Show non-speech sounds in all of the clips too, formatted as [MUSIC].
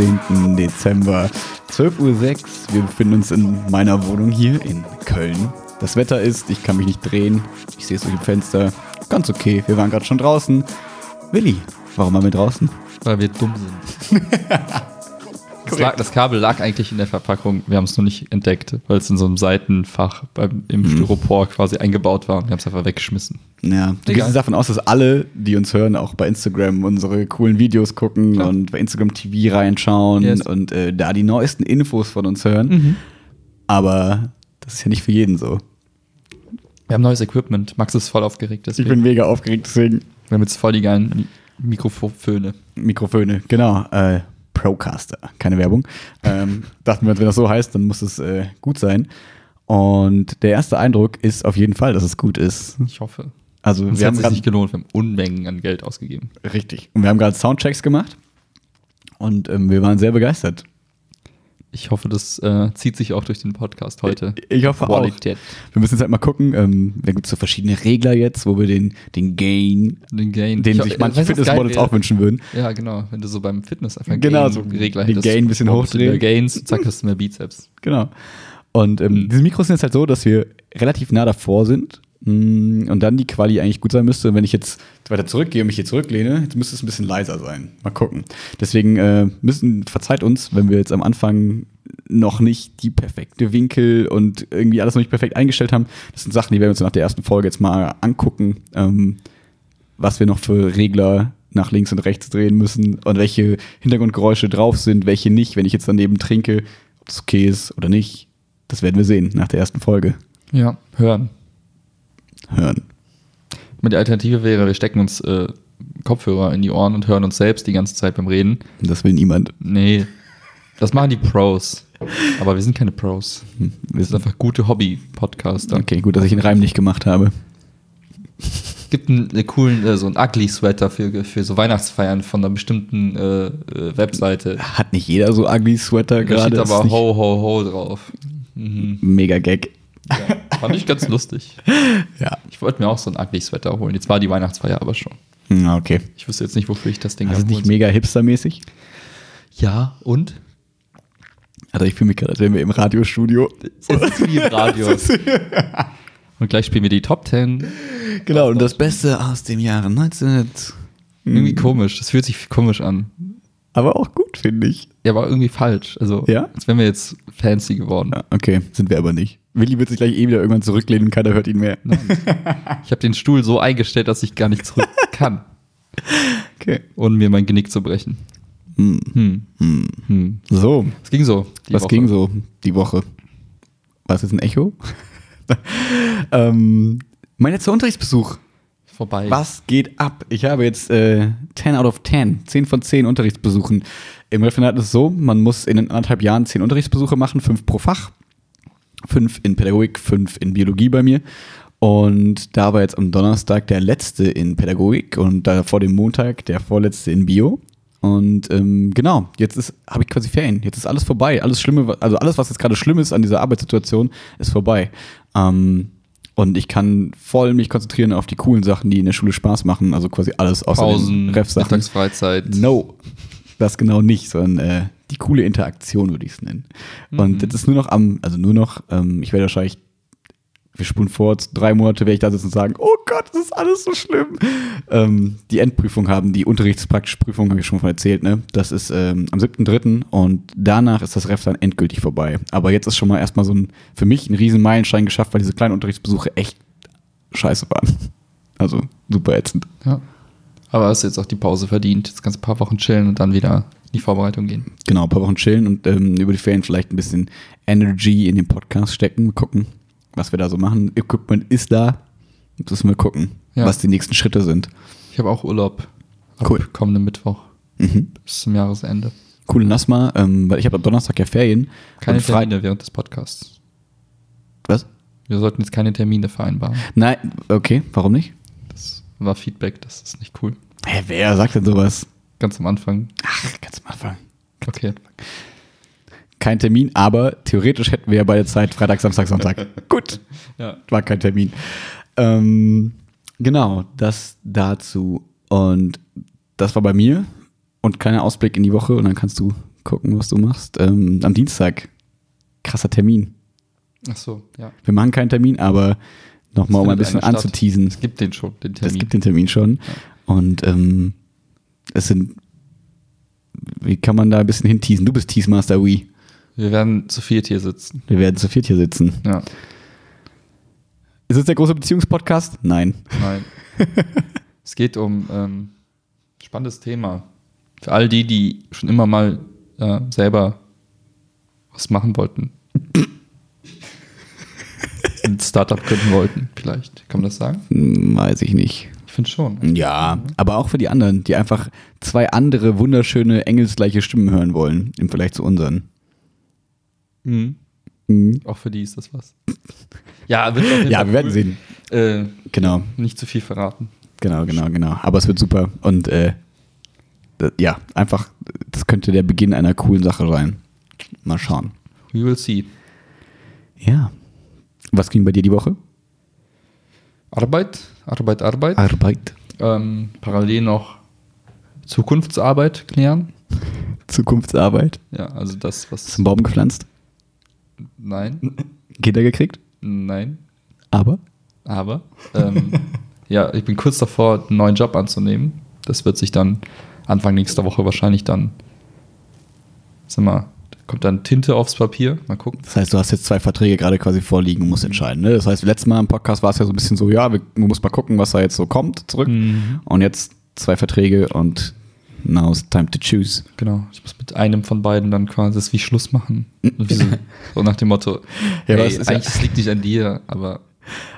15. Dezember, 12.06 Uhr. Wir befinden uns in meiner Wohnung hier in Köln. Das Wetter ist, ich kann mich nicht drehen. Ich sehe es durch dem Fenster. Ganz okay. Wir waren gerade schon draußen. Willi, warum waren wir draußen? Weil wir dumm sind. [LAUGHS] das, lag, das Kabel lag eigentlich in der Verpackung. Wir haben es nur nicht entdeckt, weil es in so einem Seitenfach beim, im Mhm. Styropor quasi eingebaut war. Wir haben es einfach weggeschmissen. Ja, wir gehen davon aus, dass alle, die uns hören, auch bei Instagram unsere coolen Videos gucken Klar. und bei Instagram TV reinschauen Yes. und äh, da die neuesten Infos von uns hören. Mhm. Aber das ist ja nicht für jeden so. Wir haben neues Equipment. Max ist voll aufgeregt. Ich Deswegen. bin mega aufgeregt, deswegen wir haben jetzt voll die geilen Mikrofone. Mikrofone, genau. Äh, Procaster, keine Werbung. Ähm, [LAUGHS] dachten wir, wenn das so heißt, dann muss es äh, gut sein. Und der erste Eindruck ist auf jeden Fall, dass es gut ist. Ich hoffe. Also Es wir hat haben sich grad, nicht gelohnt. Wir haben Unmengen an Geld ausgegeben. richtig. Und wir haben gerade Soundchecks gemacht und ähm, wir waren sehr begeistert. Ich hoffe, das äh, zieht sich auch durch den Podcast heute. Ich hoffe Qualität. auch. Wir müssen jetzt halt mal gucken. Ähm, da gibt es so verschiedene Regler jetzt, wo wir den, den Gain, Den Gain. den Ich- sich manche Fitnessmodels auch wünschen würden. Ja, genau. Wenn du so beim Fitness einfach Genau, Gain so Regler den hättest. Gain ein bisschen hochdrehen. Gains, zack, hast du mehr Bizeps. Genau. Und ähm, diese Mikros sind jetzt halt so, dass wir relativ nah davor sind und dann die Quali eigentlich gut sein müsste. Und wenn ich jetzt weiter zurückgehe und mich hier zurücklehne, jetzt müsste es ein bisschen leiser sein. Mal gucken. Deswegen äh, müssen, verzeiht uns, wenn wir jetzt am Anfang noch nicht die perfekte Winkel und irgendwie alles noch nicht perfekt eingestellt haben. Das sind Sachen, die werden wir uns nach der ersten Folge jetzt mal angucken, ähm, was wir noch für Regler nach links und rechts drehen müssen und welche Hintergrundgeräusche drauf sind, welche nicht, wenn ich jetzt daneben trinke, ob das okay ist oder nicht. Das werden wir sehen nach der ersten Folge. Ja, hören. Hören. Die Alternative wäre, wir stecken uns äh, Kopfhörer in die Ohren und hören uns selbst die ganze Zeit beim Reden. Das will niemand. Nee, das machen die Pros. Aber wir sind keine Pros. Hm, Wir sind einfach gute Hobby-Podcaster. Okay, gut, dass ich den Reim nicht gemacht habe. Es gibt einen, einen coolen, äh, so einen Ugly-Sweater für, für so Weihnachtsfeiern von einer bestimmten äh, äh, Webseite. Hat nicht jeder so ugly Sweater Da steht gerade? aber Ho, Ho, Ho drauf. Mhm. Mega Gag. Ja, fand ich ganz lustig. [LAUGHS] Ja. Ich wollte mir auch so einen Ugly-Sweater holen. Jetzt war die Weihnachtsfeier aber schon. Hm, Okay. Ich wüsste jetzt nicht, wofür ich das Ding ist da nicht mega hipstermäßig. Ja, und? Also ich fühle mich gerade, als wären wir im Radiostudio. Es ist wie im Radio. [LAUGHS] Und gleich spielen wir die Top 10. Genau, und das Beste aus dem Jahre 1900. Irgendwie komisch. Das fühlt sich komisch an. Aber auch gut, finde ich. Ja, aber irgendwie falsch. Also, Ja? als wären wir jetzt fancy geworden. Ja, okay, sind wir aber nicht. Willi wird sich gleich eh wieder irgendwann zurücklehnen und keiner hört ihn mehr. Nein. [LAUGHS] Ich habe den Stuhl so eingestellt, dass ich gar nicht zurück kann, Okay. ohne mir mein Genick zu brechen. Hm. Hm. Hm. So, Es ging so. was Woche. ging so die Woche? War es jetzt ein Echo? [LAUGHS] ähm, mein letzter Unterrichtsbesuch. Vorbei. Was geht ab? Ich habe jetzt äh, 10 out of 10, 10 von 10 Unterrichtsbesuchen. Im Referat ist es so, man muss in anderthalb Jahren 10 Unterrichtsbesuche machen, 5 pro Fach. 5 in Pädagogik, 5 in Biologie bei mir. Und da war jetzt am Donnerstag der letzte in Pädagogik und da vor dem Montag der vorletzte in Bio. Und ähm, genau, jetzt habe ich quasi Ferien. Jetzt ist alles vorbei. Alles Schlimme, also alles, was jetzt gerade schlimm ist an dieser Arbeitssituation, ist vorbei. Ähm, und ich kann voll mich konzentrieren auf die coolen Sachen, die in der Schule Spaß machen. Also quasi alles außer Pausen, den Ref-Sachen. Mittagsfreizeit. No, das genau nicht, sondern äh, die coole Interaktion würde ich es nennen. Und Mhm. jetzt ist nur noch am, also nur noch, ähm, ich werde wahrscheinlich, wir spulen vor, drei Monate werde ich da sitzen und sagen, oh Gott, das ist alles so schlimm. Ähm, die Endprüfung haben, die unterrichtspraktische Prüfung, habe ich schon von erzählt, ne? Das ist ähm, am 7.3. und danach ist das Ref dann endgültig vorbei. Aber jetzt ist schon mal erstmal so ein, für mich ein riesen Meilenstein geschafft, weil diese kleinen Unterrichtsbesuche echt scheiße waren. Also super ätzend. Ja. Aber hast jetzt auch die Pause verdient. Jetzt kannst du ein paar Wochen chillen und dann wieder in die Vorbereitung gehen. Genau, ein paar Wochen chillen und ähm, über die Ferien vielleicht ein bisschen Energy in den Podcast stecken. Gucken, was wir da so machen. Equipment ist da. Jetzt müssen wir gucken, Ja. was die nächsten Schritte sind. Ich habe auch Urlaub. Ab Cool. Kommenden Mittwoch Mhm. bis zum Jahresende. cool, lass mal, ähm, weil ich habe am Donnerstag ja Ferien. Keine Termine während des Podcasts. Was? Wir sollten jetzt keine Termine vereinbaren. Nein, okay, warum nicht? Das war Feedback, das ist nicht cool. Hä, wer sagt denn sowas? Ganz am Anfang. Ach, ganz am Anfang. Okay. Kein Termin, aber theoretisch hätten wir ja beide Zeit, Freitag, Samstag, Sonntag. [LAUGHS] Gut, Ja. war kein Termin. Ähm, genau, das dazu. Und das war bei mir. Und kleiner Ausblick in die Woche. Und dann kannst du gucken, was du machst. Ähm, am Dienstag. Krasser Termin. Ach so, ja. Wir machen keinen Termin, aber nochmal, Es um ein bisschen anzuteasen. Es gibt den schon, den Es Termin. gibt den Termin schon. Und ähm, es sind. Wie kann man da ein bisschen hinteasen? Du bist Teasemaster Wii. Wir werden zu viert hier sitzen. Wir werden zu viert hier sitzen. Ja. Ist es der große Beziehungspodcast? Nein. Nein. [LAUGHS] es geht um ähm, spannendes Thema. Für all die, die schon immer mal äh, selber was machen wollten. [LAUGHS] Ein Startup gründen wollten, vielleicht. Kann man das sagen? Hm, Weiß ich nicht. Ich finde schon. Ja, aber auch für die anderen, die einfach zwei andere wunderschöne, engelsgleiche Stimmen hören wollen, im Vergleich zu unseren. Mhm. Mhm. Auch für die ist das was. Ja, wird auf jeden Ja, Fall wir werden cool. sehen. Äh, Genau, nicht zu viel verraten. genau, genau, genau. Aber es wird super. Und äh, ja, einfach, das könnte der Beginn einer coolen Sache sein. Mal schauen. We will see. Ja. Was ging bei dir die Woche? Arbeit, Arbeit, Arbeit. Arbeit. Ähm, parallel noch Zukunftsarbeit klären. [LAUGHS] Zukunftsarbeit. Ja, also das, was. einen Baum gepflanzt? Nein, Kinder gekriegt? nein, Aber? aber. Ähm, [LAUGHS] ja, ich bin kurz davor, einen neuen Job anzunehmen. Das wird sich dann Anfang nächster Woche wahrscheinlich dann. Sag mal, kommt dann Tinte aufs Papier. Mal gucken. Das heißt, du hast jetzt zwei Verträge gerade quasi vorliegen und musst entscheiden. Ne? Das heißt, letztes Mal im Podcast war es ja so ein bisschen so, ja, wir, man muss mal gucken, was da jetzt so kommt zurück. Mhm. Und jetzt zwei Verträge und now it's time to choose. Genau, ich muss mit einem von beiden dann quasi das wie Schluss machen. [LAUGHS] So, so nach dem Motto, Ja, hey, es ist ja- eigentlich es liegt nicht an dir, aber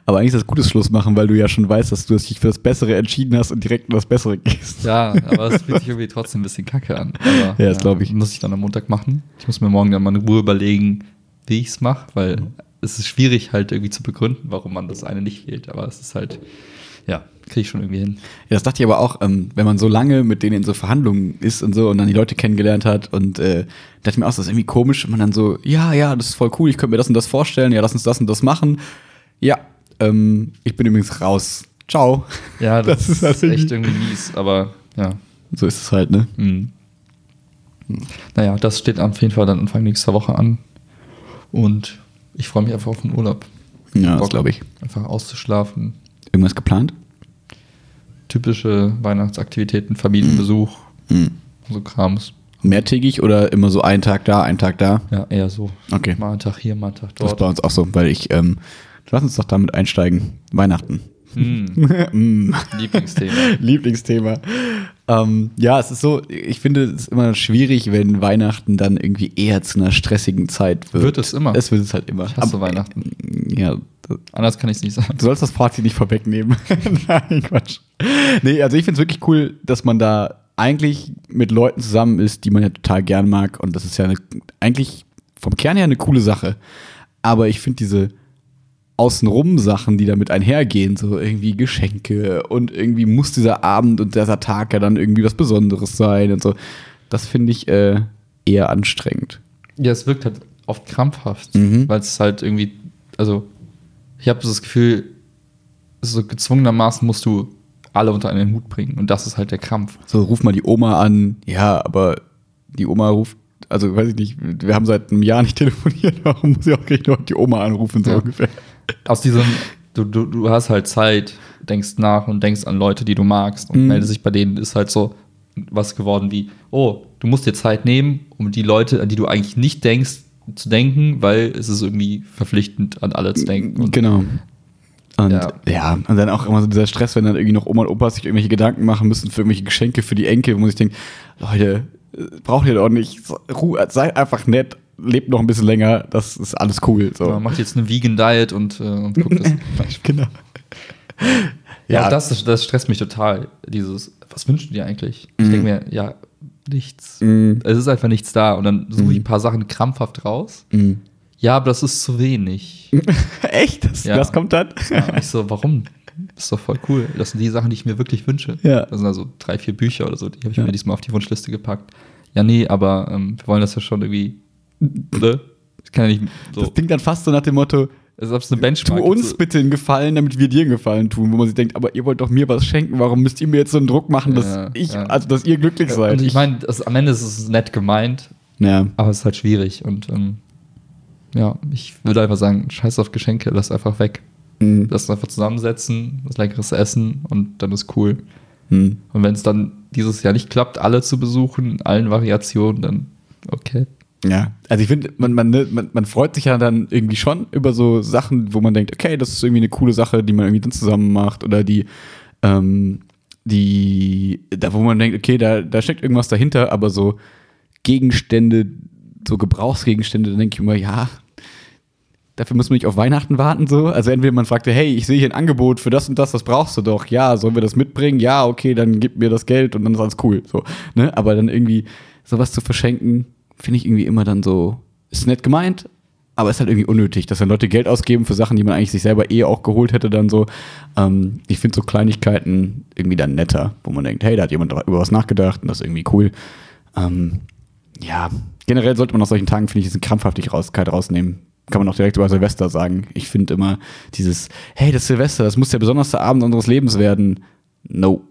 Aber eigentlich ist das gutes Schluss machen, weil du ja schon weißt, dass du dich für das Bessere entschieden hast und direkt in das Bessere gehst. ja, aber es fühlt sich irgendwie trotzdem ein bisschen kacke an. Aber, [LAUGHS] Ja, das glaub ich. Muss ich dann am Montag machen. Ich muss mir morgen dann mal in Ruhe überlegen, wie ich es mache, weil Mhm. es ist schwierig halt irgendwie zu begründen, warum man das eine nicht wählt. Aber es ist halt, ja, kriege ich schon irgendwie hin. Ja, das dachte ich aber auch, ähm, wenn man so lange mit denen in so Verhandlungen ist und so und dann die Leute kennengelernt hat und äh, dachte ich mir auch, das ist irgendwie komisch, wenn man dann so, ja, ja, das ist voll cool, ich könnte mir das und das vorstellen, ja, lass uns das und das machen. Ja, ähm, ich bin übrigens raus. Ciao. Ja, [LAUGHS] das, Das ist halt echt irgendwie mies, aber ja. So ist es halt, ne? Mhm. Naja, das steht auf jeden Fall dann Anfang nächster Woche an. Und ich freue mich einfach auf den Urlaub. Ja, das glaube ich. Einfach auszuschlafen. Irgendwas geplant? Typische Weihnachtsaktivitäten, Familienbesuch, Hm. so Krams. Mehrtägig oder immer so ein Tag da, ein Tag da? Ja, eher so. Okay. Mal einen Tag hier, mal einen Tag Das ist dort. bei uns auch so, weil ich, ähm, lass uns doch damit einsteigen. Weihnachten. Mm. [LAUGHS] Lieblingsthema. [LAUGHS] Lieblingsthema. Ähm, ja, es ist so, ich finde es immer schwierig, wenn Weihnachten dann irgendwie eher zu einer stressigen Zeit wird. Wird es immer. Es wird es halt immer. Ich hasse Aber, Weihnachten. Ja, Anders kann ich es nicht sagen. du sollst das Fazit nicht vorwegnehmen. [LAUGHS] Nein, Quatsch. Nee, also ich finde es wirklich cool, dass man da eigentlich mit Leuten zusammen ist, die man ja total gern mag. Und das ist ja eine, eigentlich vom Kern her eine coole Sache. Aber ich finde diese außenrum Sachen, die damit einhergehen, so irgendwie Geschenke und irgendwie muss dieser Abend und dieser Tag ja dann irgendwie was Besonderes sein und so. Das finde ich äh, eher anstrengend. Ja, es wirkt halt oft krampfhaft, Mhm. weil es halt irgendwie, also ich habe das Gefühl, so gezwungenermaßen musst du alle unter einen Hut bringen und das ist halt der Krampf. So, ruf mal die Oma an. Ja, aber die Oma ruft, also weiß ich nicht, wir haben seit einem Jahr nicht [LAUGHS] telefoniert, warum muss ich auch gleich noch die Oma anrufen, so Ja. ungefähr. Aus diesem, du, du, du hast halt Zeit, denkst nach und denkst an Leute, die du magst und Mhm. meldest sich bei denen, ist halt so was geworden wie, oh, du musst dir Zeit nehmen, um die Leute, an die du eigentlich nicht denkst, zu denken, weil es ist irgendwie verpflichtend, an alle zu denken. Und Genau. Und ja. Ja. und dann auch immer so dieser Stress, wenn dann irgendwie noch Oma und Opa sich irgendwelche Gedanken machen müssen für irgendwelche Geschenke für die Enkel, wo man sich denkt, Leute, braucht ihr doch nicht, Ruhe, seid einfach nett, lebt noch ein bisschen länger, das ist alles cool. So. man macht jetzt eine Vegan Diet und, äh, und guckt das. [LAUGHS] genau. Ja, auch das, das stresst mich total. Dieses, was wünschst du dir eigentlich? Ich Mhm. denke mir, ja, nichts. Mhm. Es ist einfach nichts da. Und dann suche ich Mhm. ein paar Sachen krampfhaft raus. Mhm. Ja, aber das ist zu wenig. [LAUGHS] Echt? Das, Ja. Was kommt dann? Ja, ich so, warum? Das ist doch voll cool. Das sind die Sachen, die ich mir wirklich wünsche. Ja. Das sind also drei, vier Bücher oder so, die habe ich Ja. mir diesmal auf die Wunschliste gepackt. Ja, nee, aber ähm, wir wollen das ja schon irgendwie. [LAUGHS] Ne? Ich kann ja nicht so. Das klingt dann fast so nach dem Motto, Als ob es eine tu Benchmark uns so, bitte einen Gefallen, damit wir dir einen Gefallen tun. Wo man sich denkt, aber ihr wollt doch mir was schenken, warum müsst ihr mir jetzt so einen Druck machen, dass Ja, ich, ja. also dass ihr glücklich seid? Und ich meine, am Ende ist es nett gemeint, aber es ist halt schwierig. Und ähm, ja, ich würde einfach sagen, scheiß auf Geschenke, lass einfach weg. Mhm. Lass einfach zusammensetzen, was leckeres essen und dann ist cool. Mhm. Und wenn es dann dieses Jahr nicht klappt, alle zu besuchen, in allen Variationen, dann okay. Ja, also ich finde, man, man, man, man freut sich ja dann irgendwie schon über so Sachen, wo man denkt, okay, das ist irgendwie eine coole Sache, die man irgendwie dann zusammen macht oder die, ähm, die, da wo man denkt, okay, da, da steckt irgendwas dahinter, aber so Gegenstände, so Gebrauchsgegenstände, da denke ich immer, ja, dafür muss man nicht auf Weihnachten warten, so. Also entweder man fragte, hey, ich sehe hier ein Angebot für das und das, das brauchst du doch. Ja, sollen wir das mitbringen? Ja, okay, dann gib mir das Geld und dann ist alles cool. So, ne? Aber dann irgendwie sowas zu verschenken, finde ich irgendwie immer dann so, ist nett gemeint, aber ist halt irgendwie unnötig, dass dann Leute Geld ausgeben für Sachen, die man eigentlich sich selber eh auch geholt hätte, dann so. Ähm, ich finde so Kleinigkeiten irgendwie dann netter, wo man denkt, hey, da hat jemand über was nachgedacht und das ist irgendwie cool. Ähm, ja, generell sollte man aus solchen Tagen, finde ich, diese Krampfhaftigkeit rausnehmen. Kann man auch direkt über Silvester sagen. Ich finde immer dieses, hey, das Silvester, das muss der besonderste Abend unseres Lebens werden. No,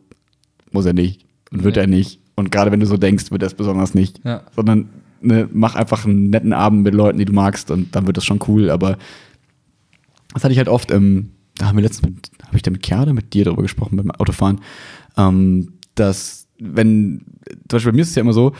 muss er nicht. Und wird Nee. er nicht. Und gerade wenn du so denkst, wird er es besonders nicht. Ja. Sondern ne, mach einfach einen netten Abend mit Leuten, die du magst und dann wird das schon cool. Aber das hatte ich halt oft, ähm, da haben wir letztens habe ich da mit oder mit dir darüber gesprochen beim Autofahren, ähm, dass wenn, zum Beispiel bei mir ist es ja immer so,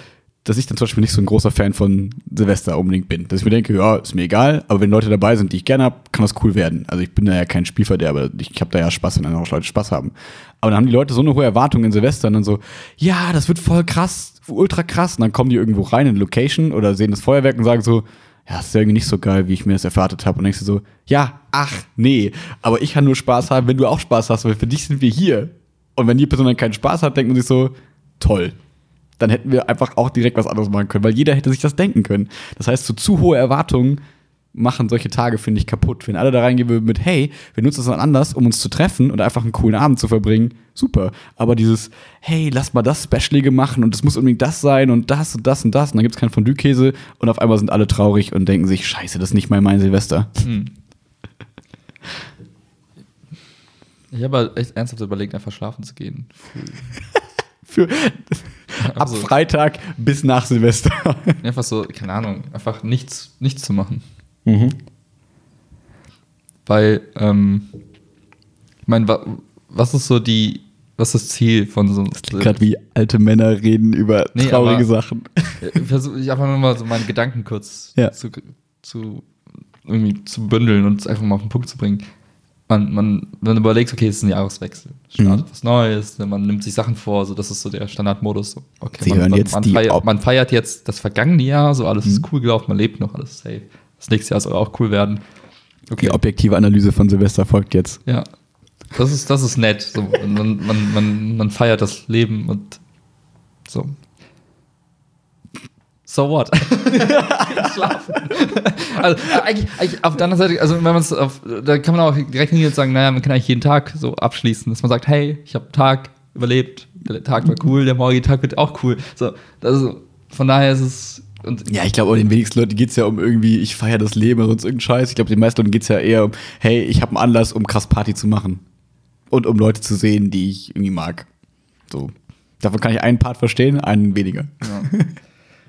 dass ich dann zum Beispiel nicht so ein großer Fan von Silvester unbedingt bin. Dass ich mir denke, ja, ist mir egal, aber wenn Leute dabei sind, die ich gerne habe, kann das cool werden. Also ich bin da ja kein Spielverderber, ich habe da ja Spaß, wenn auch Leute Spaß haben. Aber dann haben die Leute so eine hohe Erwartung in Silvester und dann so, ja, das wird voll krass, ultra krass. Und dann kommen die irgendwo rein in Location oder sehen das Feuerwerk und sagen so, ja, ist irgendwie nicht so geil, wie ich mir das erwartet habe. Und denkst du so, ja, ach, nee, aber ich kann nur Spaß haben, wenn du auch Spaß hast, weil für dich sind wir hier. Und wenn die Person dann keinen Spaß hat, denkt man sich so, toll. Dann hätten wir einfach auch direkt was anderes machen können, weil jeder hätte sich das denken können. Das heißt, so zu hohe Erwartungen machen solche Tage, finde ich, kaputt. Wenn alle da reingehen würden mit, hey, wir nutzen das dann anders, um uns zu treffen und einfach einen coolen Abend zu verbringen, super. Aber dieses, hey, lass mal das Specialige machen und es muss unbedingt das sein und das und das und das und dann gibt es keinen Fondue-Käse und auf einmal sind alle traurig und denken sich, scheiße, das ist nicht mal mein Silvester. Hm. Ich habe echt ernsthaft überlegt, einfach schlafen zu gehen. [LAUGHS] Für, ab Also- Freitag bis nach Silvester. Einfach so, keine Ahnung, einfach nichts, nichts zu machen. Mhm. Weil, ähm, ich meine, wa was ist so die, was ist das Ziel von so Gerade wie alte Männer reden über Nee, traurige Sachen. [LAUGHS] Versuche ich einfach nur mal so meine Gedanken kurz Ja. zu, zu irgendwie zu bündeln und es einfach mal auf den Punkt zu bringen. Man, man, man überlegt, okay, es ist ein Jahreswechsel, startet Mhm. was Neues, ne, man nimmt sich Sachen vor, so das ist so der Standardmodus. So, okay, Sie man, hören man, jetzt man, die feiert, man feiert jetzt das vergangene Jahr, so alles Mhm. ist cool gelaufen, man lebt noch, alles ist safe. Das nächste Jahr soll auch cool werden. Okay, Die objektive Analyse von Silvester folgt jetzt. ja. Das ist, das ist nett. So, man, man, man, man feiert das Leben und so. So what? [LAUGHS] Schlafen. also eigentlich, eigentlich auf der anderen Seite, also wenn man es auf, da kann man auch direkt hingehen und sagen, naja, man kann eigentlich jeden Tag so abschließen, dass man sagt, hey, ich habe einen Tag überlebt, der Tag war cool, der morgige Tag wird auch cool. So, das ist, von daher ist es und Ja, ich glaube, den wenigsten Leuten geht es ja um irgendwie, ich feiere das Leben oder sonst irgendeinen Scheiß. Ich glaube, den meisten Leuten geht es ja eher um, hey, ich habe einen Anlass, um krass Party zu machen. Und um Leute zu sehen, die ich irgendwie mag. So. Davon kann ich einen Part verstehen, einen weniger. ja. [LAUGHS]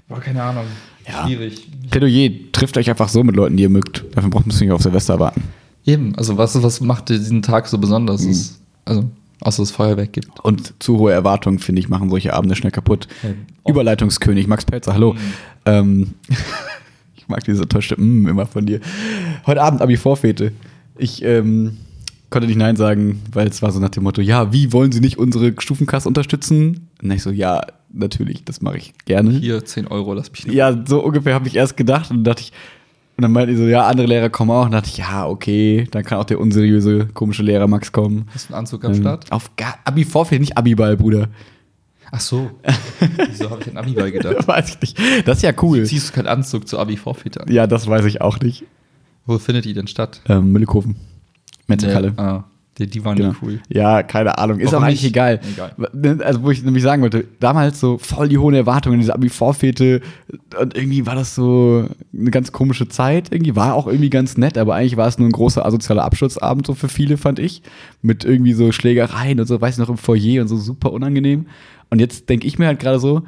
Boah, keine Ahnung. Ja. Schwierig. Plädoyer, trifft euch einfach so mit Leuten, die ihr mögt. Dafür braucht man nicht auf Silvester warten. Eben, also was, was macht diesen Tag so besonders? Ist, also, außer dass es Feuerwerk gibt. Und zu hohe Erwartungen, finde ich, machen solche Abende schnell kaputt. Ja. Überleitungskönig, Max Pelzer, hallo. Mhm. Ähm, [LAUGHS] ich mag diese täuschte Mm immer von dir. Heute Abend Abi-Vorfete. Ich ähm, konnte nicht Nein sagen, weil es war so nach dem Motto, ja, wie wollen Sie nicht unsere Stufenkasse unterstützen? Und ich so, ja, natürlich, das mache ich gerne. Hier 10 Euro, lass mich Ja, so ungefähr habe ich erst gedacht und dann dachte ich, und dann meinte ich so, ja, andere Lehrer kommen auch. Und dann dachte ich, ja, okay, dann kann auch der unseriöse, komische Lehrer Max kommen. Hast du einen Anzug am Start? Ähm, auf gar- Abi-Vorfeld, nicht Abi-Ball, Bruder. Ach so. Wieso habe ich an Abi beigedacht? [LAUGHS] weiß ich nicht. Das ist ja cool. Ziehst du keinen Anzug zu Abi-Vorfit an? Ja, das weiß ich auch nicht. Wo findet die denn statt? Ähm, Müllekofen. Metzgerhalle. Ah, die, die waren Genau. cool. Ja, keine Ahnung. Ist Warum auch eigentlich egal. Egal. Also, wo ich nämlich sagen wollte, damals so voll die hohen Erwartungen, diese Abi-Vorfete und irgendwie war das so eine ganz komische Zeit. Irgendwie war auch irgendwie ganz nett, aber eigentlich war es nur ein großer asozialer Absturzabend so für viele, fand ich. Mit irgendwie so Schlägereien und so, weiß ich noch, im Foyer und so super unangenehm. Und jetzt denke ich mir halt gerade so,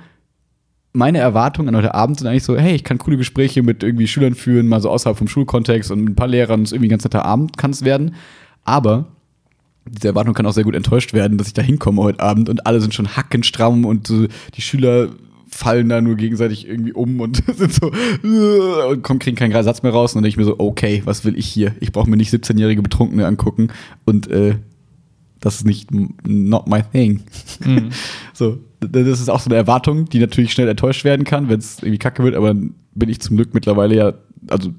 meine Erwartungen an heute Abend sind eigentlich so, hey, ich kann coole Gespräche mit irgendwie Schülern führen, mal so außerhalb vom Schulkontext und mit ein paar Lehrern, es ist irgendwie ein ganz netter Abend kann es werden. Aber diese Erwartung kann auch sehr gut enttäuscht werden, dass ich da hinkomme heute Abend und alle sind schon hackenstramm und so, die Schüler fallen da nur gegenseitig irgendwie um und [LAUGHS] sind so und kommen, kriegen keinen Satz mehr raus und dann denke ich mir so, okay, was will ich hier? Ich brauche mir nicht 17-jährige Betrunkene angucken und äh, das ist nicht not my thing. Mhm. [LAUGHS] So, das ist auch so eine Erwartung, die natürlich schnell enttäuscht werden kann, wenn es irgendwie kacke wird, aber dann bin ich zum Glück mittlerweile ja, also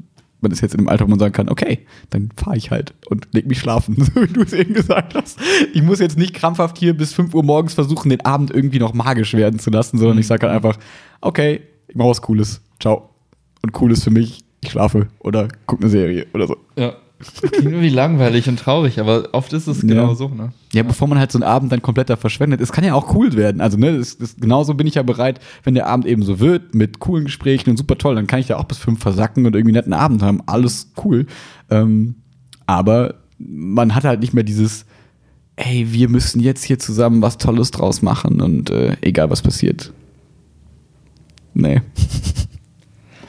man ist jetzt in dem Alter, wo man sagen kann, okay, dann fahre ich halt und leg mich schlafen, [LAUGHS] so wie du es eben gesagt hast. Ich muss jetzt nicht krampfhaft hier bis 5 Uhr morgens versuchen, den Abend irgendwie noch magisch werden zu lassen, sondern ich sage halt einfach, okay, ich mache was Cooles, ciao. Und Cooles für mich, ich schlafe oder gucke eine Serie oder so. Ja. Klingt irgendwie langweilig und traurig, aber oft ist es genau Ja. so, ne? Ja, bevor man halt so einen Abend dann komplett da verschwendet. Es kann ja auch cool werden. Also, ne, das, das, genauso bin ich ja bereit, wenn der Abend eben so wird, mit coolen Gesprächen und super toll, dann kann ich da auch bis fünf versacken und irgendwie einen netten Abend haben. Alles cool. Ähm, aber man hat halt nicht mehr dieses, ey, wir müssen jetzt hier zusammen was Tolles draus machen und äh, egal was passiert. Nee. [LAUGHS]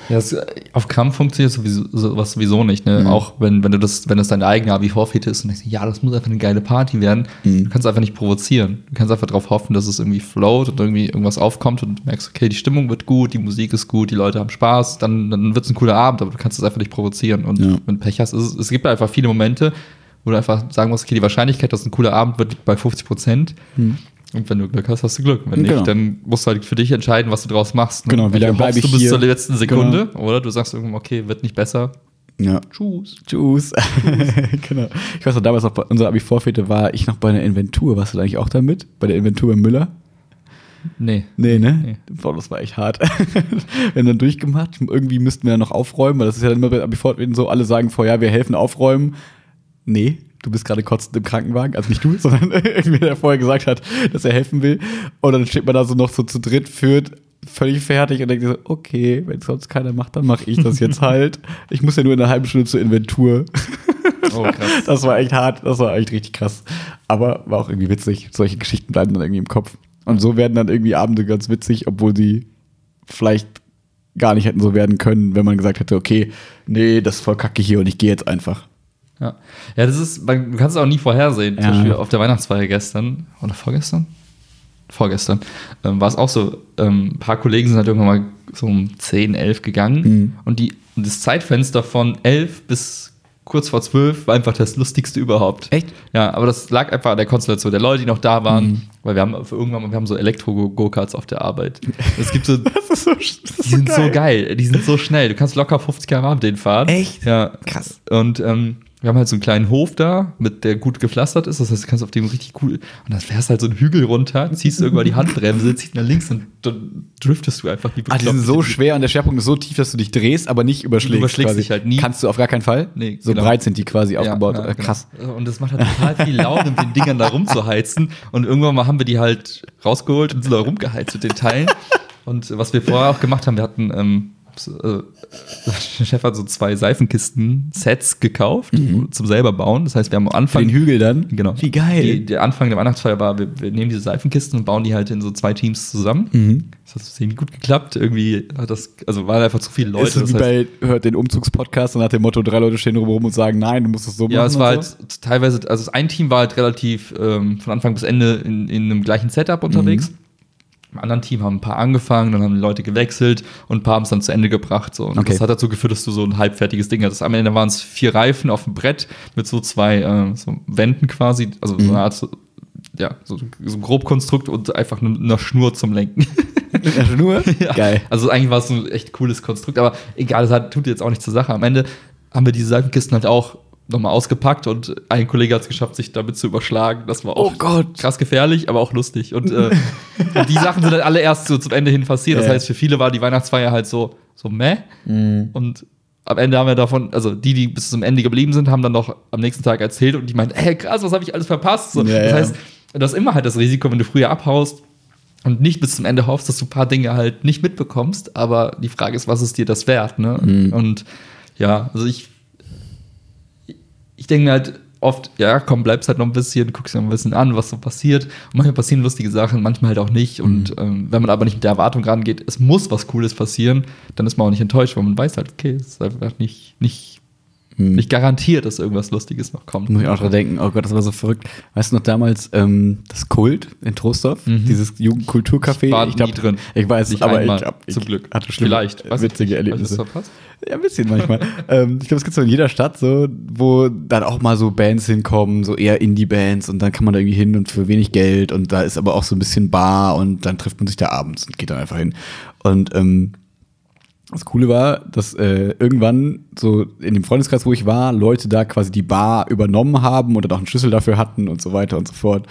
Ja, es, auf Krampf funktioniert sowieso, sowas sowieso nicht, ne? Mhm. Auch wenn, wenn du das, wenn das deine eigene Abi-Vorfete ist und denkst, ja, das muss einfach eine geile Party werden, Mhm. du kannst einfach nicht provozieren. Du kannst einfach darauf hoffen, dass es irgendwie float und irgendwie irgendwas aufkommt und du merkst, okay, die Stimmung wird gut, die Musik ist gut, die Leute haben Spaß, dann, dann wird es ein cooler Abend, aber du kannst es einfach nicht provozieren. Und Ja. wenn Pech hast, es, es gibt einfach viele Momente, wo du einfach sagen musst, okay, die Wahrscheinlichkeit, dass es ein cooler Abend wird, liegt bei 50 Prozent. Und wenn du Glück hast, hast du Glück. Wenn Genau. nicht, dann musst du halt für dich entscheiden, was du draus machst. ne? Genau, wie lange Entweder bleib hoffst ich du bis hier? zur letzten Sekunde oder du sagst irgendwann, okay, wird nicht besser. Ja. Tschüss. Tschüss. [LAUGHS] genau. Ich weiß noch, damals noch bei unserer Abi-Vorfete war ich noch bei einer Inventur. Warst du da eigentlich auch damit? Bei der Inventur bei Müller? Nee. Nee, ne? Nee. Boah, das war echt hart. [LAUGHS] wir haben dann durchgemacht. Irgendwie müssten wir dann noch aufräumen, weil das ist ja dann immer bei Abi-Vorfeten so, alle sagen vorher, ja, wir helfen aufräumen. Nee, du bist gerade kotzend im Krankenwagen. Also nicht du, [LAUGHS] sondern irgendwer, der vorher gesagt hat, dass er helfen will. Und dann steht man da so noch so zu dritt, führt, völlig fertig und denkt so, okay, wenn sonst keiner macht, dann mache ich das jetzt halt. Ich muss ja nur in einer halben Stunde zur Inventur. Oh, krass. [LAUGHS] Das war echt hart, das war echt richtig krass. Aber war auch irgendwie witzig. Solche Geschichten bleiben dann irgendwie im Kopf. Und so werden dann irgendwie Abende ganz witzig, obwohl sie vielleicht gar nicht hätten so werden können, wenn man gesagt hätte, okay, nee, das ist voll kacke hier und ich gehe jetzt einfach. Ja. ja, das ist, man, du kannst es auch nie vorhersehen. Ja. Zum Beispiel auf der Weihnachtsfeier gestern oder vorgestern? Vorgestern ähm, war es auch so. Ähm, ein paar Kollegen sind halt irgendwann mal so um 10, 11 gegangen Mhm. und, die, und das Zeitfenster von 11 bis kurz vor 12 war einfach das lustigste überhaupt. Echt? Ja, aber das lag einfach an der Konstellation der Leute, die noch da waren, Mhm. weil wir haben für irgendwann mal, wir haben so Elektro-Go-Karts auf der Arbeit. [LAUGHS] Es gibt so, Das ist so, das die sind so geil, die sind so schnell. Du kannst locker 50 km mit denen fahren. Echt? Ja. Krass. Und ähm, wir haben halt so einen kleinen Hof da, mit der gut gepflastert ist. Das heißt, du kannst auf dem richtig cool. Und dann fährst halt so einen Hügel runter, ziehst irgendwann die Handbremse, ziehst nach links und dann driftest du einfach wie Ah, die sind so schwer und der Schwerpunkt ist so tief, dass du dich drehst, aber nicht überschlägst. Du überschlägst quasi. dich halt nie. Kannst du auf gar keinen Fall? Nee, so genau. breit sind die quasi aufgebaut. Ja, Äh, ja, genau. Krass. Und das macht halt total viel Laune, mit den Dingern da rumzuheizen. Und irgendwann mal haben wir die halt rausgeholt und sind da rumgeheizt mit den Teilen. Und was wir vorher auch gemacht haben, wir hatten, ähm, äh, [LAUGHS] der Chef hat so zwei Seifenkisten-Sets gekauft zum selber bauen. Das heißt, wir haben am Für Anfang. den Hügel dann? Genau. Wie geil. Die, der Anfang der Weihnachtsfeier war, wir, wir nehmen diese Seifenkisten und bauen die halt in so zwei Teams zusammen. Mhm. Das hat ziemlich gut geklappt. Irgendwie hat das, also waren einfach zu viele Leute. ist es wie das heißt- bei, hört den Umzugspodcast und nach dem Motto, drei Leute stehen rum und sagen, nein, du musst es so Ja, machen. es war halt so. teilweise, also das ein Team war halt relativ ähm, von Anfang bis Ende in, in einem gleichen Setup unterwegs. Mhm. Im anderen Team haben ein paar angefangen, dann haben die Leute gewechselt und ein paar haben es dann zu Ende gebracht. So. Und Okay. das hat dazu geführt, dass du so ein halbfertiges Ding hattest. Am Ende waren es vier Reifen auf dem Brett mit so zwei äh, so Wänden quasi, also Mhm. so eine Art, so, ja, so, so ein Grobkonstrukt und einfach eine, eine Schnur zum Lenken. [LAUGHS] Ja, Schnur? [LAUGHS] Ja. Geil. Also eigentlich war es ein echt cooles Konstrukt, aber egal, das hat, tut jetzt auch nicht zur Sache. Am Ende haben wir diese Seifenkisten halt auch nochmal ausgepackt und ein Kollege hat es geschafft, sich damit zu überschlagen. Das war auch Oh Gott. krass gefährlich, aber auch lustig. Und äh, die Sachen sind dann alle erst so zum Ende hin passiert. Das heißt, für viele war die Weihnachtsfeier halt so, so meh. Und am Ende haben wir davon, also die, die bis zum Ende geblieben sind, haben dann noch am nächsten Tag erzählt und die meinten, ey krass, was habe ich alles verpasst? So, Ja, das ja. heißt, das ist immer halt das Risiko, wenn du früher abhaust und nicht bis zum Ende hoffst, dass du ein paar Dinge halt nicht mitbekommst. Aber die Frage ist, was ist dir das wert? Ne? Mhm. Und ja, also ich, ich denke mir halt oft, ja, komm, bleibst halt noch ein bisschen, guckst dir noch ein bisschen an, was so passiert. Und manchmal passieren lustige Sachen, manchmal halt auch nicht. Und ähm, wenn man aber nicht mit der Erwartung rangeht, es muss was Cooles passieren, dann ist man auch nicht enttäuscht, weil man weiß halt, okay, es ist einfach nicht, nicht, nicht garantiert, dass irgendwas Lustiges noch kommt. Muss ich auch dran denken, oh Gott, das war so verrückt. Weißt du noch damals ähm, das Kult in Trostorf? Dieses Jugendkulturcafé? Ich war glaub, nie drin. Ich weiß, Nicht aber einmal, ich, hab, ich zum Glück. hatte schlimme, Vielleicht. ich witzige nicht. Erlebnisse. Hast du verpasst? Ja, ein bisschen manchmal. [LAUGHS] ähm, ich glaube, es gibt so in jeder Stadt so, wo dann auch mal so Bands hinkommen, so eher Indie-Bands und dann kann man da irgendwie hin und für wenig Geld und da ist aber auch so ein bisschen Bar und dann trifft man sich da abends und geht dann einfach hin. Und ähm, das Coole war, dass äh, irgendwann so in dem Freundeskreis, wo ich war, Leute da quasi die Bar übernommen haben und dann auch einen Schlüssel dafür hatten und so weiter und so fort.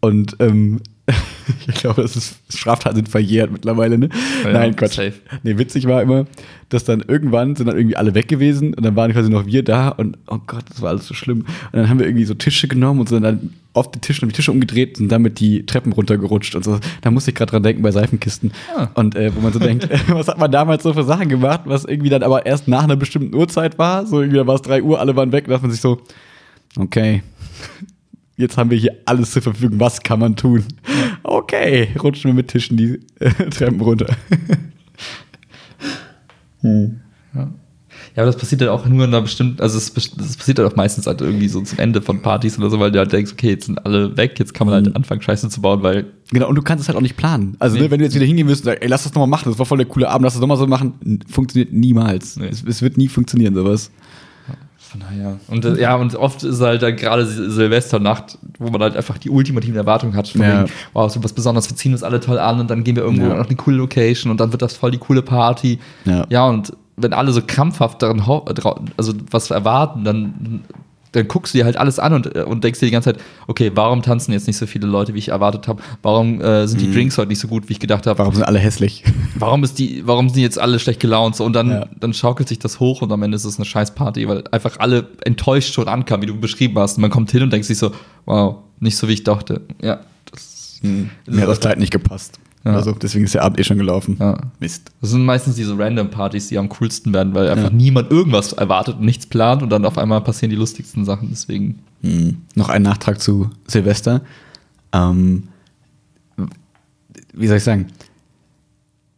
Und ähm, [LAUGHS] ich glaube, das ist Straftaten sind verjährt mittlerweile, ne? Ja, Nein, Quatsch. safe. Nee, witzig war immer, dass dann irgendwann sind dann irgendwie alle weg gewesen und dann waren quasi noch wir da und oh Gott, das war alles so schlimm. Und dann haben wir irgendwie so Tische genommen und sind dann auf die Tische die Tische umgedreht und damit die Treppen runtergerutscht und so. Da musste ich gerade dran denken bei Seifenkisten. Ah. Und äh, wo man so denkt, [LAUGHS] [LAUGHS] was hat man damals so für Sachen gemacht, was irgendwie dann aber erst nach einer bestimmten Uhrzeit war. So irgendwie da war es 3 Uhr, alle waren weg, da dachte man sich so, okay, jetzt haben wir hier alles zur Verfügung, was kann man tun? Okay, rutschen wir mit Tischen die äh, Treppen runter. [LAUGHS] Ja. Ja, aber das passiert halt auch nur in einer bestimmten, also es, das passiert halt auch meistens halt irgendwie so zum Ende von Partys oder so, weil du halt denkst, okay, jetzt sind alle weg, jetzt kann man halt anfangen, Scheiße zu bauen, weil Genau, und du kannst es halt auch nicht planen. Also, Nee. ne, wenn du jetzt wieder hingehen wirst und sagst, ey, lass das nochmal machen, das war voll der coole Abend, lass das nochmal so machen, funktioniert niemals. Nee. Es, es wird nie funktionieren, sowas. Von daher. Und äh, ja, und oft ist halt dann gerade Sil- Silvesternacht, wo man halt einfach die ultimativen Erwartungen hat, von Ja. wegen, wow, so was Besonderes, wir ziehen uns alle toll an und dann gehen wir irgendwo Ja. auf eine coole Location und dann wird das voll die coole Party. Ja. Ja, und wenn alle so krampfhaft daran, also was erwarten, dann, dann guckst du dir halt alles an und, äh, und denkst dir die ganze Zeit, okay, warum tanzen jetzt nicht so viele Leute, wie ich erwartet habe? Warum äh, sind die Drinks heute nicht so gut, wie ich gedacht habe? Warum sind alle hässlich? [LAUGHS] Warum ist die, warum sind die jetzt alle schlecht gelaunt? So, und dann, Ja. dann schaukelt sich das hoch und am Ende ist es eine Scheißparty, weil einfach alle enttäuscht schon ankamen, wie du beschrieben hast. Und man kommt hin und denkt sich so, wow, nicht so wie ich dachte. Ja, das, Mir hat das Kleid nicht gepasst. Ja. Also, deswegen ist der Abend eh schon gelaufen. ja. Mist. Das sind meistens diese Random-Partys, die am coolsten werden, weil einfach Ja. niemand irgendwas erwartet und nichts plant und dann auf einmal passieren die lustigsten Sachen. Deswegen. Hm. Noch ein Nachtrag zu Silvester. Ähm, wie soll ich sagen?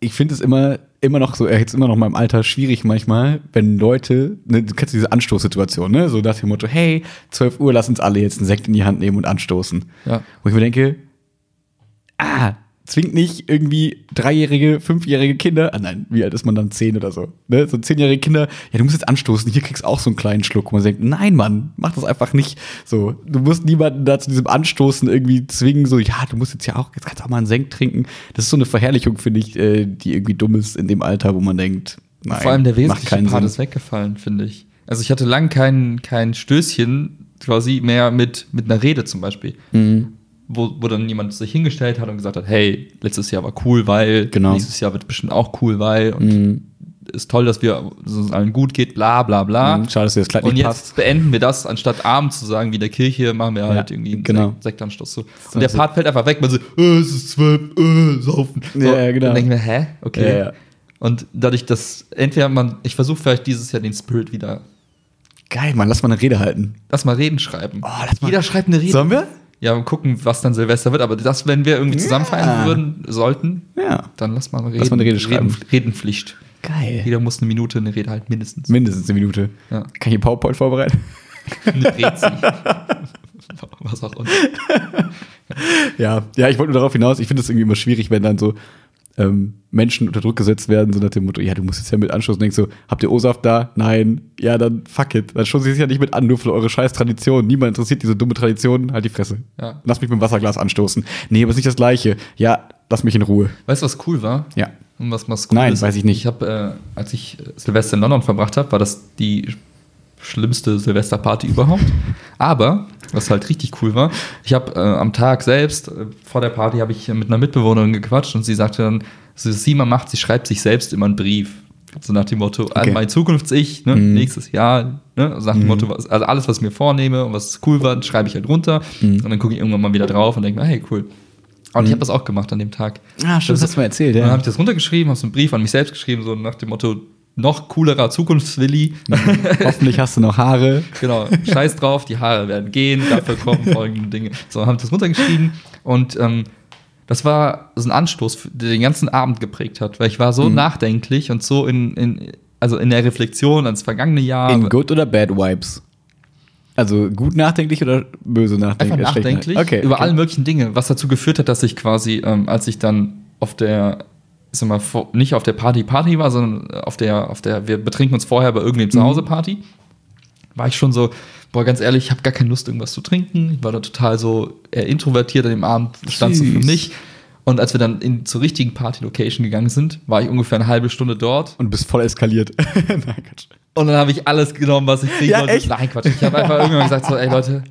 Ich finde es immer, immer noch so, jetzt immer noch in meinem Alter schwierig manchmal, wenn Leute, ne, du kennst diese Anstoßsituation, ne? So nach dem Motto, hey, 12 Uhr, lass uns alle jetzt einen Sekt in die Hand nehmen und anstoßen. Ja. Wo ich mir denke, ah, zwingt nicht irgendwie dreijährige, fünfjährige Kinder, ah nein, wie alt ist man dann? Zehn oder so, ne? So zehnjährige Kinder, ja, du musst jetzt anstoßen, hier kriegst du auch so einen kleinen Schluck. Und man denkt, nein, Mann, mach das einfach nicht. So, du musst niemanden da zu diesem Anstoßen irgendwie zwingen, so, ja, du musst jetzt ja auch, jetzt kannst du auch mal einen Sekt trinken. Das ist so eine Verherrlichung, finde ich, äh, die irgendwie dumm ist in dem Alter, wo man denkt, nein, Vor allem der wesentliche Part Sinn. ist weggefallen, finde ich. Also ich hatte lang kein, kein Stößchen quasi mehr mit, mit einer Rede zum Beispiel. Mhm. Wo, wo dann jemand sich hingestellt hat und gesagt hat, hey, letztes Jahr war cool, weil Genau. nächstes Jahr wird bestimmt auch cool, weil und Mhm. ist toll, dass wir dass es uns allen gut geht, bla bla bla. Mhm, Schade, dass dir das Kleid Und jetzt passt. beenden wir das, anstatt abends zu sagen, wie in der Kirche, machen wir halt Ja, irgendwie einen genau. Sekt- Sektanstoß zu. Und So, der so. Part fällt einfach weg, man so, äh, es ist zwölf, äh, saufen. So, Ja, ja, genau. Dann denken wir, hä? Okay. Ja, ja. Und dadurch, dass entweder man, ich versuche vielleicht dieses Jahr den Spirit wieder, Geil, Mann, lass mal eine Rede halten. lass mal Reden schreiben. Oh, Jeder schreibt eine Rede. Sollen wir? Ja, und gucken, was dann Silvester wird. Aber das, wenn wir irgendwie zusammen feiern würden, sollten, Ja. dann lass mal eine, Lass mal eine Rede schreiben. Reden, Redenpflicht. Geil. Jeder muss eine Minute eine Rede halten, mindestens. Mindestens eine Minute. Ja. Kann ich hier PowerPoint vorbereiten? Eine Rezi. [LAUGHS] was auch immer. Ja, ja, ich wollte nur darauf hinaus, ich finde es irgendwie immer schwierig, wenn dann so ähm, Menschen unter Druck gesetzt werden, so nach dem Motto, ja, du musst jetzt ja mit anstoßen. Denkst so, habt ihr O-Saft da? Nein. Ja, dann fuck it. Dann stoßen sie sich ja nicht mit an, nur für eure scheiß Tradition. Niemand interessiert diese dumme Tradition. Halt die Fresse. Ja. Lass mich mit dem Wasserglas anstoßen. Nee, aber ist nicht das Gleiche. Ja, lass mich in Ruhe. Weißt du, was cool war? Ja. Und was, was cool Nein, ist? weiß ich nicht. Ich habe, äh, als ich äh, Silvester in London verbracht habe, war das die schlimmste Silvesterparty überhaupt. Aber, was halt richtig cool war, ich habe äh, am Tag selbst, äh, vor der Party, habe ich mit einer Mitbewohnerin gequatscht und sie sagte dann, so, macht, sie schreibt sich selbst immer einen Brief. So nach dem Motto, an Okay. mein Zukunfts-Ich, ne, Mhm. nächstes Jahr, ne, so nach dem Motto, was, also alles, was ich mir vornehme und was cool war, schreibe ich halt runter Mhm. und dann gucke ich irgendwann mal wieder drauf und denke mir, hey, cool. Und ich habe das auch gemacht an dem Tag. Ah, stimmt, das hast du mal erzählt, Und dann ja. habe ich das runtergeschrieben, habe so einen Brief an mich selbst geschrieben, so nach dem Motto, noch coolerer Zukunftswilli. [LAUGHS] Hoffentlich hast du noch Haare. genau, scheiß drauf, die Haare werden gehen, dafür kommen [LAUGHS] folgende Dinge. So, habe ich das runtergeschrieben und ähm, das war so ein Anstoß, der den ganzen Abend geprägt hat, weil ich war so nachdenklich und so in, in, also in der Reflexion ans vergangene Jahr. In Good oder Bad Vibes? Also gut nachdenklich oder böse nachdenklich? Einfach nachdenklich nach- Okay. über okay. alle möglichen Dinge, was dazu geführt hat, dass ich quasi, ähm, als ich dann auf der, ich sag mal, nicht auf der Party Party war, sondern auf der, auf der, wir betrinken uns vorher bei irgendwem zu Hause Party, war ich schon so, boah, ganz ehrlich, ich habe gar keine Lust, irgendwas zu trinken. Ich war da total so eher introvertiert an dem Abend, stand so für mich. Und als wir dann in, zur richtigen Party-Location gegangen sind, war ich ungefähr eine halbe Stunde dort. Und bist voll eskaliert. [LAUGHS] Nein, Quatsch. Und dann habe ich alles genommen, was ich kriegen Ja, wollte. echt? Nein, Quatsch. Ich habe einfach [LAUGHS] irgendwann gesagt, so, ey Leute,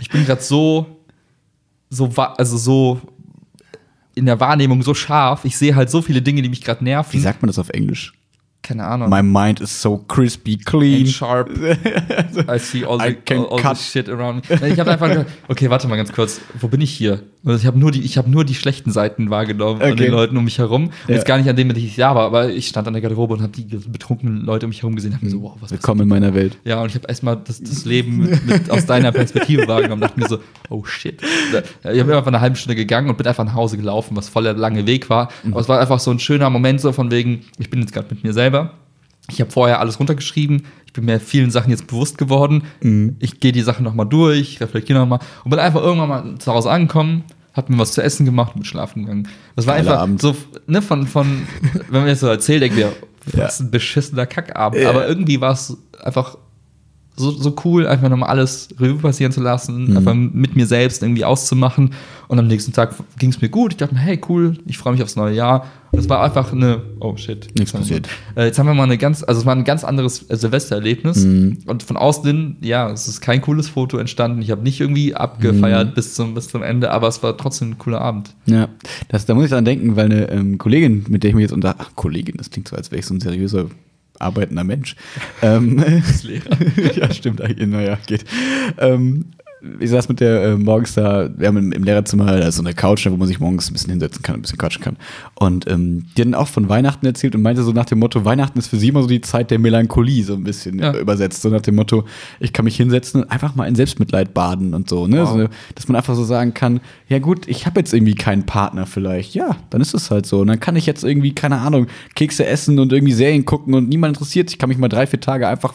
ich bin gerade so, so, also so in der Wahrnehmung so scharf. Ich sehe halt so viele Dinge, die mich gerade Wie nerven. sagt man das auf Englisch? Keine Ahnung. My mind is so crispy And clean. sharp. [LAUGHS] I see all I the, can all, all cut. the shit around me. Ich habe einfach gedacht, okay, warte mal ganz kurz. Wo bin ich hier? Also ich habe nur die, ich habe nur die schlechten Seiten wahrgenommen an Okay. den Leuten um mich herum. Und Ja. Jetzt gar nicht an denen, mit denen ich da war, aber ich stand an der Garderobe und habe die betrunkenen Leute um mich herum gesehen. und Hab mir so, wow, was Willkommen in meiner Welt. Ja, und ich habe erstmal das, das Leben mit, mit, aus deiner Perspektive wahrgenommen. Dachte mir so, oh shit. Ich habe einfach eine halbe Stunde gegangen und bin einfach nach Hause gelaufen, was voll der lange Weg war. Aber es war einfach so ein schöner Moment, so von wegen, ich bin jetzt gerade mit mir selber. Ich habe vorher alles runtergeschrieben. Ich bin mir vielen Sachen jetzt bewusst geworden. Ich gehe die Sachen nochmal durch, reflektiere nochmal und bin einfach irgendwann mal zu Hause angekommen. Hab mir was zu essen gemacht und bin schlafen gegangen. Das war Geiler einfach Abend. so, ne, von, von, [LAUGHS] wenn man jetzt so erzählt, denkt wir, Ja. was ein beschissener Kackabend. Ja. Aber irgendwie war es einfach so, so cool, einfach nochmal alles Revue passieren zu lassen, Mhm. einfach mit mir selbst irgendwie auszumachen. Und am nächsten Tag ging es mir gut. Ich dachte mir, hey, cool, ich freue mich aufs neue Jahr. Es war einfach eine, oh shit. Nichts passiert. Äh, jetzt haben wir mal eine ganz, also es war ein ganz anderes äh, Silvestererlebnis. Mhm. Und von außen, ja, es ist kein cooles Foto entstanden. Ich habe nicht irgendwie abgefeiert Mhm. bis, zum, bis zum Ende, aber es war trotzdem ein cooler Abend. Ja, das, da muss ich dran denken, weil eine ähm, Kollegin, mit der ich mich jetzt unter. Ach, Kollegin, das klingt so, als wäre ich so ein seriöser, arbeitender Mensch. ähm, [LAUGHS] Lehrer. [LAUGHS] ja, stimmt. [LAUGHS] Naja, geht. Ähm, ich saß mit der äh, morgens da, wir haben im, im Lehrerzimmer da ist so eine Couch, wo man sich morgens ein bisschen hinsetzen kann, ein bisschen quatschen kann. Und ähm, die hatten auch von Weihnachten erzählt und meinte so nach dem Motto, Weihnachten ist für sie immer so die Zeit der Melancholie, so ein bisschen Ja. übersetzt. So nach dem Motto, ich kann mich hinsetzen und einfach mal in Selbstmitleid baden und so, ne? Wow. So, dass man einfach so sagen kann, ja gut, ich habe jetzt irgendwie keinen Partner vielleicht. Ja, dann ist es halt so. Und dann kann ich jetzt irgendwie, keine Ahnung, Kekse essen und irgendwie Serien gucken und niemand interessiert sich. Ich kann mich mal drei, vier Tage einfach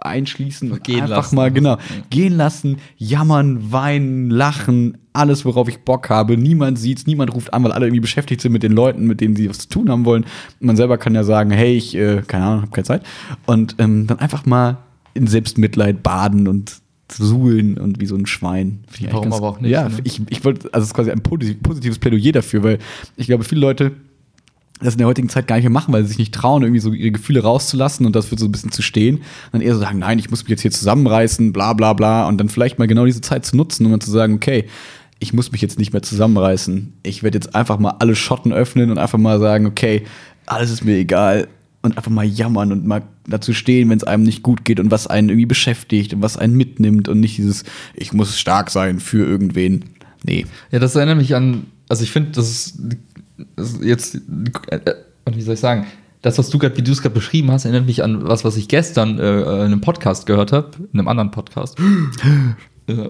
einschließen Gehen einfach lassen. mal, genau, gehen lassen, jammern, weinen, lachen, alles, worauf ich Bock habe. Niemand sieht's, niemand ruft an, weil alle irgendwie beschäftigt sind mit den Leuten, mit denen sie was zu tun haben wollen. Man selber kann ja sagen, hey, ich, äh, keine Ahnung, habe keine Zeit. Und ähm, dann einfach mal in Selbstmitleid baden und suhlen und wie so ein Schwein. Warum aber auch nicht, Ja, ne? ich, ich wollte, also es ist quasi ein posi- positives Plädoyer dafür, weil ich glaube, viele Leute das in der heutigen Zeit gar nicht mehr machen, weil sie sich nicht trauen, irgendwie so ihre Gefühle rauszulassen und das wird so ein bisschen zu stehen. Und dann eher so sagen, nein, ich muss mich jetzt hier zusammenreißen, bla bla bla. Und dann vielleicht mal genau diese Zeit zu nutzen, um dann zu sagen, okay, ich muss mich jetzt nicht mehr zusammenreißen. Ich werde jetzt einfach mal alle Schotten öffnen und einfach mal sagen, okay, alles ist mir egal. Und einfach mal jammern und mal dazu stehen, wenn es einem nicht gut geht und was einen irgendwie beschäftigt und was einen mitnimmt und nicht dieses, ich muss stark sein für irgendwen. Nee. Ja, das erinnert mich an, also ich finde, das ist, jetzt, äh, äh, wie soll ich sagen, das, was du gerade, wie du es gerade beschrieben hast, erinnert mich an was, was ich gestern äh, äh, in einem Podcast gehört habe, in einem anderen Podcast. Ja.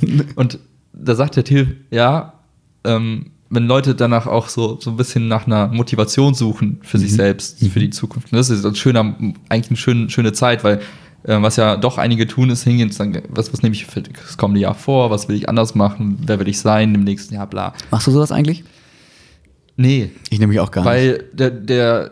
[GASPS] Und da sagt der Till, ja, ähm, wenn Leute danach auch so, so ein bisschen nach einer Motivation suchen für sich selbst, für die Zukunft. Und das ist ein schöner, eigentlich eine schöne, schöne Zeit, weil äh, was ja doch einige tun, ist hingehen und sagen, was, was nehme ich für das kommende Jahr vor, was will ich anders machen, wer will ich sein im nächsten Jahr, bla. Machst du sowas eigentlich? Nee, Ich nehme mich auch gar nicht. weil der, der,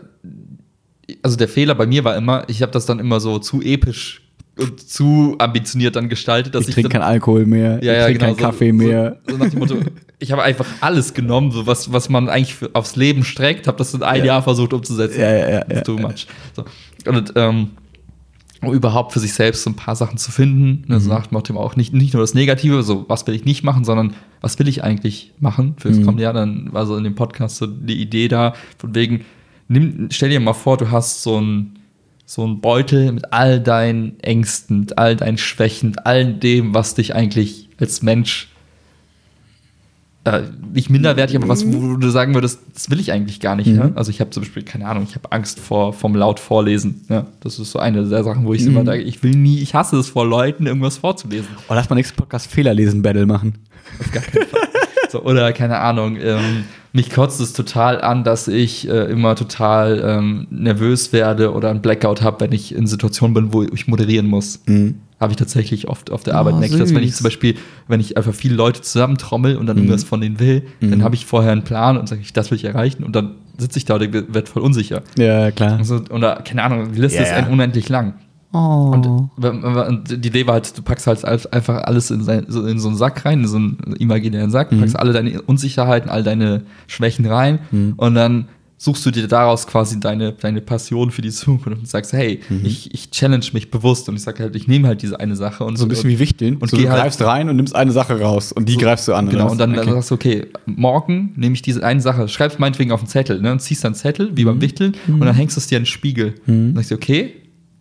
also der Fehler bei mir war immer, ich habe das dann immer so zu episch und zu ambitioniert dann gestaltet, dass ich ich, trinke keinen Alkohol mehr, ja, ich trinke genau, keinen Kaffee mehr. So, so nach dem Motto, ich habe einfach alles genommen, so was, was man eigentlich für, aufs Leben streckt, habe das in ein Ja. Jahr versucht umzusetzen. Ja, ja, ja, ja, too much. So. Und ähm, um überhaupt für sich selbst so ein paar Sachen zu finden. Ne, so nach dem auch nicht, nicht nur das Negative, so was will ich nicht machen, sondern was will ich eigentlich machen fürs kommende Jahr. Dann war so in dem Podcast so die Idee da, von wegen, nimm, stell dir mal vor, du hast so ein so ein Beutel mit all deinen Ängsten, mit all deinen Schwächen, mit all dem, was dich eigentlich als Mensch äh, nicht minderwertig, aber was, wo du sagen würdest, das will ich eigentlich gar nicht. Ne? Also ich habe zum Beispiel, keine Ahnung, ich habe Angst vor vom laut vorlesen. Ne? Das ist so eine der Sachen, wo ich immer sage, ich will nie, ich hasse es vor Leuten, irgendwas vorzulesen. Oh, lass mal nächsten Podcast Fehlerlesen-Battle machen. Auf gar keinen Fall. [LAUGHS] So, oder keine Ahnung, ähm, mich kotzt es total an, dass ich äh, immer total ähm, nervös werde oder einen Blackout habe, wenn ich in Situationen bin, wo ich moderieren muss. Habe ich tatsächlich oft auf der Arbeit. Oh, das, wenn ich zum Beispiel, wenn ich einfach viele Leute zusammentrommel und dann irgendwas von denen will, dann habe ich vorher einen Plan und sage ich, das will ich erreichen und dann sitze ich da und werde voll unsicher. Ja, klar. Also, oder keine Ahnung, die Liste Ja, ist unendlich lang. Oh. Und, und die Idee war halt, du packst halt al- einfach alles in, sein, so in so einen Sack rein, in so einen imaginären Sack, Mhm. packst alle deine Unsicherheiten, all deine Schwächen rein Mhm. und dann suchst du dir daraus quasi deine, deine Passion für die Zukunft und sagst, hey, ich, ich challenge mich bewusst und ich sage halt, ich nehme halt diese eine Sache und Mhm. so ein bisschen wie Wichteln. und so, du halt- greifst rein und nimmst eine Sache raus und die greifst du an. Genau, und dann, was? dann sagst du, okay, morgen nehme ich diese eine Sache, schreibst meinetwegen auf den Zettel, ne, und ziehst dann einen Zettel, wie Mhm. beim Wichteln, und dann hängst du es dir an den Spiegel. Und dann sagst du, okay,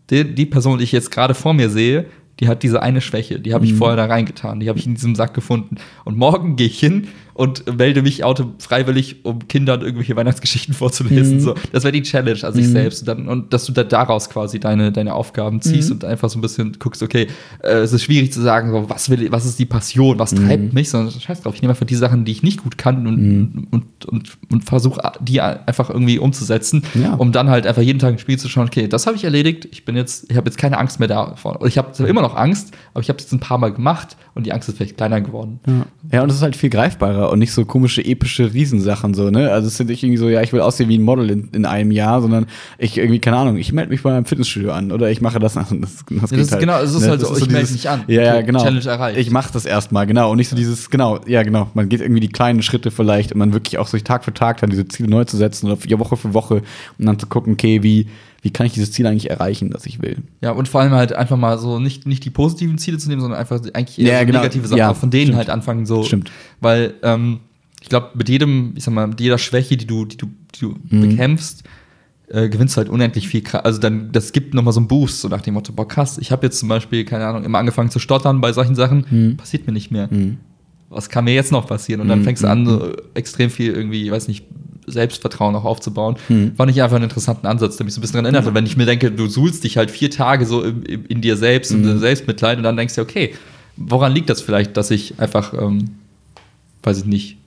die, die Person, die ich jetzt gerade vor mir sehe, die hat diese eine Schwäche, die habe Mhm. ich vorher da reingetan, die habe ich in diesem Sack gefunden. Und morgen gehe ich hin und melde mich auto freiwillig, um Kindern irgendwelche Weihnachtsgeschichten Mhm. vorzulesen. So, das wäre die Challenge an sich selbst. Und, dann, und dass du da daraus quasi deine, deine Aufgaben ziehst Mhm. und einfach so ein bisschen guckst, okay, äh, es ist schwierig zu sagen, so, was, will, was ist die Passion, was Mhm. treibt mich, sondern scheiß drauf, ich nehme einfach die Sachen, die ich nicht gut kann und, Mhm. und, und, und versuche, die einfach irgendwie umzusetzen, Ja. um dann halt einfach jeden Tag im Spiel zu schauen, okay, das habe ich erledigt, ich bin jetzt, ich habe jetzt keine Angst mehr davon. Ich habe zwar immer noch Angst, aber ich habe es jetzt ein paar Mal gemacht und die Angst ist vielleicht kleiner geworden. Ja. ja, und es ist halt viel greifbarer und nicht so komische, epische Riesensachen so, ne? Also es sind nicht irgendwie so, ja, ich will aussehen wie ein Model in, in einem Jahr, sondern ich irgendwie, keine Ahnung, ich melde mich bei einem Fitnessstudio an oder ich mache das. [LAUGHS] Das, das, das ist genau, es ist halt so, ich melde mich an. Ja, ja, genau. Challenge erreicht. Ich mache das erstmal, genau. Und nicht so dieses, genau, ja, genau. Man geht irgendwie die kleinen Schritte vielleicht und man wirklich auch so Tag für Tag dann diese Ziele neu zu setzen oder Woche für Woche und dann zu gucken, okay, wie, wie kann ich dieses Ziel eigentlich erreichen, das ich will. Ja, und vor allem halt einfach mal so nicht, nicht die positiven Ziele zu nehmen, sondern einfach eigentlich eher Ja, so genau. negative Sachen, Ja, von denen stimmt. halt anfangen so. Stimmt. Weil ähm, ich glaube, mit jedem, ich sag mal, mit jeder Schwäche, die du, die du, die du Mhm. bekämpfst, äh, gewinnst du halt unendlich viel. Kra- Also dann, das gibt nochmal so einen Boost, so nach dem Motto, boah, krass, ich habe jetzt zum Beispiel, keine Ahnung, immer angefangen zu stottern bei solchen Sachen, Mhm. passiert mir nicht mehr. Was kann mir jetzt noch passieren? Und dann fängst du an, so extrem viel irgendwie, weiß nicht, Selbstvertrauen auch aufzubauen. Fand ich einfach einen interessanten Ansatz, der mich so ein bisschen daran erinnert. Und wenn ich mir denke, du suhlst dich halt vier Tage so im, in dir selbst und in Selbstmitleid und dann denkst du, okay, woran liegt das vielleicht, dass ich einfach, ähm, weiß ich nicht,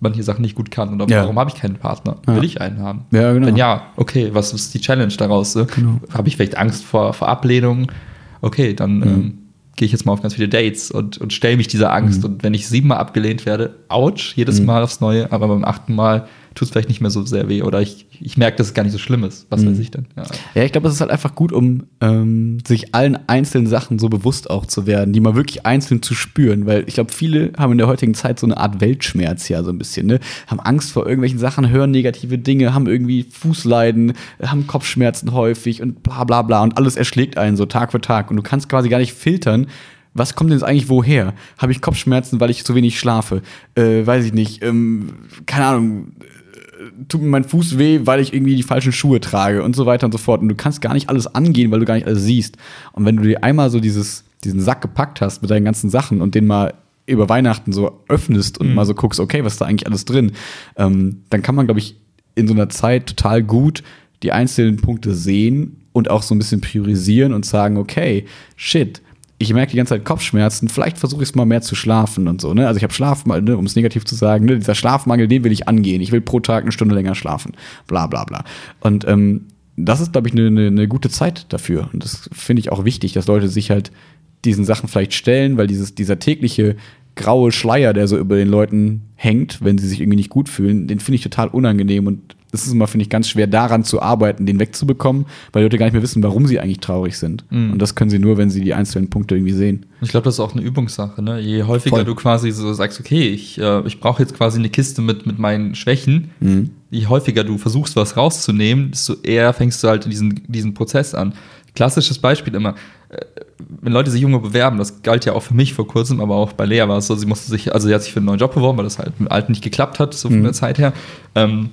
manche Sachen nicht gut kann oder Ja. warum habe ich keinen Partner? Ja. Will ich einen haben? Ja, genau. Wenn ja, okay, was ist die Challenge daraus? Äh? Habe ich vielleicht Angst vor, vor Ablehnung? Okay, dann ähm, gehe ich jetzt mal auf ganz viele Dates und, und stelle mich dieser Angst. Und wenn ich siebenmal abgelehnt werde, ouch, jedes Mal aufs Neue, aber beim achten Mal tut es vielleicht nicht mehr so sehr weh oder ich, ich merke, dass es gar nicht so schlimm ist. Was weiß ich denn? Ja. Ja, ich glaube, es ist halt einfach gut, um ähm, sich allen einzelnen Sachen so bewusst auch zu werden, die mal wirklich einzeln zu spüren, weil ich glaube, viele haben in der heutigen Zeit so eine Art Weltschmerz ja so ein bisschen, ne? Haben Angst vor irgendwelchen Sachen, hören negative Dinge, haben irgendwie Fußleiden, haben Kopfschmerzen häufig und bla bla bla und alles erschlägt einen so Tag für Tag und du kannst quasi gar nicht filtern. Was kommt denn jetzt eigentlich woher? Habe ich Kopfschmerzen, weil ich zu wenig schlafe? Äh, weiß ich nicht. Ähm, keine Ahnung tut mir mein Fuß weh, weil ich irgendwie die falschen Schuhe trage und so weiter und so fort. Und du kannst gar nicht alles angehen, weil du gar nicht alles siehst. Und wenn du dir einmal so dieses, diesen Sack gepackt hast mit deinen ganzen Sachen und den mal über Weihnachten so öffnest und mal so guckst, okay, was ist da eigentlich alles drin, ähm, dann kann man, glaube ich, in so einer Zeit total gut die einzelnen Punkte sehen und auch so ein bisschen priorisieren und sagen, okay, shit, ich merke die ganze Zeit Kopfschmerzen, vielleicht versuche ich es mal mehr zu schlafen und so. Ne? Also ich habe Schlafmangel, ne, um es negativ zu sagen, ne? dieser Schlafmangel, den will ich angehen. Ich will pro Tag eine Stunde länger schlafen. Bla bla bla. Und ähm, das ist, glaube ich, eine eine- eine gute Zeit dafür. Und das finde ich auch wichtig, dass Leute sich halt diesen Sachen vielleicht stellen, weil dieses, dieser tägliche graue Schleier, der so über den Leuten hängt, wenn sie sich irgendwie nicht gut fühlen, den finde ich total unangenehm und es ist immer, finde ich, ganz schwer daran zu arbeiten, den wegzubekommen, weil Leute gar nicht mehr wissen, warum sie eigentlich traurig sind. Mhm. Und das können sie nur, wenn sie die einzelnen Punkte irgendwie sehen. Ich glaube, das ist auch eine Übungssache. Ne? Je häufiger Voll. du quasi so sagst, okay, ich, äh, ich brauche jetzt quasi eine Kiste mit, mit meinen Schwächen, Mhm. je häufiger du versuchst, was rauszunehmen, desto eher fängst du halt diesen, diesen Prozess an. klassisches Beispiel immer, äh, wenn Leute sich junge bewerben, das galt ja auch für mich vor kurzem, aber auch bei Lea war es so, sie musste sich, also sie hat sich für einen neuen Job beworben, weil das halt mit dem Alten nicht geklappt hat, so von Mhm. der Zeit her. Ähm,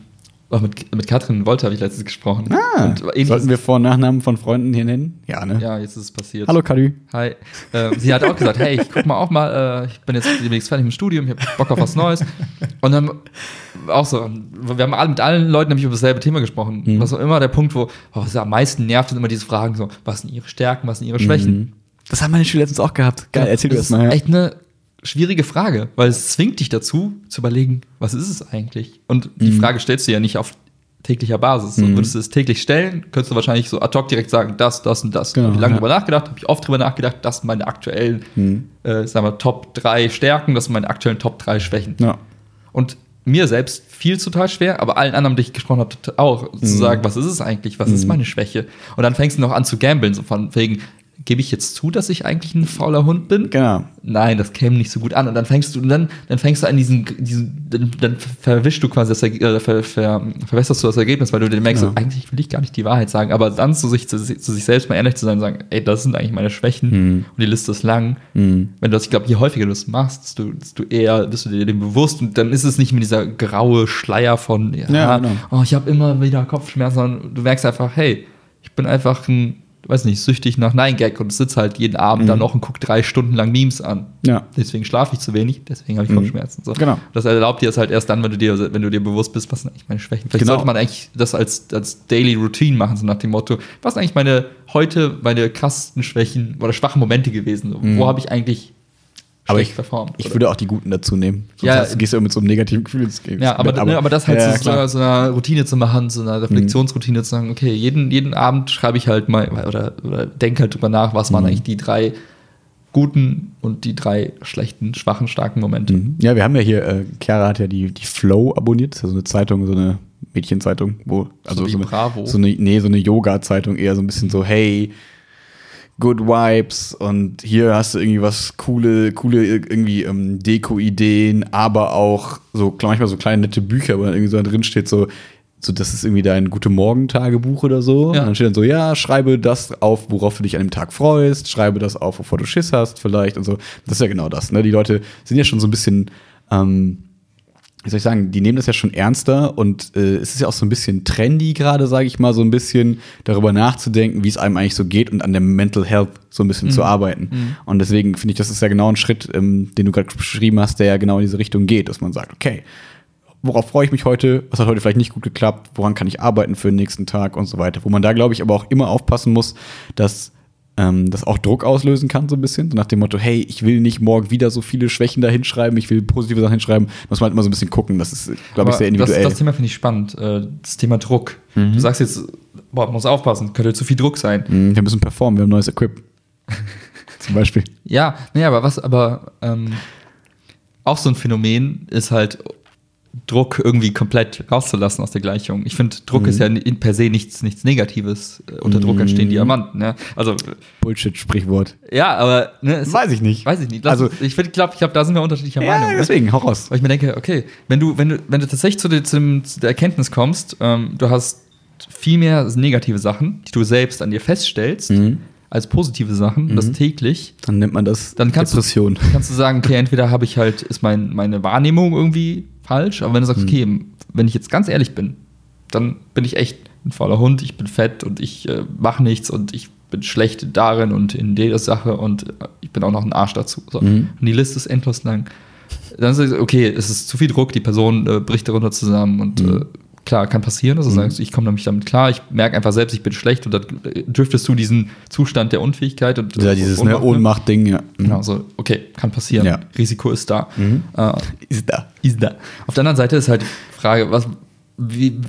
auch mit, mit Katrin Wolter habe ich letztens gesprochen. Ah, sollten wir Vor- und Nachnamen von Freunden hier nennen? Ja, ne? Ja, jetzt ist es passiert. Hallo Kadü. Hi. Ähm, sie hat auch gesagt, hey, ich guck mal auch mal, äh, ich bin jetzt demnächst fertig mit dem Studium, ich hab Bock auf was Neues. Und dann auch so, wir haben alle, mit allen Leuten nämlich über dasselbe Thema gesprochen. Mhm. Was auch immer der Punkt, wo oh, was am meisten nervt, sind immer diese Fragen so, was sind ihre Stärken, was sind ihre Schwächen? Das haben meine Schüler letztens auch gehabt. Geil, erzähl du das mal. Ja. echt eine schwierige Frage, weil es zwingt dich dazu, zu überlegen, was ist es eigentlich? Und die Mhm. Frage stellst du ja nicht auf täglicher Basis. So, würdest du es täglich stellen, könntest du wahrscheinlich so ad hoc direkt sagen, das, das und das. Genau, Hab ich lange ja. drüber nachgedacht, habe ich oft drüber nachgedacht, das sind meine aktuellen, Mhm. äh, sagen wir, Top 3 Stärken, das sind meine aktuellen Top 3 Schwächen. Ja. Und mir selbst fiel total schwer, aber allen anderen, die ich gesprochen habe, auch Mhm. zu sagen, was ist es eigentlich, was ist meine Schwäche? Und dann fängst du noch an zu gambeln, so von wegen, gebe ich jetzt zu, dass ich eigentlich ein fauler Hund bin? Genau. Nein, das käme nicht so gut an. Und dann fängst du, dann, dann fängst du an diesen, diesen dann, dann verwischst du quasi das äh, ver, ver, verwässerst du das Ergebnis, weil du dir merkst, Ja. so, eigentlich will ich gar nicht die Wahrheit sagen. Aber dann zu sich, zu, sich- zu sich selbst mal ehrlich zu sein und sagen, ey, das sind eigentlich meine Schwächen Mhm. und die Liste ist lang. Mhm. Wenn du das, ich glaube, je häufiger du das machst, desto, desto eher bist du dir dem bewusst und dann ist es nicht mehr dieser graue Schleier von, ja, Ja, genau. oh, ich habe immer wieder Kopfschmerzen, sondern du merkst einfach, hey, ich bin einfach ein, weiß nicht, süchtig nach Nein-Gag und sitze halt jeden Abend Mhm. dann noch und gucke drei Stunden lang Memes an. Ja. Deswegen schlafe ich zu wenig, deswegen habe ich Mhm. Kopfschmerzen. So. Genau. Das erlaubt dir es halt erst dann, wenn du dir, wenn du dir bewusst bist, was sind eigentlich meine Schwächen. Vielleicht Genau. sollte man eigentlich das als, als Daily Routine machen, so nach dem Motto, was sind eigentlich meine heute meine krassesten Schwächen oder schwachen Momente gewesen? So, Wo habe ich eigentlich Mhm. Aber schlecht ich, performt? ich Oder- würde auch die Guten dazu nehmen. Sonst Ja, hast, gehst du mit so einem negativen Gefühl ins ins Ja, aber, Bett. ne, aber das halt ja, so, so, so einer Routine zu machen, so einer Reflexionsroutine zu sagen, okay, jeden, jeden Abend schreibe ich halt mal oder, oder denke halt drüber nach, was waren Mhm. eigentlich die drei guten und die drei schlechten, schwachen, starken Momente. Mhm. Ja, wir haben ja hier, äh, Chiara hat ja die, die Flow abonniert, das ist ja so eine Zeitung, so eine Mädchenzeitung, wo, also wie so, eine, Bravo. so eine, nee, so eine Yoga-Zeitung, eher so ein bisschen so, hey, good vibes und hier hast du irgendwie was coole, coole irgendwie ähm, Deko-Ideen, aber auch so manchmal so kleine nette Bücher, wo dann irgendwie so drin steht, so, so, das ist irgendwie dein Gute Morgen-Tagebuch oder so. Ja. Und dann steht dann so, ja, schreibe das auf, worauf du dich an dem Tag freust, schreibe das auf, wovor du Schiss hast, vielleicht und so. Das ist ja genau das, ne? Die Leute sind ja schon so ein bisschen, ähm, wie soll ich sagen, die nehmen das ja schon ernster und äh, es ist ja auch so ein bisschen trendy gerade, sage ich mal, so ein bisschen darüber nachzudenken, wie es einem eigentlich so geht und an der Mental Health so ein bisschen zu arbeiten. Und deswegen finde ich, das ist ja genau ein Schritt, ähm, den du gerade beschrieben hast, der ja genau in diese Richtung geht, dass man sagt, okay, worauf freue ich mich heute, was hat heute vielleicht nicht gut geklappt, woran kann ich arbeiten für den nächsten Tag und so weiter. Wo man da, glaube ich, aber auch immer aufpassen muss, dass ähm, das auch Druck auslösen kann, so ein bisschen. So nach dem Motto, hey, ich will nicht morgen wieder so viele Schwächen da hinschreiben, ich will positive Sachen hinschreiben. Muss man halt immer so ein bisschen gucken. Das ist, glaube ich, sehr individuell. Das, das Thema finde ich spannend, äh, das Thema Druck. Mhm. Du sagst jetzt, boah, muss aufpassen, könnte zu viel Druck sein. Mhm, wir müssen performen, wir haben neues Equip. [LAUGHS] Zum Beispiel. Ja, nee, aber was, aber ähm, auch so ein Phänomen ist halt Druck irgendwie komplett rauszulassen aus der Gleichung. Ich finde, Druck Mhm. ist ja in, per se nichts, nichts Negatives. Unter Druck entstehen Diamanten. Ne? Also, Bullshit-Sprichwort. ja, aber ne, es, Weiß ich nicht. weiß ich nicht. Lass Also- uns- ich finde, glaube, ich glaube, da sind wir unterschiedlicher Ja, Meinung. Ne? deswegen, hau raus. Weil ich mir denke, okay, wenn du, wenn du, wenn du tatsächlich zu, der- zu der Erkenntnis kommst, ähm, du hast viel mehr negative Sachen, die du selbst an dir feststellst, Mhm. Als positive Sachen, das täglich, Dann nennt man das Dann kannst du- Depression. kannst du sagen, okay, entweder habe ich halt, ist mein, meine Wahrnehmung irgendwie falsch, aber wenn du sagst, Mhm. okay, wenn ich jetzt ganz ehrlich bin, dann bin ich echt ein fauler Hund, ich bin fett und ich äh, mache nichts und ich bin schlecht darin und in der Sache und äh, ich bin auch noch ein Arsch dazu. So. Mhm. Und die Liste ist endlos lang. Dann sagst du, okay, es ist zu viel Druck, die Person äh, bricht darunter zusammen und Mhm. äh, klar, kann passieren, dass du sagst, ich komme nämlich damit klar, ich merke einfach selbst, ich bin schlecht und dann äh, driftest du diesen Zustand der Unfähigkeit und Ja, dieses ne, Ohnmacht, ne? Ohnmacht-Ding, ja. Mhm. Genau, so, okay, kann passieren. Ja. Risiko ist da. Mhm. Äh, Ist da. ist da. Auf der anderen Seite ist halt die Frage, was, wie,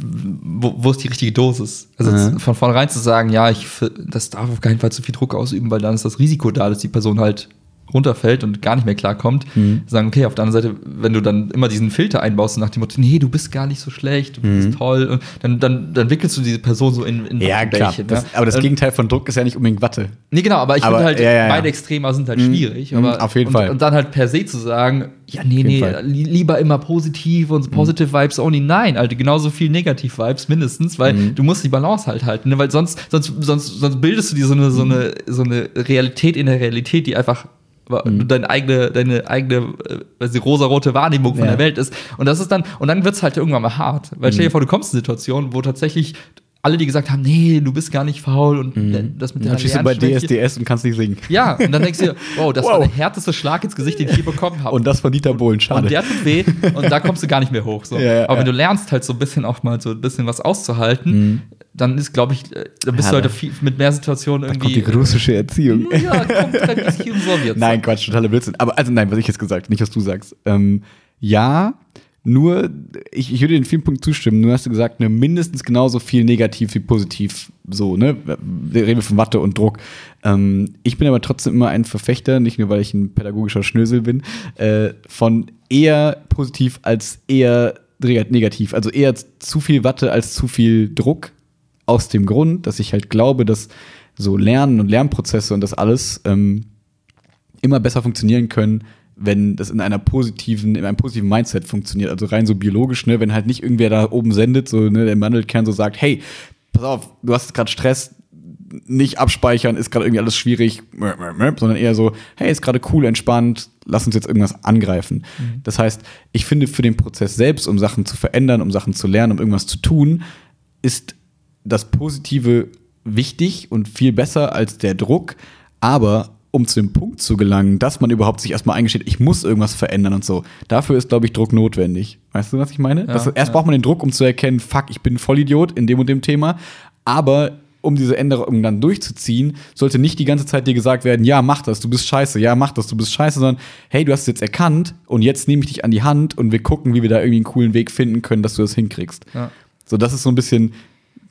wo, wo ist die richtige Dosis? Also Mhm. von vornherein zu sagen, ja, ich, das darf auf keinen Fall zu viel Druck ausüben, weil dann ist das Risiko da, dass die Person halt runterfällt und gar nicht mehr klarkommt, Mhm. sagen, okay, auf der anderen Seite, wenn du dann immer diesen Filter einbaust nach dem Motto, nee, du bist gar nicht so schlecht, du bist toll, und dann, dann, dann wickelst du diese Person so in, in Mhm. Ja, klar. Wattebällchen, Das, ne? aber das Und- Gegenteil von Druck ist ja nicht unbedingt Watte. Nee, genau, aber ich finde halt, ja, ja, beide Extremer sind halt Mhm. schwierig. Mhm, Aber, auf jeden und, Fall. Und dann halt per se zu sagen, ja, nee, nee, Fall. Mhm. li lieber immer positiv und positive Vibes only. Nein, Alter, genauso viel Negativ-Vibes mindestens, weil Mhm. du musst die Balance halt halten. Ne? Weil sonst, sonst, sonst, sonst bildest du dir so eine, so, eine, so eine Realität in der Realität, die einfach Mhm. deine eigene, deine eigene äh, weiß ich, rosarote Wahrnehmung von Ja. der Welt ist. Und das ist dann, und dann wird es halt irgendwann mal hart. Weil Mhm. stell dir vor, du kommst in Situationen, wo tatsächlich alle, die gesagt haben, nee, du bist gar nicht faul und das mit Dann der stehst du bei DSDS und kannst nicht singen. ja, und dann denkst du dir, [LAUGHS] wow, das war Wow. der härteste Schlag ins Gesicht, den ich je bekommen habe. Und das von Dieter Bohlen, schade. Und der tut weh und da kommst du gar nicht mehr hoch. So. [LAUGHS] Ja, ja, Aber wenn du lernst, halt so ein bisschen auch mal so ein bisschen was auszuhalten, dann ist, glaube ich, äh, dann bist Ja, du heute da- viel, mit mehr Situationen Kommt irgendwie. die russische Erziehung. [LAUGHS] ja, kommt halt ein bisschen Sowjet. Nein, Quatsch, totale Blödsinn. Aber also nein, was ich jetzt gesagt, nicht was du sagst. Ähm, ja, nur, ich, ich würde in vielen Punkten zustimmen, nur hast du gesagt, ne, mindestens genauso viel negativ wie positiv. So, ne? Wir reden von Watte und Druck. Ähm, ich bin aber trotzdem immer ein Verfechter, nicht nur weil ich ein pädagogischer Schnösel bin, äh, von eher positiv als eher negativ. Also eher zu viel Watte als zu viel Druck. Aus dem Grund, dass ich halt glaube, dass so Lernen und Lernprozesse und das alles ähm, immer besser funktionieren können, wenn das in einer positiven, in einem positiven Mindset funktioniert. Also rein so biologisch, ne, wenn halt nicht irgendwer da oben sendet, so ne, der Mandelkern so sagt, hey, pass auf, du hast gerade Stress, nicht abspeichern, ist gerade irgendwie alles schwierig, sondern eher so, hey, ist gerade cool, entspannt, lass uns jetzt irgendwas angreifen. Das heißt, ich finde für den Prozess selbst, um Sachen zu verändern, um Sachen zu lernen, um irgendwas zu tun, ist das Positive wichtig und viel besser als der Druck, aber um zu dem Punkt zu gelangen, dass man überhaupt sich erstmal eingesteht, ich muss irgendwas verändern und so. Dafür ist, glaube ich, Druck notwendig. Weißt du, was ich meine? Ja, das, erst ja. braucht man den Druck, um zu erkennen, fuck, ich bin Vollidiot in dem und dem Thema. Aber um diese Änderung dann durchzuziehen, sollte nicht die ganze Zeit dir gesagt werden, ja, mach das, du bist scheiße, ja, mach das, du bist scheiße, sondern hey, du hast es jetzt erkannt und jetzt nehme ich dich an die Hand und wir gucken, wie wir da irgendwie einen coolen Weg finden können, dass du das hinkriegst. Ja. So, das ist so ein bisschen,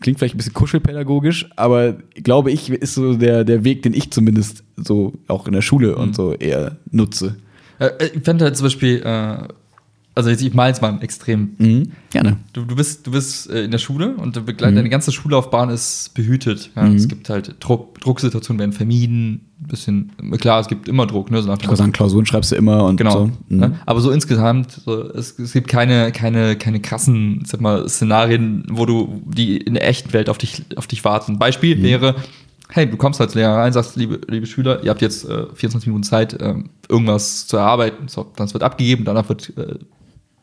klingt vielleicht ein bisschen kuschelpädagogisch, aber glaube ich, ist so der, der Weg, den ich zumindest so auch in der Schule Mhm. und so eher nutze. Äh, ich fände halt zum Beispiel, äh, also jetzt, ich mal jetzt mal ein Extrem. Mhm. Gerne. Du, du bist, du bist äh, in der Schule und Mhm. deine ganze Schullaufbahn ist behütet. Ja? Mhm. Es gibt halt Druck, Drucksituationen werden vermieden. Ein bisschen, klar, es gibt immer Druck, ne? So Ich sagen, Klausuren schreibst du immer und Genau. so. Mhm. Ne? Aber so insgesamt, so, es, es gibt keine, keine, keine krassen, sag mal, Szenarien, wo du die in der echten Welt auf dich, auf dich warten. Beispiel Mhm. wäre, hey, du kommst als Lehrer rein, sagst, liebe, liebe Schüler, ihr habt jetzt äh, 24 Minuten Zeit, ähm, irgendwas zu erarbeiten. So, dann wird abgegeben, danach wird äh,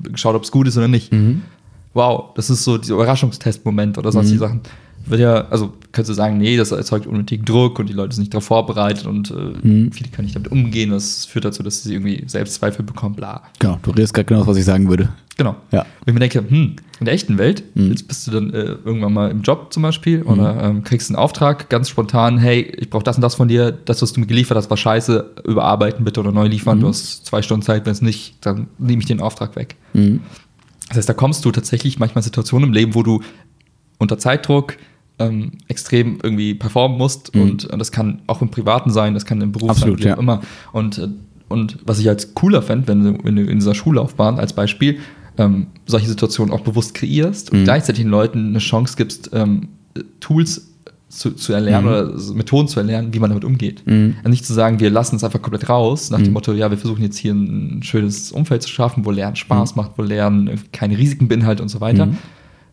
geschaut, ob es gut ist oder nicht. Mhm. Wow, das ist so dieser Überraschungstestmoment oder sonstige Sachen. Wird ja, also könntest du sagen, nee, das erzeugt unnötigen Druck und die Leute sind nicht darauf vorbereitet und äh, Mhm. viele können nicht damit umgehen. Das führt dazu, dass sie irgendwie Selbstzweifel bekommen, bla. Genau, du redest gerade genau das, was ich sagen würde. Genau. Ja. Und ich mir denke, hm, in der echten Welt, Mhm. jetzt bist du dann äh, irgendwann mal im Job zum Beispiel oder ähm, kriegst einen Auftrag ganz spontan, hey, ich brauche das und das von dir, das, was du mir geliefert hast, war scheiße, überarbeiten bitte oder neu liefern, du hast zwei Stunden Zeit, wenn es nicht, dann nehme ich den Auftrag weg. Mhm. Das heißt, da kommst du tatsächlich manchmal in Situationen im Leben, wo du unter Zeitdruck ähm, extrem irgendwie performen musst und, und das kann auch im Privaten sein, das kann im Beruf Absolut, sein, wie ja. auch immer. Und, äh, und was ich als cooler fände, wenn du, wenn du in dieser Schullaufbahn als Beispiel ähm, solche Situationen auch bewusst kreierst und gleichzeitig den Leuten eine Chance gibst, ähm, Tools zu, zu erlernen oder so Methoden zu erlernen, wie man damit umgeht. Und nicht zu sagen, wir lassen es einfach komplett raus, nach dem Motto, ja, wir versuchen jetzt hier ein schönes Umfeld zu schaffen, wo Lernen Spaß macht, wo Lernen keine Risiken beinhaltet und so weiter.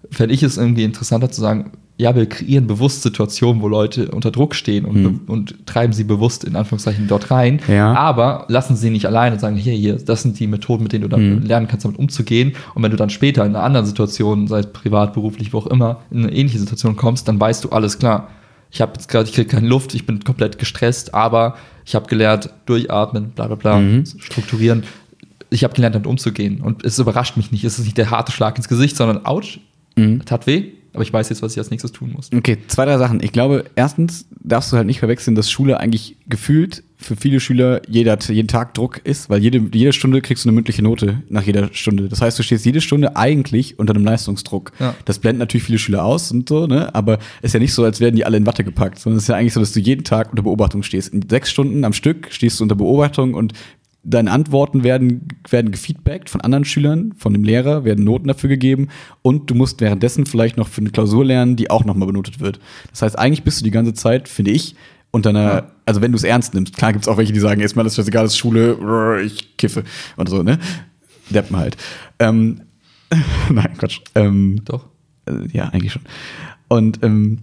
Fände ich es irgendwie interessanter zu sagen, ja, wir kreieren bewusst Situationen, wo Leute unter Druck stehen und, be- und treiben sie bewusst in Anführungszeichen dort rein. Ja. Aber lassen sie nicht allein und sagen, hier, hier, das sind die Methoden, mit denen du dann lernen kannst, damit umzugehen. Und wenn du dann später in einer anderen Situation, sei es privat, beruflich, wo auch immer, in eine ähnliche Situation kommst, dann weißt du, alles klar. Ich habe jetzt gerade, ich kriege keine Luft, ich bin komplett gestresst, aber ich habe gelernt, durchatmen, bla bla bla, strukturieren. Ich habe gelernt, damit umzugehen. Und es überrascht mich nicht. Es ist nicht der harte Schlag ins Gesicht, sondern ouch, tat weh. Aber ich weiß jetzt, was ich als nächstes tun muss. Okay, zwei, drei Sachen. Ich glaube, erstens darfst du halt nicht verwechseln, dass Schule eigentlich gefühlt für viele Schüler jeder, jeden Tag Druck ist, weil jede, jede Stunde kriegst du eine mündliche Note nach jeder Stunde. Das heißt, du stehst jede Stunde eigentlich unter einem Leistungsdruck. Ja. Das blenden natürlich viele Schüler aus und so, ne? Aber ist ja nicht so, als werden die alle in Watte gepackt, sondern es ist ja eigentlich so, dass du jeden Tag unter Beobachtung stehst. In sechs Stunden am Stück stehst du unter Beobachtung und deine Antworten werden, werden gefeedbackt von anderen Schülern, von dem Lehrer, werden Noten dafür gegeben und du musst währenddessen vielleicht noch für eine Klausur lernen, die auch nochmal benotet wird. Das heißt, eigentlich bist du die ganze Zeit, finde ich, unter einer, Ja. also wenn du es ernst nimmst, klar gibt es auch welche, die sagen, erstmal ist das egal, das ist Schule, ich kiffe und so, ne? Deppen halt. Ähm, [LAUGHS] nein, Quatsch. Ähm, Doch. äh, ja, eigentlich schon. Und ähm,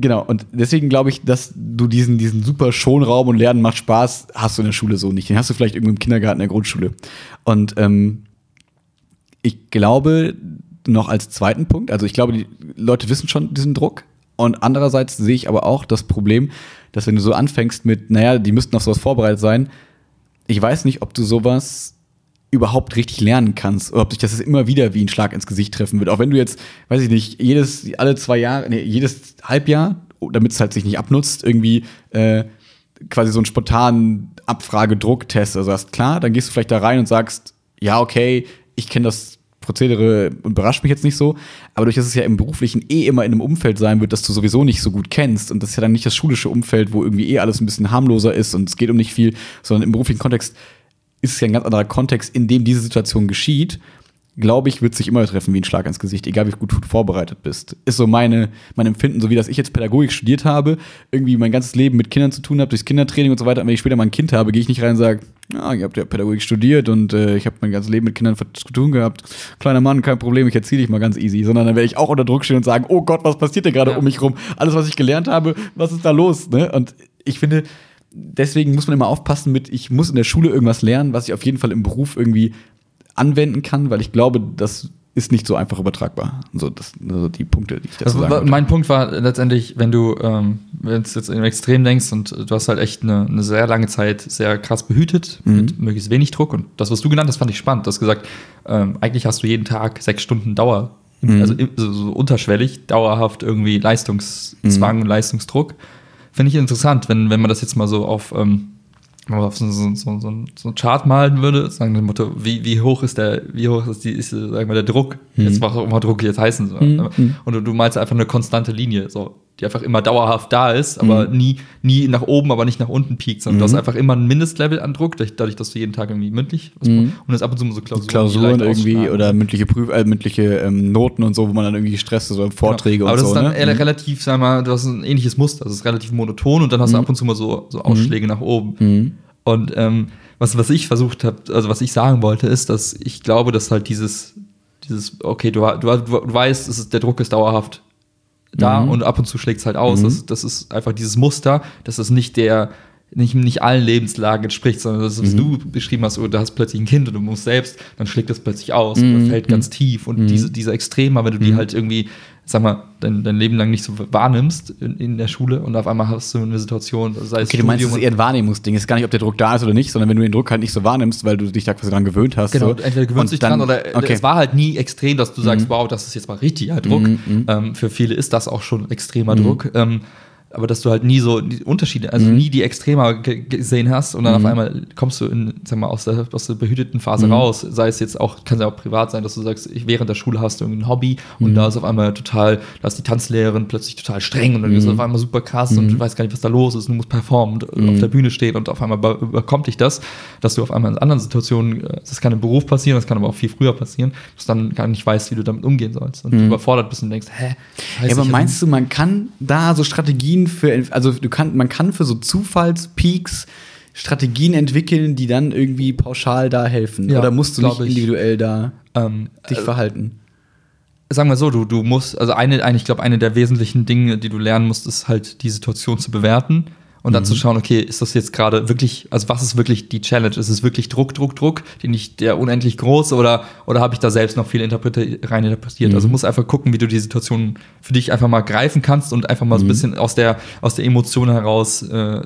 genau, und deswegen glaube ich, dass du diesen, diesen super Schonraum und Lernen macht Spaß, hast du in der Schule so nicht. Den hast du vielleicht irgendwie im Kindergarten, in der Grundschule. Und ähm, ich glaube, noch als zweiten Punkt, also ich glaube, die Leute wissen schon diesen Druck. Und andererseits sehe ich aber auch das Problem, dass wenn du so anfängst mit, naja, die müssten auf sowas vorbereitet sein, ich weiß nicht, ob du sowas überhaupt richtig lernen kannst oder ob dich das immer wieder wie ein Schlag ins Gesicht treffen wird. Auch wenn du jetzt, weiß ich nicht, jedes, alle zwei Jahre, nee, jedes Halbjahr, damit es halt sich nicht abnutzt, irgendwie äh, quasi so einen spontanen Abfrage-Druck-Test. Also hast klar, dann gehst du vielleicht da rein und sagst, ja, okay, ich kenne das Prozedere und überrascht mich jetzt nicht so, aber durch das es ja im beruflichen eh immer in einem Umfeld sein wird, das du sowieso nicht so gut kennst und das ist ja dann nicht das schulische Umfeld, wo irgendwie eh alles ein bisschen harmloser ist und es geht um nicht viel, sondern im beruflichen Kontext ist es ja ein ganz anderer Kontext, in dem diese Situation geschieht, glaube ich, wird sich immer treffen wie ein Schlag ins Gesicht, egal wie gut du vorbereitet bist. Ist so meine, mein Empfinden, so wie das ich jetzt Pädagogik studiert habe, irgendwie mein ganzes Leben mit Kindern zu tun habe, durchs Kindertraining und so weiter. Und wenn ich später mal ein Kind habe, gehe ich nicht rein und sage, ja, ich habe ja Pädagogik studiert und äh, ich habe mein ganzes Leben mit Kindern zu tun gehabt. Kleiner Mann, kein Problem, ich erzähle dich mal ganz easy. Sondern dann werde ich auch unter Druck stehen und sagen, oh Gott, was passiert denn gerade Ja. um mich rum? Alles, was ich gelernt habe, was ist da los? Ne? Und ich finde, deswegen muss man immer aufpassen mit, ich muss in der Schule irgendwas lernen, was ich auf jeden Fall im Beruf irgendwie anwenden kann, weil ich glaube, das ist nicht so einfach übertragbar. So, das also die Punkte, die ich dazu Also, sagen mein Punkt war letztendlich, wenn du, ähm, wenn jetzt im Extrem denkst und du hast halt echt eine, eine sehr lange Zeit sehr krass behütet, Mhm. mit möglichst wenig Druck. Und das, was du genannt hast, fand ich spannend. Du hast gesagt, ähm, eigentlich hast du jeden Tag sechs Stunden Dauer, Mhm. also so unterschwellig, dauerhaft irgendwie Leistungszwang Mhm. und Leistungsdruck. Finde ich interessant, wenn, wenn man das jetzt mal so auf, ähm, wenn man auf so, so, so, so, so ein Chart malen würde, sagen wir dem Motto, wie, wie hoch ist der, wie hoch ist die, ist, sagen wir, der Druck? Jetzt was auch immer Druck jetzt heißen soll. Mhm. Und du, du malst einfach eine konstante Linie, so, die einfach immer dauerhaft da ist, aber Mhm. nie, nie nach oben, aber nicht nach unten piekt, sondern du hast einfach immer ein Mindestlevel an Druck, dadurch, dass du jeden Tag irgendwie mündlich Mhm. und jetzt ab und zu mal so Klausuren, Klausuren irgendwie oder mündliche Prüf äh, mündliche ähm, Noten und so, wo man dann irgendwie gestresst ist oder Vorträge Genau. Aber und das so. ist dann ne? eher relativ, sag mal, du hast ein ähnliches Muster. Das ist relativ monoton und dann hast du ab und zu mal so, so Ausschläge nach oben. Mhm. Und ähm, was, was ich versucht habe, also was ich sagen wollte, ist, dass ich glaube, dass halt dieses, dieses, okay, du, du, du, weißt, ist, der Druck ist dauerhaft da Mhm. und ab und zu schlägt es halt aus. Das, das ist einfach dieses Muster, dass es nicht der, nicht, nicht allen Lebenslagen entspricht, sondern das, was Mhm. du beschrieben hast, oh, du hast plötzlich ein Kind und du musst selbst, dann schlägt das plötzlich aus Mhm. oder fällt ganz tief. Und diese, diese Extreme, wenn du die halt irgendwie, sag mal, dein, dein Leben lang nicht so wahrnimmst in, in der Schule und auf einmal hast du eine Situation, sei es Okay, du meinst, es Studium ist eher ein Wahrnehmungsding. Es ist gar nicht, ob der Druck da ist oder nicht, sondern wenn du den Druck halt nicht so wahrnimmst, weil du dich da quasi dran gewöhnt hast. Genau, so. entweder gewöhnst Und dich dann- dran oder äh, okay. es war halt nie extrem, dass du sagst, wow, das ist jetzt mal richtiger Druck. Mhm, Ähm, für viele ist das auch schon extremer Druck. Ähm, aber dass du halt nie so die Unterschiede, also Mhm. nie die Extremer ge- gesehen hast und dann auf einmal kommst du in, sag mal, aus der, aus der behüteten Mhm. Phase raus. Sei es jetzt auch, kann ja auch privat sein, dass du sagst, ich, während der Schule hast du irgendwie ein Hobby und Mhm. da ist auf einmal total, da ist die Tanzlehrerin plötzlich total streng und dann ist es auf einmal super krass und du weißt gar nicht, was da los ist und du musst performen und auf der Bühne stehen und auf einmal be- überkommt dich das, dass du auf einmal in anderen Situationen, äh, das kann im Beruf passieren, das kann aber auch viel früher passieren, dass du dann gar nicht weißt, wie du damit umgehen sollst und überfordert bist und denkst, hä? Ja, aber meinst du, man kann da so Strategien für, also du kann, man kann für so Zufallspeaks Strategien entwickeln, die dann irgendwie pauschal da helfen? Ja, Oder musst du nicht ich. individuell da ähm, dich verhalten? sagen wir so, du, du musst, also eine, eine, ich glaube, eine der wesentlichen Dinge, die du lernen musst, ist halt die Situation zu bewerten Und dann zu schauen, okay, ist das jetzt gerade wirklich, also was ist wirklich die Challenge? Ist es wirklich Druck, Druck, Druck, den ich, der unendlich groß oder, oder habe ich da selbst noch viel interpreti reininterpretiert? Also musst einfach gucken, wie du die Situation für dich einfach mal greifen kannst und einfach mal so ein bisschen aus der, aus der Emotion heraus, äh,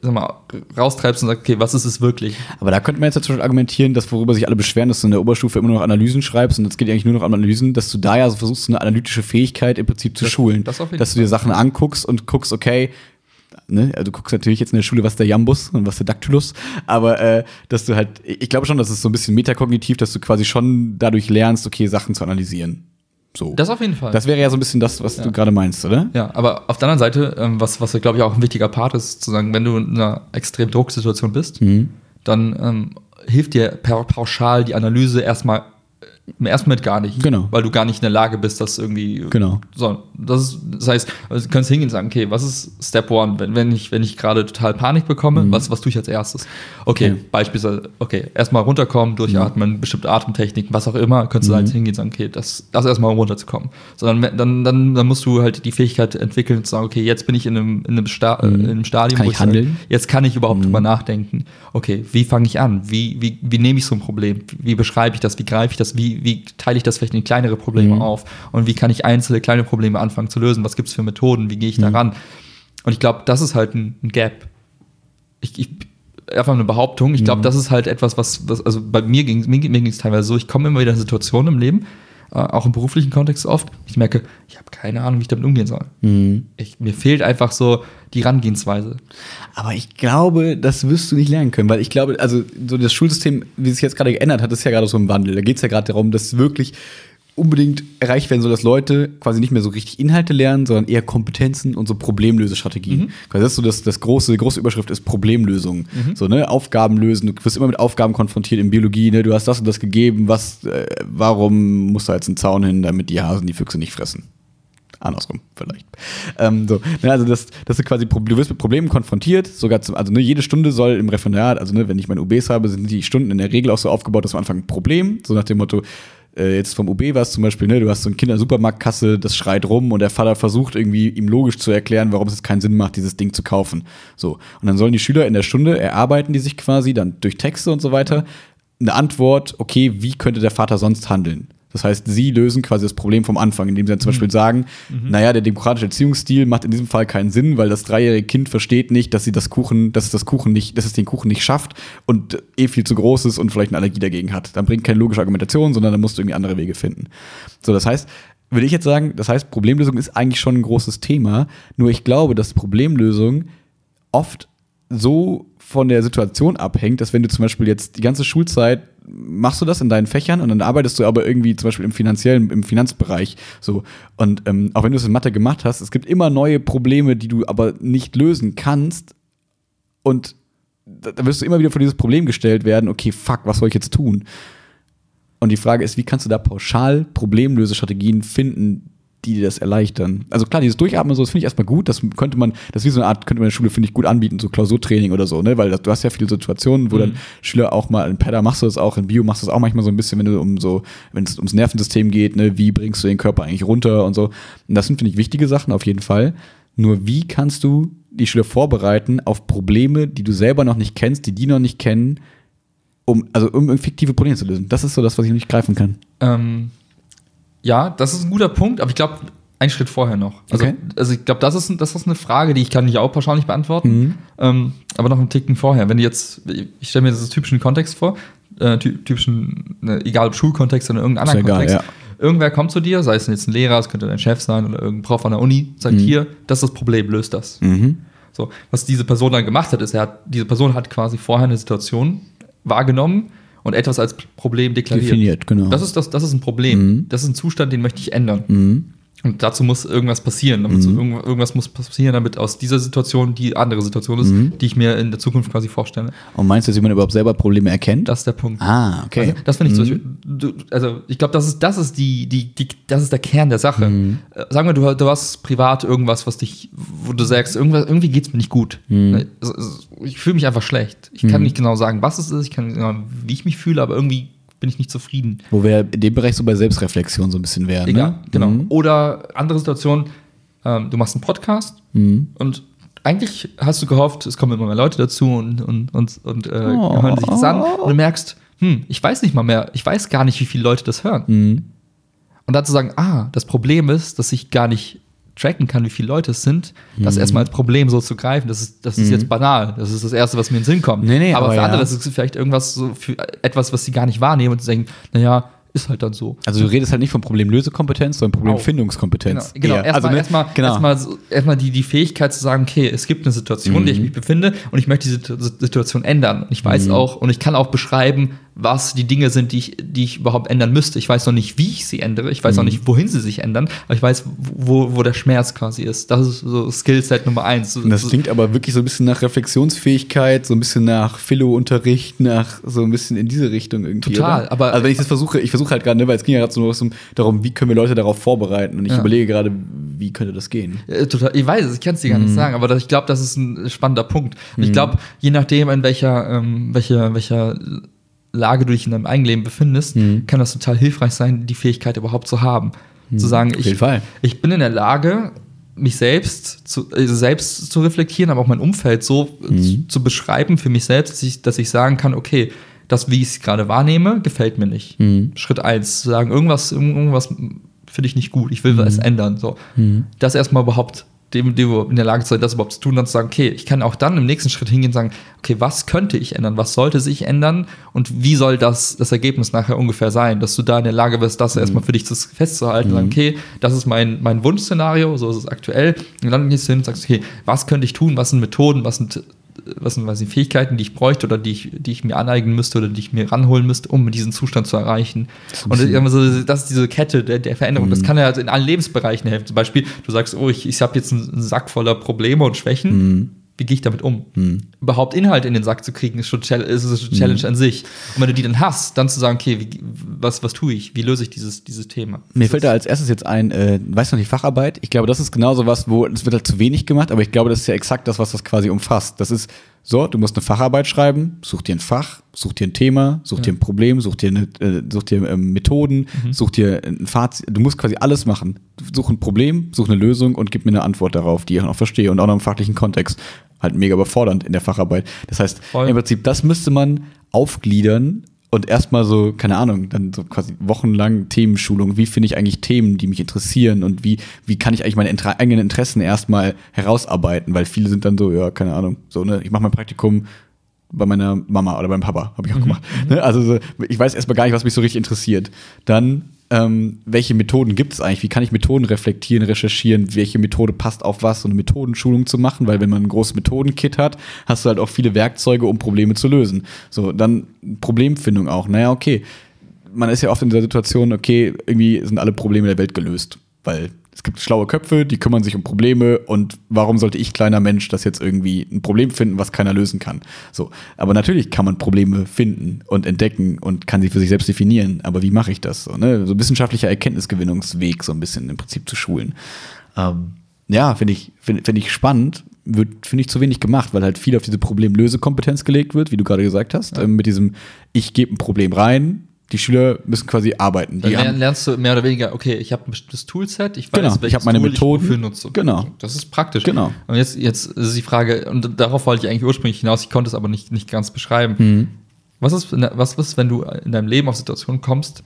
sag mal, raustreibst und sagst, okay, was ist es wirklich? Aber da könnte man jetzt Beispiel argumentieren, dass worüber sich alle beschweren, dass du in der Oberstufe immer noch Analysen schreibst und es geht eigentlich nur noch um Analysen, dass du da ja so versuchst, eine analytische Fähigkeit im Prinzip zu Das- schulen. das auf jeden dass du dir. Sachen anguckst und guckst, okay, ne, also du guckst natürlich jetzt in der Schule, was der Jambus und was der Dactylus, aber äh, dass du halt, ich glaube schon, dass es so ein bisschen metakognitiv, dass du quasi schon dadurch lernst, okay, Sachen zu analysieren. So. Das auf jeden Fall. Das wäre ja so ein bisschen das, was du gerade meinst, oder? Ja, aber auf der anderen Seite, ähm, was, was glaube ich auch ein wichtiger Part ist, zu sagen, wenn du in einer extrem Drucksituation bist, dann ähm, hilft dir per pauschal die Analyse erstmal im ersten Moment gar nicht. Genau. Weil du gar nicht in der Lage bist, das irgendwie. Genau. So, das, ist, das heißt, also du kannst hingehen und sagen, okay, was ist Step One, wenn, wenn ich, wenn ich gerade total Panik bekomme, was, was tue ich als erstes? Okay, Okay. beispielsweise, okay, erstmal runterkommen, durchatmen, bestimmte Atemtechniken, was auch immer, könntest du halt hingehen und sagen, okay, das, das erstmal runterzukommen. Sondern dann, dann, dann musst du halt die Fähigkeit entwickeln, zu sagen, okay, jetzt bin ich in einem, in einem, Sta äh, in einem Stadium, Kann ich sage, handeln? jetzt kann ich überhaupt drüber nachdenken. Okay, wie fange ich an? Wie, wie, wie nehme ich so ein Problem? Wie beschreibe ich das? Wie greife ich das? Wie, wie teile ich das vielleicht in kleinere Probleme auf? Und wie kann ich einzelne kleine Probleme anfangen zu lösen? Was gibt es für Methoden? Wie gehe ich da ran? Und ich glaube, das ist halt ein, ein Gap. Ich, ich einfach eine Behauptung. Ich glaube, das ist halt etwas, was, was also bei mir ging mir, mir ging es teilweise so, ich komme immer wieder in Situationen im Leben, auch im beruflichen Kontext oft, ich merke, ich habe keine Ahnung, wie ich damit umgehen soll. Ich, mir fehlt einfach so die Herangehensweise. Aber ich glaube, das wirst du nicht lernen können, weil ich glaube, also so das Schulsystem, wie es sich jetzt gerade geändert hat, ist ja gerade so im Wandel. Da geht es ja gerade darum, dass wirklich unbedingt erreicht werden soll, dass Leute quasi nicht mehr so richtig Inhalte lernen, sondern eher Kompetenzen und so Problemlösestrategien. Quasi das ist so das, das große, die große Überschrift ist Problemlösung. So, ne, Aufgaben lösen, du wirst immer mit Aufgaben konfrontiert in Biologie, ne, du hast das und das gegeben, was, äh, warum muss da jetzt ein Zaun hin, damit die Hasen die Füchse nicht fressen? Andersrum, vielleicht. Ähm, so, ne, also das, das ist quasi, du wirst mit Problemen konfrontiert, sogar zum, also ne, jede Stunde soll im Referendariat, also ne, wenn ich meine UBs habe, sind die Stunden in der Regel auch so aufgebaut, dass am Anfang ein Problem, so nach dem Motto, äh, jetzt vom UB war es zum Beispiel, ne, du hast so ein Kindersupermarktkasse, das schreit rum und der Vater versucht irgendwie ihm logisch zu erklären, warum es keinen Sinn macht, dieses Ding zu kaufen. So. Und dann sollen die Schüler in der Stunde erarbeiten die sich quasi dann durch Texte und so weiter eine Antwort, okay, wie könnte der Vater sonst handeln? Das heißt, sie lösen quasi das Problem vom Anfang, indem sie dann zum Beispiel sagen, naja, der demokratische Erziehungsstil macht in diesem Fall keinen Sinn, weil das dreijährige Kind versteht nicht, dass sie das Kuchen, dass es das Kuchen nicht, dass es den Kuchen nicht schafft und eh viel zu groß ist und vielleicht eine Allergie dagegen hat. Dann bringt keine logische Argumentation, sondern dann musst du irgendwie andere Wege finden. So, das heißt, würde ich jetzt sagen, das heißt, Problemlösung ist eigentlich schon ein großes Thema, nur ich glaube, dass Problemlösung oft so von der Situation abhängt, dass wenn du zum Beispiel jetzt die ganze Schulzeit machst du das in deinen Fächern und dann arbeitest du aber irgendwie zum Beispiel im finanziellen, im Finanzbereich so und ähm, auch wenn du es in Mathe gemacht hast, es gibt immer neue Probleme, die du aber nicht lösen kannst und da wirst du immer wieder vor dieses Problem gestellt werden, okay, fuck, was soll ich jetzt tun? Und die Frage ist, wie kannst du da pauschal Problemlösestrategien finden, die das erleichtern? Also klar, dieses Durchatmen so, das finde ich erstmal gut. Das könnte man, das ist wie so eine Art, könnte man in der Schule, finde ich, gut anbieten, so Klausurtraining oder so, ne? Weil das, du hast ja viele Situationen, wo dann Schüler auch mal, in Pedda machst du das auch, in Bio machst du das auch manchmal so ein bisschen, wenn du um so, wenn es ums Nervensystem geht, ne, wie bringst du den Körper eigentlich runter und so. Und das sind, finde ich, wichtige Sachen auf jeden Fall. Nur wie kannst du die Schüler vorbereiten auf Probleme, die du selber noch nicht kennst, die die noch nicht kennen, um, also um fiktive Probleme zu lösen? Das ist so das, was ich noch nicht greifen kann. Ähm, ja, das ist ein guter Punkt, aber ich glaube, einen Schritt vorher noch. Also, Okay. also ich glaube, das ist, das ist eine Frage, die ich kann ich auch pauschal nicht beantworten, Mhm. ähm, aber noch einen Ticken vorher. Wenn du jetzt, ich stelle mir das typischen Kontext vor, äh, ty typischen, ne, egal ob Schulkontext oder irgendeinen Ist anderen ja egal, Kontext. Irgendwer kommt zu dir, sei es jetzt ein Lehrer, es könnte dein Chef sein oder irgendein Prof an der Uni, sagt hier, das ist das Problem, löst das. Mhm. So, was diese Person dann gemacht hat, ist, er hat, diese Person hat quasi vorher eine Situation wahrgenommen und etwas als Problem deklariert. Definiert, genau. Das ist, das, das ist ein Problem. Das ist ein Zustand, den möchte ich ändern. Mhm. Und dazu muss irgendwas passieren. Damit so irgend- irgendwas muss passieren, damit aus dieser Situation die andere Situation ist, Mhm. die ich mir in der Zukunft quasi vorstelle. Und meinst du, dass jemand überhaupt selber Probleme erkennt? Das ist der Punkt. ah, okay. Also, das finde ich zum Beispiel, also ich glaube, das ist, das ist die, die, die, das ist der Kern der Sache. Äh, Sagen wir, du, du hast privat irgendwas, was dich, wo du sagst, irgendwas, irgendwie geht es mir nicht gut. Ne? Also, also, Ich fühle mich einfach schlecht. Ich kann nicht genau sagen, was es ist, ich kann nicht genau, wie ich mich fühle, aber irgendwie bin ich nicht zufrieden. Wo wir in dem Bereich so bei Selbstreflexion so ein bisschen wären. Egal, ne? genau. Mhm. Oder andere Situation, ähm, du machst einen Podcast Mhm. und eigentlich hast du gehofft, es kommen immer mehr Leute dazu und, und, und, und äh, Oh. hören sich das an. Und du merkst, hm, ich weiß nicht mal mehr, ich weiß gar nicht, wie viele Leute das hören. Mhm. Und dann zu sagen, ah, das Problem ist, dass ich gar nicht tracken kann, wie viele Leute es sind, Mhm. das erstmal als Problem so zu greifen, das ist, das ist jetzt banal. Das ist das Erste, was mir in den Sinn kommt. Nee, nee, aber, aber für ja. andere ist es vielleicht irgendwas so für etwas, was sie gar nicht wahrnehmen und denken, naja, ist halt dann so. Also du redest halt nicht von Problemlösekompetenz, sondern Problemfindungskompetenz. Genau, genau. erstmal also, ne? erstmal genau. erstmal so, erstmal die, die Fähigkeit zu sagen, okay, es gibt eine Situation, in der ich Mhm. mich befinde und ich möchte diese Situ- Situation ändern. Und ich weiß auch und ich kann auch beschreiben, was die Dinge sind, die ich, die ich überhaupt ändern müsste. Ich weiß noch nicht, wie ich sie ändere. Ich weiß Mhm. auch nicht, wohin sie sich ändern, aber ich weiß, wo, wo der Schmerz quasi ist. Das ist so Skillset Nummer eins. Und das klingt aber wirklich so ein bisschen nach Reflexionsfähigkeit, so ein bisschen nach Philo-Unterricht, nach so ein bisschen in diese Richtung irgendwie. Total, oder? aber- also wenn ich das versuche, ich versuche halt gerade, ne, weil es ging ja gerade so um- darum, wie können wir Leute darauf vorbereiten und ich Ja. überlege gerade, wie könnte das gehen? Äh, Total, ich weiß es, ich kann es dir gar Mhm. nicht sagen, aber das, ich glaube, das ist ein spannender Punkt. Und ich glaube, je nachdem, in welcher, ähm, welcher, welcher Lage du dich in deinem Eigenleben befindest, Mhm. kann das total hilfreich sein, die Fähigkeit überhaupt zu haben. Zu sagen, ich, ich bin in der Lage, mich selbst zu, also selbst zu reflektieren, aber auch mein Umfeld so äh, Mhm. zu, zu beschreiben für mich selbst, dass ich, dass ich sagen kann, okay, das, wie ich es gerade wahrnehme, gefällt mir nicht. Mhm. Schritt eins, zu sagen, irgendwas, irgendwas finde ich nicht gut, ich will Mhm. was ändern. So. Das erstmal überhaupt dem, dem in der Lage zu sein, das überhaupt zu tun, dann zu sagen, okay, ich kann auch dann im nächsten Schritt hingehen und sagen, okay, was könnte ich ändern, was sollte sich ändern? Und wie soll das, das Ergebnis nachher ungefähr sein, dass du da in der Lage bist, das erstmal für dich zu, festzuhalten, sagen, okay, das ist mein, mein Wunschszenario, so ist es aktuell, und dann gehst du hin und sagst, okay, was könnte ich tun, was sind Methoden, was sind was sind, was sind Fähigkeiten, die ich bräuchte oder die ich, die ich mir aneignen müsste oder die ich mir ranholen müsste, um diesen Zustand zu erreichen. Und das das ist diese Kette der, der Veränderung. Das kann ja in allen Lebensbereichen helfen. Zum Beispiel, du sagst, oh, ich, ich habe jetzt einen Sack voller Probleme und Schwächen. Wie gehe ich damit um? Überhaupt Inhalt in den Sack zu kriegen, ist schon Chal- ist eine Challenge an sich. Und wenn du die dann hast, dann zu sagen, okay, wie, was, was tue ich? Wie löse ich dieses, dieses Thema? Mir fällt da als erstes jetzt ein, äh, weißt du noch, die Facharbeit? Ich glaube, das ist genauso was, wo es wird halt zu wenig gemacht, aber ich glaube, das ist ja exakt das, was das quasi umfasst. Das ist so, du musst eine Facharbeit schreiben, such dir ein Fach, such dir ein Thema, such dir ein Problem, such dir, eine, äh, such dir ähm, Methoden, such dir ein Fazit. Du musst quasi alles machen. Such ein Problem, such eine Lösung und gib mir eine Antwort darauf, die ich auch noch verstehe und auch noch im fachlichen Kontext. Halt mega überfordernd in der Facharbeit. Das heißt, Voll. im Prinzip, das müsste man aufgliedern und erstmal so, keine Ahnung, dann so quasi wochenlang Themenschulung. Wie finde ich eigentlich Themen, die mich interessieren und wie, wie kann ich eigentlich meine Inter eigenen Interessen erstmal herausarbeiten? Weil viele sind dann so, ja, keine Ahnung, so, ne, ich mache mein Praktikum bei meiner Mama oder beim Papa, habe ich auch gemacht. Ne? Also so, ich weiß erstmal gar nicht, was mich so richtig interessiert. Dann, ähm, welche Methoden gibt es eigentlich? Wie kann ich Methoden reflektieren, recherchieren? Welche Methode passt auf was? So eine Methodenschulung zu machen, weil wenn man ein großes Methodenkit hat, hast du halt auch viele Werkzeuge, um Probleme zu lösen. So, dann Problemfindung auch. Naja, okay. Man ist ja oft in der Situation, okay, irgendwie sind alle Probleme der Welt gelöst, weil es gibt schlaue Köpfe, die kümmern sich um Probleme und warum sollte ich, kleiner Mensch, das jetzt irgendwie ein Problem finden, was keiner lösen kann? So. Aber natürlich kann man Probleme finden und entdecken und kann sie für sich selbst definieren. Aber wie mache ich das? So, ne? so wissenschaftlicher Erkenntnisgewinnungsweg so ein bisschen im Prinzip zu schulen. Ähm, ja, finde ich, finde find ich spannend. Wird, finde ich, zu wenig gemacht, weil halt viel auf diese Problemlösekompetenz gelegt wird, wie du gerade gesagt hast. Ähm, mit diesem, ich gebe ein Problem rein, die Schüler müssen quasi arbeiten. Dann Die haben, lernst du mehr oder weniger, okay, ich habe ein bestimmtes Toolset, ich weiß, Genau, ich welches hab meine Tool Methoden. ich wofür nutze. Genau. Das ist praktisch. Genau. Und jetzt, jetzt ist die Frage, und darauf wollte ich eigentlich ursprünglich hinaus, ich konnte es aber nicht, nicht ganz beschreiben. Mhm. Was, ist, was ist, wenn du in deinem Leben auf Situationen kommst,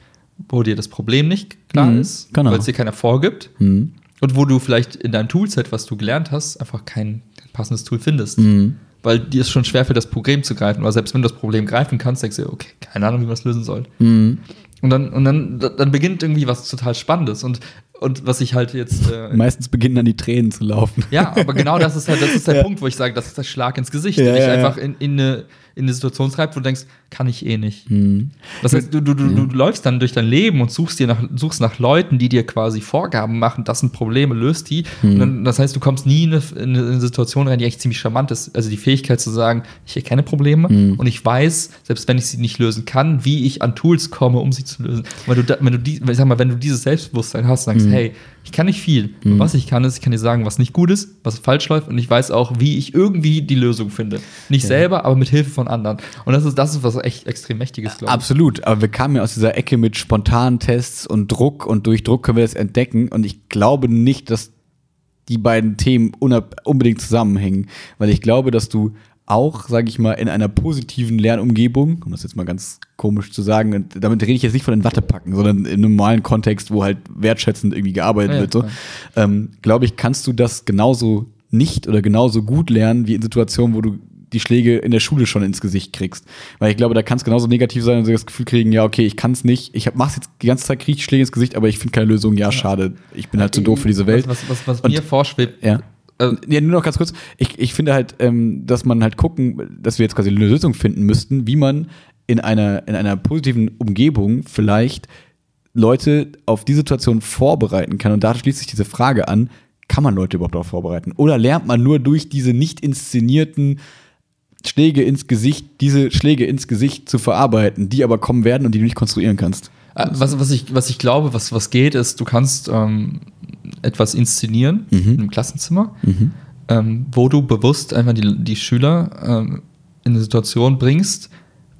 wo dir das Problem nicht klar Mhm, ist, genau. weil es dir keiner vorgibt Mhm. und wo du vielleicht in deinem Toolset, was du gelernt hast, einfach kein, kein passendes Tool findest. Mhm. Weil dir es schon schwerfällt, das Problem zu greifen. Oder selbst wenn du das Problem greifen kannst, denkst du, okay, keine Ahnung, wie man es lösen soll. Mhm. Und dann, und dann, dann beginnt irgendwie was total Spannendes. Und, und was ich halt jetzt. Äh, Meistens beginnen dann die Tränen zu laufen. ja, aber genau das ist halt, das ist der [LAUGHS] Ja. Punkt, wo ich sage, das ist der Schlag ins Gesicht, Ja, der dich ja. einfach in, in, eine, in eine Situation treibt, wo du denkst, kann ich eh nicht. Mhm. Das heißt, du, du, du, du läufst dann durch dein Leben und suchst dir nach, suchst nach Leuten, die dir quasi Vorgaben machen, das sind Probleme, löst die. Mhm. Und dann, das heißt, du kommst nie in eine, in eine Situation rein, die echt ziemlich charmant ist. Also die Fähigkeit zu sagen, ich erkenne Probleme Mhm. und ich weiß, selbst wenn ich sie nicht lösen kann, wie ich an Tools komme, um sie zu lösen. Wenn du, wenn du die, sag mal, wenn du dieses Selbstbewusstsein hast, sagst, Mhm. hey, ich kann nicht viel. Aber Was ich kann, ist, ich kann dir sagen, was nicht gut ist, was falsch läuft und ich weiß auch, wie ich irgendwie die Lösung finde. Nicht selber, aber mit Hilfe von anderen. Und das ist, das ist was echt extrem Mächtiges, glaube ich. Absolut, aber wir kamen ja aus dieser Ecke mit spontanen Tests und Druck und durch Druck können wir das entdecken und ich glaube nicht, dass die beiden Themen unbedingt zusammenhängen, weil ich glaube, dass du auch, sage ich mal, in einer positiven Lernumgebung, um das jetzt mal ganz komisch zu sagen, und damit rede ich jetzt nicht von den Wattepacken, sondern in einem normalen Kontext, wo halt wertschätzend irgendwie gearbeitet ja, wird, so, ähm, glaube ich, kannst du das genauso nicht oder genauso gut lernen wie in Situationen, wo du die Schläge in der Schule schon ins Gesicht kriegst. Weil ich glaube, da kann es genauso negativ sein und sie das Gefühl kriegen, ja, okay, ich kann es nicht, ich hab, mach's jetzt die ganze Zeit, kriege ich Schläge ins Gesicht, aber ich finde keine Lösung, ja, schade, ich bin halt zu doof für diese Welt. Was, was, was, was mir vorschwebt, ja. Also, ja, nur noch ganz kurz. Ich, ich finde halt, ähm, dass man halt gucken, dass wir jetzt quasi eine Lösung finden müssten, wie man in einer, in einer positiven Umgebung vielleicht Leute auf die Situation vorbereiten kann. Und da schließt sich diese Frage an, kann man Leute überhaupt darauf vorbereiten? Oder lernt man nur durch diese nicht inszenierten Schläge ins Gesicht, diese Schläge ins Gesicht zu verarbeiten, die aber kommen werden und die du nicht konstruieren kannst? Äh, was, was, ich, was ich glaube, was, was geht, ist, du kannst ähm, etwas inszenieren mhm. im Klassenzimmer, mhm. ähm, wo du bewusst einfach die, die Schüler ähm, in eine Situation bringst,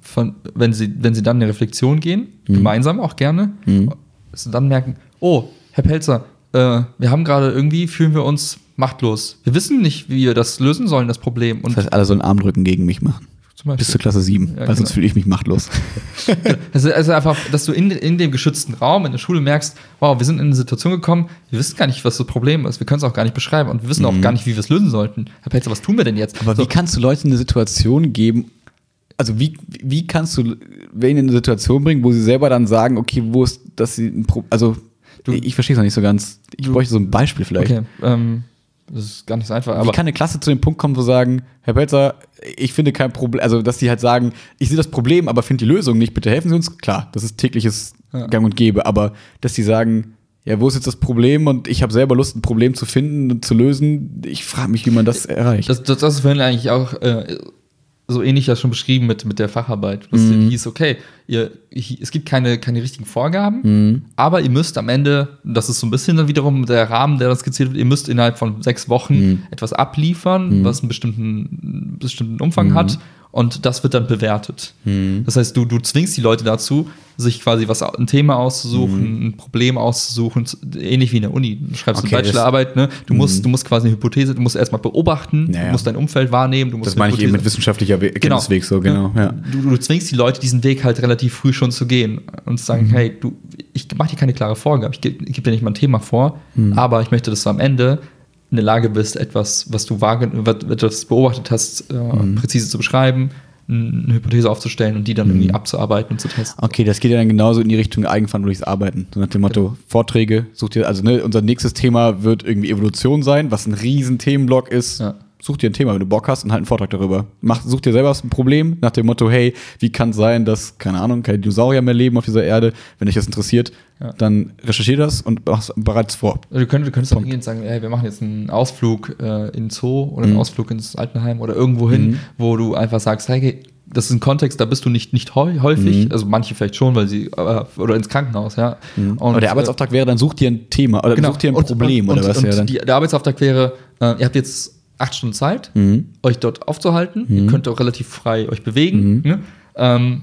von, wenn, sie, wenn sie dann in eine Reflexion gehen, mhm. gemeinsam auch gerne, mhm. dass dann merken, oh, Herr Pelzer, äh, wir haben gerade irgendwie, fühlen wir uns machtlos. Wir wissen nicht, wie wir das lösen sollen, das Problem. Und das heißt, alle so einen Armdrücken gegen mich machen. Bis zur Klasse 7, ja, weil sonst genau. fühle ich mich machtlos. [LAUGHS] also, also, einfach, dass du in, in dem geschützten Raum, in der Schule merkst, wow, wir sind in eine Situation gekommen, wir wissen gar nicht, was das Problem ist, wir können es auch gar nicht beschreiben und wir wissen mhm. auch gar nicht, wie wir es lösen sollten. Herr Pelzer, was tun wir denn jetzt? Aber so. wie kannst du Leuten eine Situation geben, also wie, wie kannst du wen in eine Situation bringen, wo sie selber dann sagen, okay, wo ist, dass sie ein Problem, also du, ich verstehe es noch nicht so ganz. Ich du, bräuchte so ein Beispiel vielleicht. Okay, ähm, das ist gar nicht so einfach. Aber Wie kann eine Klasse zu dem Punkt kommen, wo sagen, Herr Pelzer, ich finde kein Problem, also dass die halt sagen, ich sehe das Problem, aber finde die Lösung nicht, bitte helfen Sie uns. Klar, das ist tägliches ja. Gang und Gäbe, aber dass die sagen, ja, wo ist jetzt das Problem und ich habe selber Lust, ein Problem zu finden und zu lösen. Ich frage mich, wie man das erreicht. Das, das, das ist vorhin eigentlich auch äh, so ähnlich das schon beschrieben mit, mit der Facharbeit. Das mhm. hieß, okay, ihr, es gibt keine, keine richtigen Vorgaben, mhm. aber ihr müsst am Ende, das ist so ein bisschen dann wiederum der Rahmen, der das skizziert wird, ihr müsst innerhalb von sechs Wochen mhm. etwas abliefern, mhm. was einen bestimmten, bestimmten Umfang hat mhm und das wird dann bewertet. Mhm. Das heißt, du, du zwingst die Leute dazu, sich quasi was ein Thema auszusuchen, mhm. ein Problem auszusuchen, ähnlich wie in der Uni. Du schreibst okay, eine Bachelorarbeit, ne? Du mhm. musst, du musst quasi eine Hypothese, du musst erstmal beobachten, naja. du musst dein Umfeld wahrnehmen, du musst Das meine ich eben mit wissenschaftlicher Erkenntnisweg genau. so, genau. Ja. Du, du, zwingst die Leute, diesen Weg halt relativ früh schon zu gehen und zu sagen, mhm. hey, du, ich mache dir keine klare Vorgabe, ich gebe geb dir nicht mal ein Thema vor, mhm. aber ich möchte, dass du am Ende in der Lage bist, etwas, was du etwas beobachtet hast, äh, mhm. präzise zu beschreiben, eine Hypothese aufzustellen und die dann mhm. irgendwie abzuarbeiten und zu testen. Okay, das geht ja dann genauso in die Richtung eigenverantwortliches Arbeiten. So nach dem Motto, genau. Vorträge, sucht ihr, also ne, unser nächstes Thema wird irgendwie Evolution sein, was ein riesen Themenblock ist. Ja such dir ein Thema, wenn du Bock hast und halt einen Vortrag darüber. Mach, such dir selber ein Problem nach dem Motto, hey, wie kann es sein, dass, keine Ahnung, keine Dinosaurier mehr leben auf dieser Erde? Wenn dich das interessiert, ja. dann recherchier das und bereite es vor. Du könntest, du könntest auch hingehen und sagen, hey, wir machen jetzt einen Ausflug äh, in Zoo oder einen mhm. Ausflug ins Altenheim oder irgendwo hin, mhm. wo du einfach sagst, hey, das ist ein Kontext, da bist du nicht, nicht häufig, mhm. also manche vielleicht schon, weil sie, äh, oder ins Krankenhaus, ja. Mhm. Und, aber der Arbeitsauftrag wäre dann, such dir ein Thema oder genau. such dir ein Problem und, oder was und, und die, der Arbeitsauftrag wäre, äh, ihr habt jetzt acht Stunden Zeit, mhm. euch dort aufzuhalten. Mhm. Ihr könnt auch relativ frei euch bewegen. Mhm. Ne? Ähm,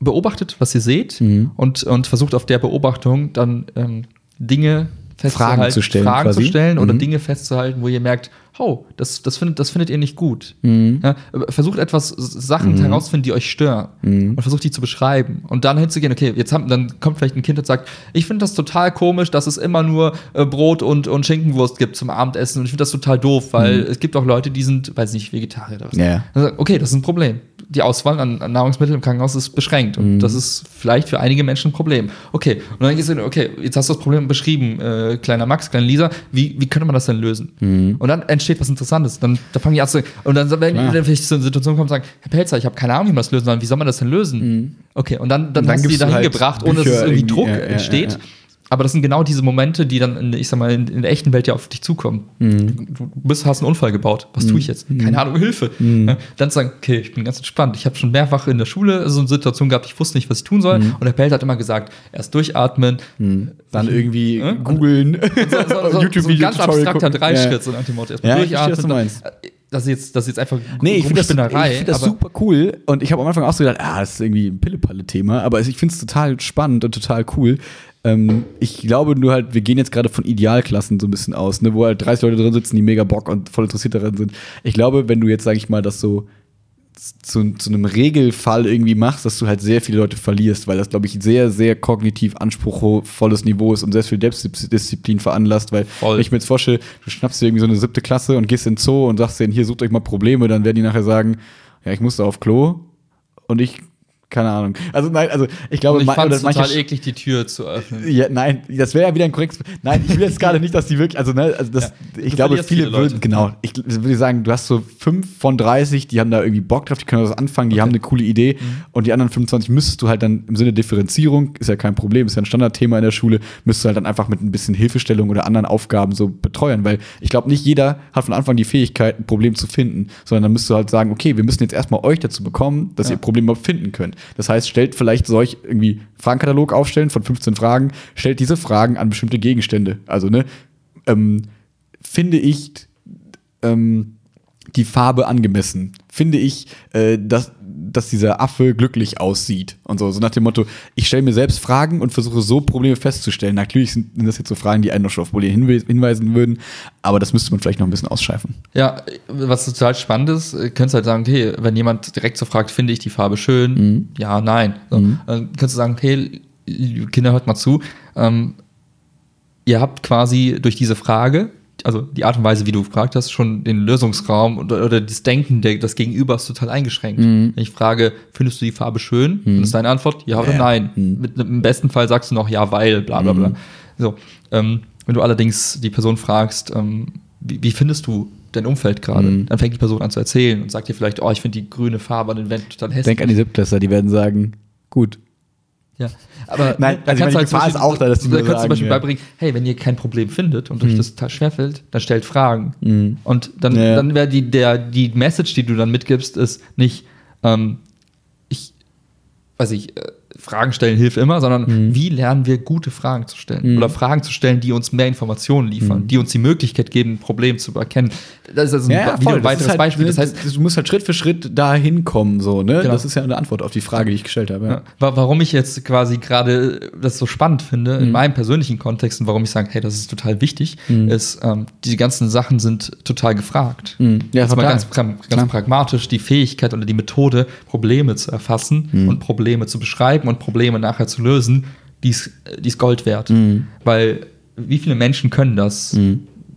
beobachtet, was ihr seht mhm. und, und versucht auf der Beobachtung dann ähm, Dinge festzuhalten, Fragen zu stellen, Fragen zu stellen oder mhm. Dinge festzuhalten, wo ihr merkt, oh, das, das, findet, das findet ihr nicht gut. Mhm. Ja, versucht etwas, Sachen mhm. herauszufinden, die euch stören mhm. und versucht die zu beschreiben. Und dann hinzugehen, okay, jetzt haben, dann kommt vielleicht ein Kind und sagt, ich finde das total komisch, dass es immer nur äh, Brot und, und Schinkenwurst gibt zum Abendessen und ich finde das total doof, weil mhm. es gibt auch Leute, die sind, weiß nicht, Vegetarier oder was. Ja. Sagt, okay, das ist ein Problem. Die Auswahl an, an, Nahrungsmitteln im Krankenhaus ist beschränkt und mhm. das ist vielleicht für einige Menschen ein Problem. Okay, und dann gehst du, okay, jetzt hast du das Problem beschrieben, äh, kleiner Max, kleine Lisa, wie, wie könnte man das denn lösen? Mhm. Und dann entsteht was Interessantes. Dann da fangen die an zu. Und dann, wenn ja. dann vielleicht so eine Situation kommt, sagen, Herr Pelzer, ich habe keine Ahnung, wie man das lösen soll. Wie soll man das denn lösen? Mhm. Okay, und dann, dann, und dann hast du die dahin halt gebracht, ohne dass es irgendwie Druck ja, entsteht. Ja, aber das sind genau diese Momente, die dann, in, ich sag mal, in, in der echten Welt ja auf dich zukommen. Mhm. Du bist, hast einen Unfall gebaut. Was mhm. tue ich jetzt? Mhm. Keine Ahnung, Hilfe. Mhm. Ja, dann sagen, okay, ich bin ganz entspannt. Ich habe schon mehrfach in der Schule so eine Situation gehabt, ich wusste nicht, was ich tun soll. Mhm. Und der Pelt hat immer gesagt, erst durchatmen, mhm. dann irgendwie äh? [LAUGHS] googeln, so, so, so, YouTube so [LAUGHS] ein ganz abstrakter Dreischritt, ja. so nach dem Motto. Erstmal ja, durchatmen. Ich das ist jetzt, das ist jetzt einfach nee, ich finde das, ich find das super cool und ich habe am Anfang auch so gedacht, ah, das ist irgendwie ein Pille-Palle-Thema, aber ich finde es total spannend und total cool, Ähm, ich glaube nur halt, wir gehen jetzt gerade von Idealklassen so ein bisschen aus, ne, wo halt 30 Leute drin sitzen, die mega Bock und voll interessiert daran sind. Ich glaube, wenn du jetzt, sage ich mal, das so zu, zu einem Regelfall irgendwie machst, dass du halt sehr viele Leute verlierst, weil das, glaube ich, sehr, sehr kognitiv anspruchsvolles Niveau ist und sehr viel Selbstdisziplin veranlasst, weil Voll. wenn ich mir jetzt vorstelle, du schnappst dir irgendwie so eine siebte Klasse und gehst in den Zoo und sagst denen, hier sucht euch mal Probleme, dann werden die nachher sagen, ja, ich musste auf Klo und ich, keine Ahnung. Also nein, also ich glaube, Und ich fand es total eklig, die Tür zu öffnen. ja, nein, das wäre ja wieder ein korrektes. Nein, ich will jetzt gerade nicht, dass die wirklich, also, ne, also das, Ja, ich du glaube, viele, viele würden, genau, ich würde sagen, du hast so fünf von 30, die haben da irgendwie Bock drauf, die können was anfangen, die haben eine coole Idee Mhm. und die anderen 25 müsstest du halt dann im Sinne Differenzierung, ist ja kein Problem, ist ja ein Standardthema in der Schule, müsstest du halt dann einfach mit ein bisschen Hilfestellung oder anderen Aufgaben so betreuen, weil ich glaube, nicht jeder hat von Anfang die Fähigkeit, ein Problem zu finden, sondern dann müsstest du halt sagen, okay, wir müssen jetzt erstmal euch dazu bekommen, dass Ja. ihr Probleme überhaupt finden könnt. Das heißt, stellt vielleicht solch irgendwie Fragenkatalog aufstellen von 15 Fragen, stellt diese Fragen an bestimmte Gegenstände. Also, ne, ähm, finde ich ähm, die Farbe angemessen? Finde ich, äh, dass, dass dieser Affe glücklich aussieht? Und so, so nach dem Motto, ich stelle mir selbst Fragen und versuche so Probleme festzustellen. Natürlich sind das jetzt so Fragen, die einen noch schon auf Probleme hinwe- hinweisen würden, aber das müsste man vielleicht noch ein bisschen ausscheifen. Ja, was total spannend ist, äh, könntest halt sagen, okay, wenn jemand direkt so fragt, finde ich die Farbe schön? Mhm. Ja, nein. So, Dann könntest du sagen, okay, Kinder, hört mal zu. Ähm, ihr habt quasi durch diese Frage, also die Art und Weise, wie du gefragt hast, schon den Lösungsraum oder, oder das Denken der, des Gegenübers total eingeschränkt. Mhm. Wenn ich frage, findest du die Farbe schön? Dann ist deine Antwort ja oder Ja. nein. Mhm. Mit, Im besten Fall sagst du noch ja, weil, bla bla bla. So, ähm, wenn du allerdings die Person fragst, ähm, wie, wie findest du dein Umfeld gerade? Mhm. Dann fängt die Person an zu erzählen und sagt dir vielleicht, oh, ich finde die grüne Farbe an den Wänden total hässlich. Denk an die Siebtklässler, die werden sagen, gut. Ja, aber Nein, also kannst die du Gefahr zum ist auch da, dass die da kannst zum Beispiel ja. beibringen, hey, wenn ihr kein Problem findet und euch das schwerfällt, dann stellt Fragen. Mhm. Und dann, ja. dann wäre die, der, die Message, die du dann mitgibst, ist nicht, ähm, ich, weiß ich, äh, Fragen stellen hilft immer, sondern Mhm. wie lernen wir gute Fragen zu stellen? Oder Fragen zu stellen, die uns mehr Informationen liefern, Mhm. die uns die Möglichkeit geben, ein Problem zu erkennen. Das ist also ein, wieder ein Das weiteres ist halt, Beispiel. ne, Das heißt, du musst halt Schritt für Schritt dahin kommen, so, ne? Genau. Das ist ja eine Antwort auf die Frage, die ich gestellt habe. Ja. Ja. Wa- Warum ich jetzt quasi gerade das so spannend finde, Mhm. in meinem persönlichen Kontext und warum ich sage, hey, das ist total wichtig, Mhm. ist, ähm, die ganzen Sachen sind total gefragt. Mhm. Ja, Jetzt mal total. ganz, ganz, pragmatisch, die Fähigkeit oder die Methode, Probleme zu erfassen Mhm. und Probleme zu beschreiben und Probleme nachher zu lösen, die ist, Gold wert. Mhm. Weil wie viele Menschen können das?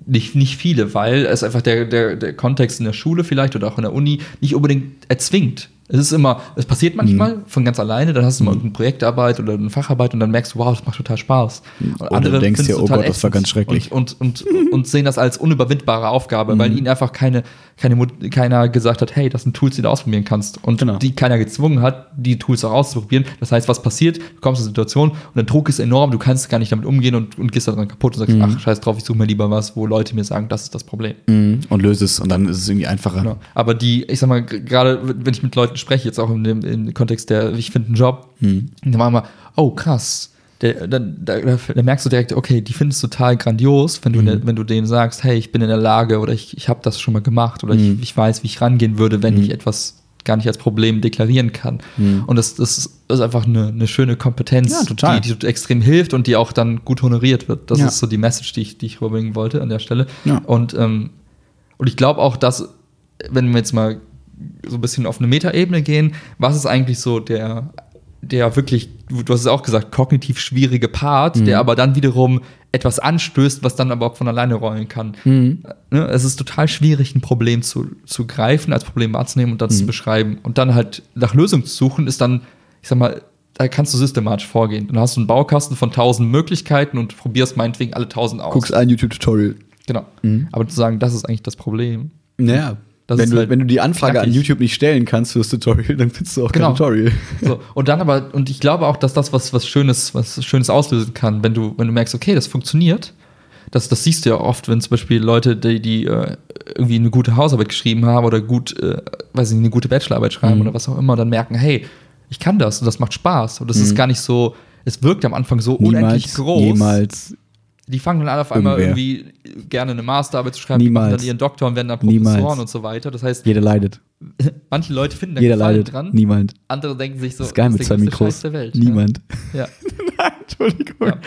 Nicht, nicht viele, weil es einfach der, der, der Kontext in der Schule vielleicht oder auch in der Uni nicht unbedingt erzwingt. Es ist immer, es passiert manchmal Mhm. von ganz alleine, dann hast du mal irgendeine Projektarbeit oder eine Facharbeit und dann merkst du, wow, das macht total Spaß. Und du denkst dir, oh Gott, das war ganz schrecklich. Und, und, und, und sehen das als unüberwindbare Aufgabe, Mhm. weil ihnen einfach keine, keine, keiner gesagt hat, hey, das sind Tools, die du ausprobieren kannst. Und Genau. die keiner gezwungen hat, die Tools auch auszuprobieren. Das heißt, was passiert? Du kommst in eine Situation und der Druck ist enorm, du kannst gar nicht damit umgehen und, und gehst daran kaputt und sagst, Mhm. ach, scheiß drauf, ich suche mir lieber was, wo Leute mir sagen, das ist das Problem. Mhm. Und löse es und dann ist es irgendwie einfacher. Genau. Aber die, ich sag mal, gerade wenn ich mit Leuten spreche, jetzt auch in dem, im Kontext der, ich finde einen Job, Mhm. dann machen wir, oh krass. Dann, da, da, da merkst du direkt, okay, die finden es total grandios, wenn du, ne, wenn du denen sagst, hey, ich bin in der Lage oder ich, ich habe das schon mal gemacht oder Mhm. ich, ich weiß, wie ich rangehen würde, wenn ich etwas gar nicht als Problem deklarieren kann. Und das, das ist- ist einfach eine, eine schöne Kompetenz, Ja. Die, die extrem hilft und die auch dann gut honoriert wird. Das Ja. ist so die Message, die ich, die ich rüberbringen wollte an der Stelle. Ja. Und, ähm, und ich glaube auch, dass, wenn wir jetzt mal so ein bisschen auf eine Metaebene gehen, was ist eigentlich so der, der wirklich, du hast es auch gesagt, kognitiv schwierige Part, Mhm. der aber dann wiederum etwas anstößt, was dann aber auch von alleine rollen kann. Mhm. Ne, Es ist total schwierig, ein Problem zu, zu greifen, als Problem wahrzunehmen und dann Mhm. zu beschreiben. Und dann halt nach Lösungen zu suchen, ist dann, ich sag mal, da kannst du systematisch vorgehen. Dann hast du einen Baukasten von tausend Möglichkeiten und probierst meinetwegen alle tausend aus. Guckst ein YouTube-Tutorial. Genau. Aber zu sagen, das ist eigentlich das Problem. Naja. Wenn, du, halt wenn du die Anfrage an knackig. YouTube nicht stellen kannst für das Tutorial, dann findest du auch Genau. kein Tutorial. So, und dann aber, und ich glaube auch, dass das was, was Schönes, was Schönes auslösen kann, wenn du, wenn du merkst, okay, das funktioniert. Das, das siehst du ja oft, wenn zum Beispiel Leute, die, die äh, irgendwie eine gute Hausarbeit geschrieben haben oder gut, äh, weiß ich nicht, eine gute Bachelorarbeit schreiben Mhm. oder was auch immer, dann merken, hey, ich kann das und das macht Spaß. Und das ist gar nicht so, es wirkt am Anfang so unendlich Mhm. Niemals, groß. jemals, Die fangen dann alle auf einmal Irgendwer. irgendwie gerne eine Masterarbeit zu schreiben, Niemals. dann ihren Doktor und werden dann Professoren Niemals. und so weiter. Das heißt, jeder leidet. [LAUGHS] manche Leute finden da Jeder Gefallen leidet. dran. Niemand. Andere denken sich so, Das ist geil mit der zwei Mikros. Scheiß der Welt. Niemand. Ja. [LAUGHS] [LAUGHS] Entschuldigung. Ja.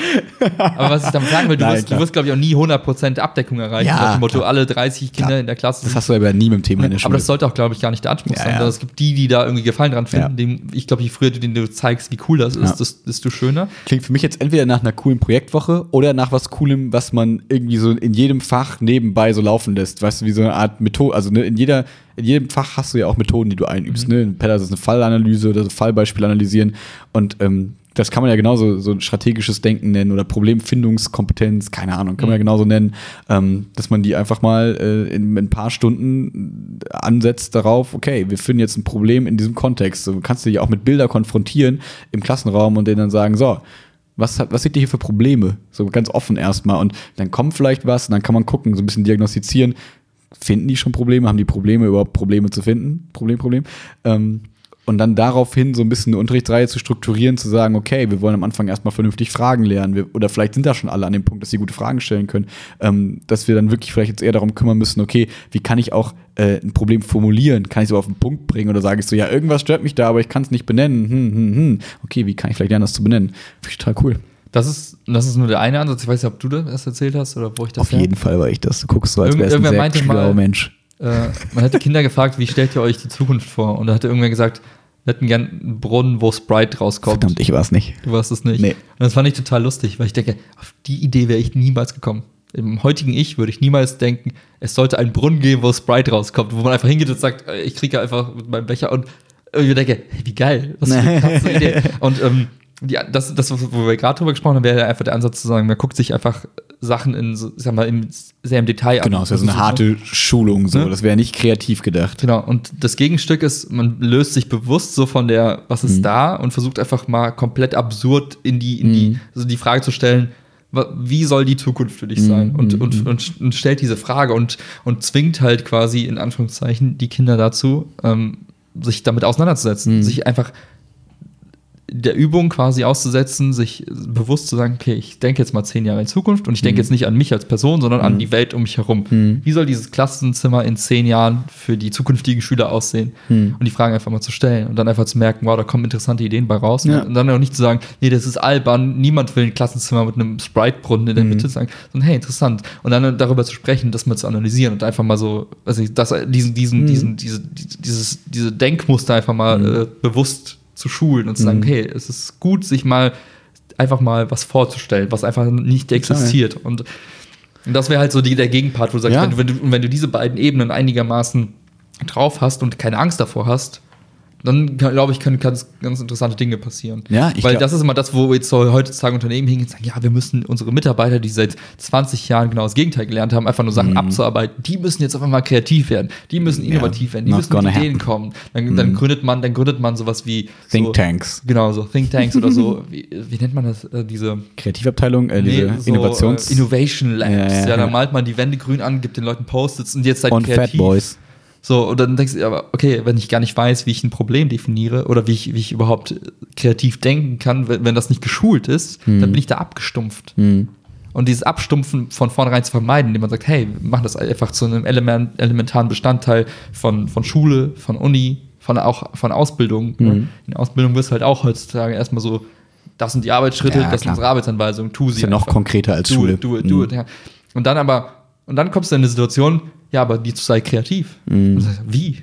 Aber was ich damit sagen will, du [LAUGHS] Nein, wirst, du wirst glaube ich, auch nie 100% Abdeckung erreichen. Ja, nach dem Motto, klar. alle 30 Kinder Klar. in der Klasse. Das hast du aber nie mit dem Thema in der aber Schule. das sollte auch, glaube ich, gar nicht der Anspruch Ja, sein. ja. Es gibt die, die da irgendwie Gefallen dran finden. Dem, ich glaube, je früher du denen du zeigst, wie cool das ist, desto schöner. Klingt für mich jetzt entweder nach einer coolen Projektwoche oder nach was Coolem, was man irgendwie so in jedem Fach nebenbei so laufen lässt. Weißt du, wie so eine Art Methode. Also ne, in, jeder, in jedem Fach hast du ja auch Methoden, die du einübst. Ne? In Pedders ist eine Fallanalyse oder so Fallbeispiel analysieren. Und ähm, das kann man ja genauso so ein strategisches Denken nennen oder Problemfindungskompetenz, keine Ahnung, kann man ja genauso nennen, ähm, dass man die einfach mal äh, in, in ein paar Stunden ansetzt darauf, okay, wir finden jetzt ein Problem in diesem Kontext. So kannst du dich auch mit Bilder konfrontieren im Klassenraum und denen dann sagen, so, was, hat, was seht ihr hier für Probleme? So ganz offen erstmal. Und dann kommt vielleicht was und dann kann man gucken, so ein bisschen diagnostizieren. Finden die schon Probleme? Haben die Probleme, überhaupt Probleme zu finden? Problem, Problem. Ähm, und dann daraufhin so ein bisschen eine Unterrichtsreihe zu strukturieren, zu sagen, okay, wir wollen am Anfang erstmal vernünftig Fragen lernen. Wir, oder vielleicht sind da schon alle an dem Punkt, dass sie gute Fragen stellen können. Ähm, dass wir dann wirklich vielleicht jetzt eher darum kümmern müssen, okay, wie kann ich auch äh, ein Problem formulieren? Kann ich so auf den Punkt bringen? Oder sage ich so, ja, irgendwas stört mich da, aber ich kann es nicht benennen. Hm, hm, hm. Okay, wie kann ich vielleicht lernen, das zu benennen? Finde ich total cool. Das ist, das ist nur der eine Ansatz. Ich weiß nicht, ob du das erst erzählt hast oder wo ich das Auf jeden Fall war ich das. Du guckst so, als wärst du ein irgendwer sehr meinte schlauer mal- Mensch. Äh, man hatte Kinder gefragt, wie stellt ihr euch die Zukunft vor? Und da hatte irgendwer gesagt, wir hätten gern einen Brunnen, wo Sprite rauskommt. Verdammt, ich war es nicht. Du warst es nicht. Nee. Und das fand ich total lustig, weil ich denke, auf die Idee wäre ich niemals gekommen. Im heutigen Ich würde ich niemals denken, es sollte einen Brunnen geben, wo Sprite rauskommt, wo man einfach hingeht und sagt, äh, ich kriege einfach mit meinem Becher und irgendwie denke, hey, wie geil, was für eine [LAUGHS] krasse Idee. Und ähm, die, das, das, wo wir gerade drüber gesprochen haben, wäre einfach der Ansatz zu sagen, man guckt sich einfach Sachen in, sag mal, im, sehr im Detail Genau, es ist ja so eine harte Schulung. So. Ne? Das wäre nicht kreativ gedacht. Genau, und das Gegenstück ist, man löst sich bewusst so von der, was ist da, und versucht einfach mal komplett absurd in die, in die, also die Frage zu stellen, wie soll die Zukunft für dich sein? Und, und, und, und stellt diese Frage und, und zwingt halt quasi in Anführungszeichen die Kinder dazu, ähm, sich damit auseinanderzusetzen, sich einfach der Übung quasi auszusetzen, sich bewusst zu sagen, okay, ich denke jetzt mal zehn Jahre in Zukunft und ich denke jetzt nicht an mich als Person, sondern an die Welt um mich herum. Wie soll dieses Klassenzimmer in zehn Jahren für die zukünftigen Schüler aussehen? Und die Fragen einfach mal zu stellen und dann einfach zu merken, wow, da kommen interessante Ideen bei raus. Ja. Und dann auch nicht zu sagen, nee, das ist albern, niemand will ein Klassenzimmer mit einem Sprite-Brunnen in der Mitte sagen, sondern hey, interessant. Und dann darüber zu sprechen, das mal zu analysieren und einfach mal so, weiß ich, das, diesen, diesen, diesen, diese, dieses, diese Denkmuster einfach mal äh, bewusst zu schulen und zu sagen, okay, es ist gut, sich mal einfach mal was vorzustellen, was einfach nicht existiert. Und, und das wäre halt so die, der Gegenpart, wo du sagst, Ja. wenn, du, wenn du diese beiden Ebenen einigermaßen drauf hast und keine Angst davor hast, dann glaube ich, können ganz, ganz interessante Dinge passieren. Ja, ich Weil das ist immer das, wo jetzt so heutzutage Unternehmen hingehen und sagen, ja, wir müssen unsere Mitarbeiter, die seit 20 Jahren genau das Gegenteil gelernt haben, einfach nur Mhm. Sachen abzuarbeiten, die müssen jetzt auf einmal kreativ werden, die müssen innovativ werden, die müssen mit Ideen happen. kommen. Dann, dann gründet man, dann gründet man sowas wie so, Thinktanks. Genau, so Thinktanks oder so. [LAUGHS] Wie, wie nennt man das? Äh, diese Kreativabteilung, äh, diese Nee, so, Innovations- äh, Innovation Labs. Ja, Ja, ja, da ja. malt man die Wände grün an, gibt den Leuten Post-its und jetzt seid und Fat kreativ. Boys. So, und dann denkst du, aber okay, wenn ich gar nicht weiß, wie ich ein Problem definiere oder wie ich, wie ich überhaupt äh, kreativ denken kann, wenn, wenn das nicht geschult ist, dann bin ich da abgestumpft. Und dieses Abstumpfen von vornherein zu vermeiden, indem man sagt, hey, wir machen das einfach zu einem element, elementaren Bestandteil von, von Schule, von Uni, von auch von Ausbildung. Ne? In der Ausbildung wirst du halt auch heutzutage erstmal so, das sind die Arbeitsschritte, Ja, das klar. unsere Arbeitsanweisung, tu sie. Ist ja noch einfach. konkreter als do Schule. It, do it, do Mhm. it, ja. Und dann aber, und dann kommst du in eine Situation, ja, aber die sei kreativ. Sagst, wie?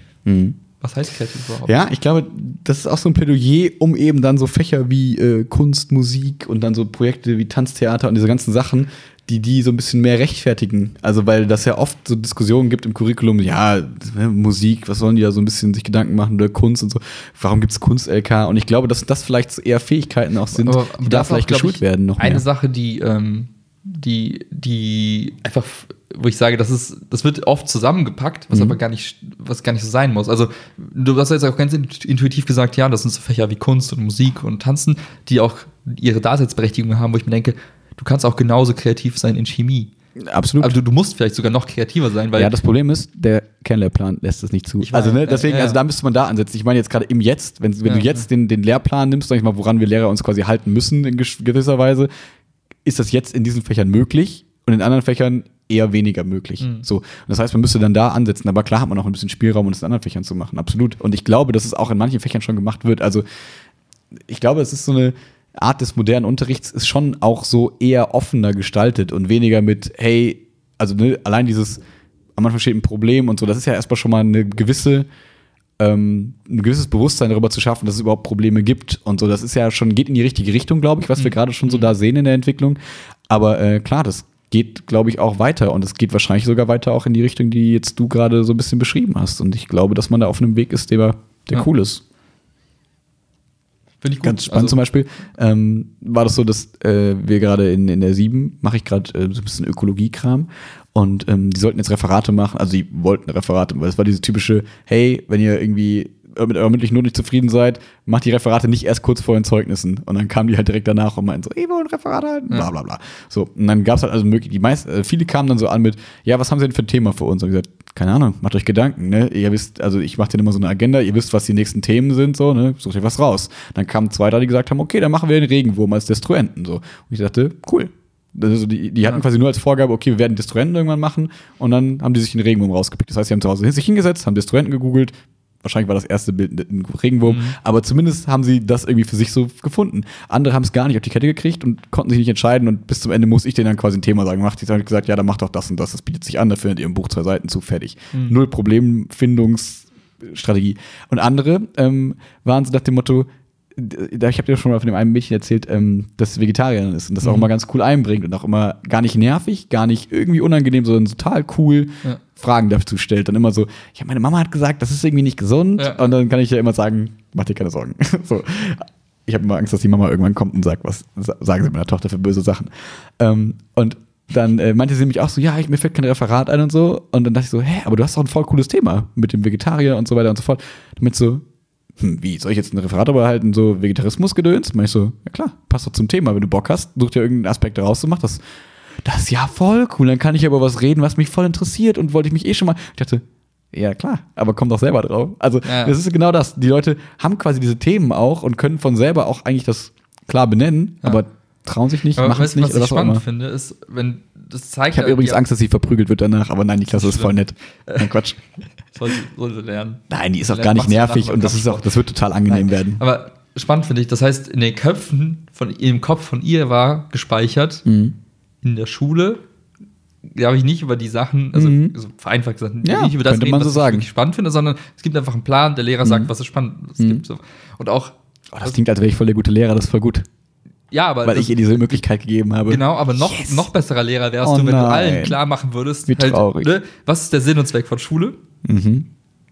Was heißt kreativ überhaupt? Mhm. Ja, ich glaube, das ist auch so ein Plädoyer, um eben dann so Fächer wie äh, Kunst, Musik und dann so Projekte wie Tanztheater und diese ganzen Sachen, die die so ein bisschen mehr rechtfertigen. Also, weil das ja oft so Diskussionen gibt im Curriculum, ja, Musik, was sollen die da so ein bisschen sich Gedanken machen oder Kunst und so. Warum gibt's Kunst-LK? Und ich glaube, dass das vielleicht eher Fähigkeiten auch sind, Aber die da vielleicht geschult werden noch Eine mehr. Sache, die, ähm, die, die einfach, wo ich sage, das ist, das wird oft zusammengepackt, was Mhm. aber gar nicht, was gar nicht so sein muss. Also, du hast jetzt auch ganz intuitiv gesagt, ja, das sind so Fächer wie Kunst und Musik und Tanzen, die auch ihre Daseinsberechtigung haben, wo ich mir denke, du kannst auch genauso kreativ sein in Chemie. Absolut. Also, du, du musst vielleicht sogar noch kreativer sein, weil ja, das Problem ist, der Kernlehrplan lässt es nicht zu. Weiß, also, ne, ja, deswegen, ja. also da müsste man da ansetzen. Ich meine jetzt gerade im Jetzt, wenn, wenn Ja, du jetzt den, den Lehrplan nimmst, sag ich mal, woran wir Lehrer uns quasi halten müssen in gewisser Weise, ist das jetzt in diesen Fächern möglich und in anderen Fächern eher weniger möglich. Mhm. So. Und das heißt, man müsste dann da ansetzen. Aber klar hat man auch ein bisschen Spielraum, um es in anderen Fächern zu machen. Absolut. Und ich glaube, dass es auch in manchen Fächern schon gemacht wird. Also, ich glaube, es ist so eine, Art des modernen Unterrichts ist schon auch so eher offener gestaltet und weniger mit, hey, also ne, allein dieses, am Anfang steht ein Problem und so, das ist ja erstmal schon mal eine gewisse, ähm, ein gewisses Bewusstsein darüber zu schaffen, dass es überhaupt Probleme gibt und so. Das ist ja schon, geht in die richtige Richtung, glaube ich, was wir gerade schon so da sehen in der Entwicklung. Aber äh, klar, das geht, glaube ich, auch weiter und es geht wahrscheinlich sogar weiter auch in die Richtung, die jetzt du gerade so ein bisschen beschrieben hast. Und ich glaube, dass man da auf einem Weg ist, der, der Ja. cool ist. Finde ich gut. Ganz spannend Also, zum Beispiel. Ähm, war das so, dass äh, wir gerade in, in der 7 mache ich gerade äh, so ein bisschen Ökologiekram und ähm, die sollten jetzt Referate machen, also die wollten Referate, weil es war diese typische, hey, wenn ihr irgendwie mit eurer mündlichen Not nicht zufrieden seid, macht die Referate nicht erst kurz vor den Zeugnissen. Und dann kamen die halt direkt danach und meinten so, ey, wollen Referate halten, bla bla bla. So, und dann gab es halt also möglich, die meisten, äh, viele kamen dann so an mit, ja, was haben sie denn für ein Thema für uns? Und ich gesagt, keine Ahnung, macht euch Gedanken, ne? Ihr wisst, also ich mache dann immer so eine Agenda, ihr wisst, was die nächsten Themen sind, so, ne? Sucht euch was raus. Dann kamen zwei, drei, die gesagt haben, okay, dann machen wir den Regenwurm als Destruenten, so. Und ich dachte, cool. Also die, die hatten Ja. quasi nur als Vorgabe, okay, wir werden Destruenten irgendwann machen und dann haben die sich den Regenwurm rausgepickt. Das heißt, sie haben zu Hause sich hingesetzt, haben Destruenten gegoogelt. Wahrscheinlich war das erste Bild ein Regenwurm, Mhm. aber zumindest haben sie das irgendwie für sich so gefunden. Andere haben es gar nicht auf die Kette gekriegt und konnten sich nicht entscheiden und bis zum Ende muss ich denen dann quasi ein Thema sagen. Macht die dann gesagt, ja, dann macht doch das und das, das bietet sich an, da findet ihr im Buch zwei Seiten zu, fertig. Mhm. Null Problemfindungsstrategie. Und andere ähm, waren so nach dem Motto, ich habe dir schon mal von dem einen Mädchen erzählt, ähm, das Vegetarierin ist und das auch Mhm. immer ganz cool einbringt und auch immer gar nicht nervig, gar nicht irgendwie unangenehm, sondern total cool Ja. Fragen dazu stellt. Dann immer so, ja, meine Mama hat gesagt, das ist irgendwie nicht gesund Ja. und dann kann ich ja immer sagen, mach dir keine Sorgen. [LAUGHS] so. Ich habe immer Angst, dass die Mama irgendwann kommt und sagt, was sa- sagen sie meiner Tochter für böse Sachen. Ähm, und dann äh, meinte sie nämlich auch so, ja, ich, mir fällt kein Referat ein und so. Und dann dachte ich so, hä, aber du hast doch ein voll cooles Thema mit dem Vegetarier und so weiter und so fort. Damit so, hm, wie, soll ich jetzt ein Referat darüber halten, so Vegetarismus-Gedöns? Mach ich so, ja klar, passt doch zum Thema. Wenn du Bock hast, such dir irgendeinen Aspekt daraus und mach das. Das ist ja voll cool. Dann kann ich aber was reden, was mich voll interessiert und wollte ich mich eh schon mal. Ich dachte, ja klar, aber komm doch selber drauf. Also, Ja. das ist genau das. Die Leute haben quasi diese Themen auch und können von selber auch eigentlich das klar benennen, Ja. aber trauen sich nicht, Aber machen es nicht was ich spannend finde, ist, wenn das zeigt. Ich habe ja, übrigens Angst, dass sie verprügelt wird danach, aber nein, die Klasse ist voll nett. Nein, Quatsch. [LAUGHS] Soll sie, soll sie lernen. Nein, die ist auch gar nicht nervig und das ist auch, das wird total angenehm Nein. werden. Aber spannend finde ich, das heißt, in den Köpfen von im Kopf von ihr war gespeichert, Mhm. in der Schule habe ich nicht über die Sachen, also Mhm. so vereinfacht gesagt, Ja, nicht über das könnte man so was sagen. ich spannend finde, sondern es gibt einfach einen Plan, der Lehrer sagt, Mhm. was es spannend es Mhm. gibt. So. Und auch, Oh, das klingt, als wäre ich voll der gute Lehrer, das ist voll gut. Ja, aber Weil das, ich ihr diese Möglichkeit gegeben habe. Genau, aber noch, Yes. noch besserer Lehrer wärst Oh du, wenn du nein. allen klar machen würdest, Wie traurig. ne, was ist der Sinn und Zweck von Schule? Mhm.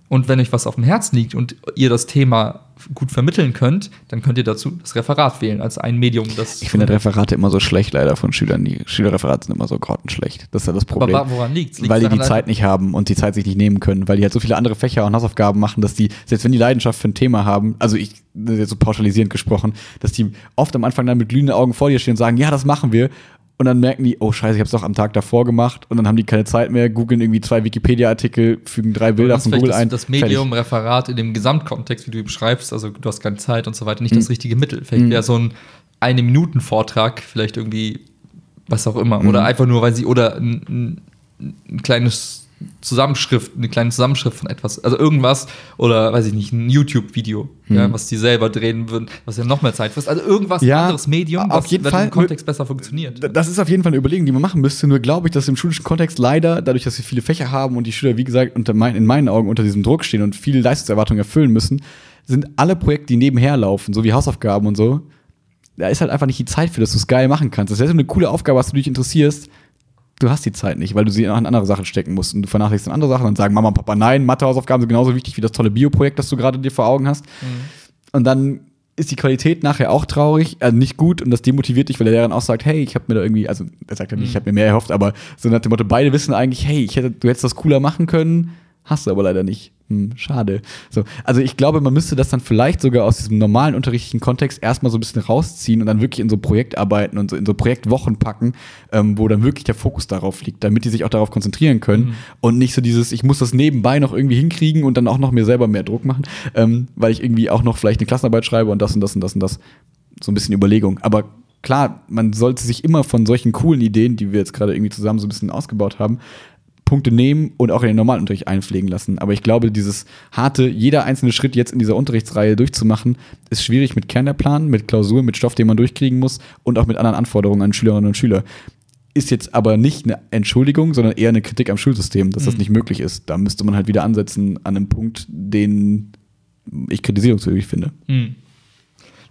Und wenn euch was auf dem Herzen liegt und ihr das Thema gut vermitteln könnt, dann könnt ihr dazu das Referat wählen als ein Medium. Das Ich finde Referate immer so schlecht leider von Schülern. Die Schülerreferate sind immer so grottenschlecht. Das ist ja das aber Problem. wa- woran liegt es? weil die die Zeit nicht haben und die Zeit sich nicht nehmen können, weil die halt so viele andere Fächer und Hausaufgaben machen, dass die, selbst wenn die Leidenschaft für ein Thema haben, also ich, jetzt so pauschalisierend gesprochen, dass die oft am Anfang dann mit glühenden Augen vor dir stehen und sagen, ja, das machen wir. Und dann merken die, oh scheiße, ich habe es doch am Tag davor gemacht und dann haben die keine Zeit mehr, googeln irgendwie zwei Wikipedia-Artikel, fügen drei Bilder das von Google ein. das Medium, Referat in dem Gesamtkontext, wie du beschreibst, also du hast keine Zeit und so weiter, nicht das richtige Mittel. Vielleicht Mhm. wäre so ein eine Minuten Vortrag vielleicht irgendwie was auch immer Mhm. oder einfach nur, weil sie oder ein, ein, ein kleines Zusammenschrift, eine kleine Zusammenschrift von etwas, also irgendwas oder weiß ich nicht, ein YouTube-Video, Mhm. ja, was die selber drehen würden, was ja noch mehr Zeit frisst. Also irgendwas Ja, anderes Medium, auf was jeden Fall. im Kontext besser funktioniert. Das ist auf jeden Fall eine Überlegung, die man machen müsste. Nur glaube ich, dass im schulischen Kontext leider, dadurch, dass wir viele Fächer haben und die Schüler, wie gesagt, unter mein, in meinen Augen unter diesem Druck stehen und viele Leistungserwartungen erfüllen müssen, sind alle Projekte, die nebenher laufen, so wie Hausaufgaben und so, da ist halt einfach nicht die Zeit für, dass du es geil machen kannst. Das ist eine coole Aufgabe, was du dich interessierst. Du hast die Zeit nicht, weil du sie in andere Sachen stecken musst. Und du vernachlässigst in andere Sachen und sagen Mama und Papa, nein, Mathehausaufgaben sind genauso wichtig wie das tolle Bioprojekt, das du gerade dir vor Augen hast. Und dann ist die Qualität nachher auch traurig, also nicht gut und das demotiviert dich, weil der Lehrer dann auch sagt, hey, ich habe mir da irgendwie, also er sagt ja nicht, ich habe mir mehr erhofft, aber so nach dem Motto, beide wissen eigentlich, hey, ich hätte, du hättest das cooler machen können, hast du aber leider nicht. Hm, schade. So, also ich glaube, man müsste das dann vielleicht sogar aus diesem normalen unterrichtlichen Kontext erstmal so ein bisschen rausziehen und dann wirklich in so Projektarbeiten und so in so Projektwochen packen, ähm, wo dann wirklich der Fokus darauf liegt, damit die sich auch darauf konzentrieren können und nicht so dieses, ich muss das nebenbei noch irgendwie hinkriegen und dann auch noch mir selber mehr Druck machen, ähm, weil ich irgendwie auch noch vielleicht eine Klassenarbeit schreibe und das und das und das und das. So ein bisschen Überlegung. Aber klar, man sollte sich immer von solchen coolen Ideen, die wir jetzt gerade irgendwie zusammen so ein bisschen ausgebaut haben, Punkte nehmen und auch in den normalen Unterricht einpflegen lassen. Aber ich glaube, dieses harte, jeder einzelne Schritt jetzt in dieser Unterrichtsreihe durchzumachen, ist schwierig mit Kernlehrplan, mit Klausuren, mit Stoff, den man durchkriegen muss und auch mit anderen Anforderungen an Schülerinnen und Schüler. Ist jetzt aber nicht eine Entschuldigung, sondern eher eine Kritik am Schulsystem, dass das Mhm. nicht möglich ist. Da müsste man halt wieder ansetzen an einem Punkt, den ich kritisierungswürdig finde. Hm.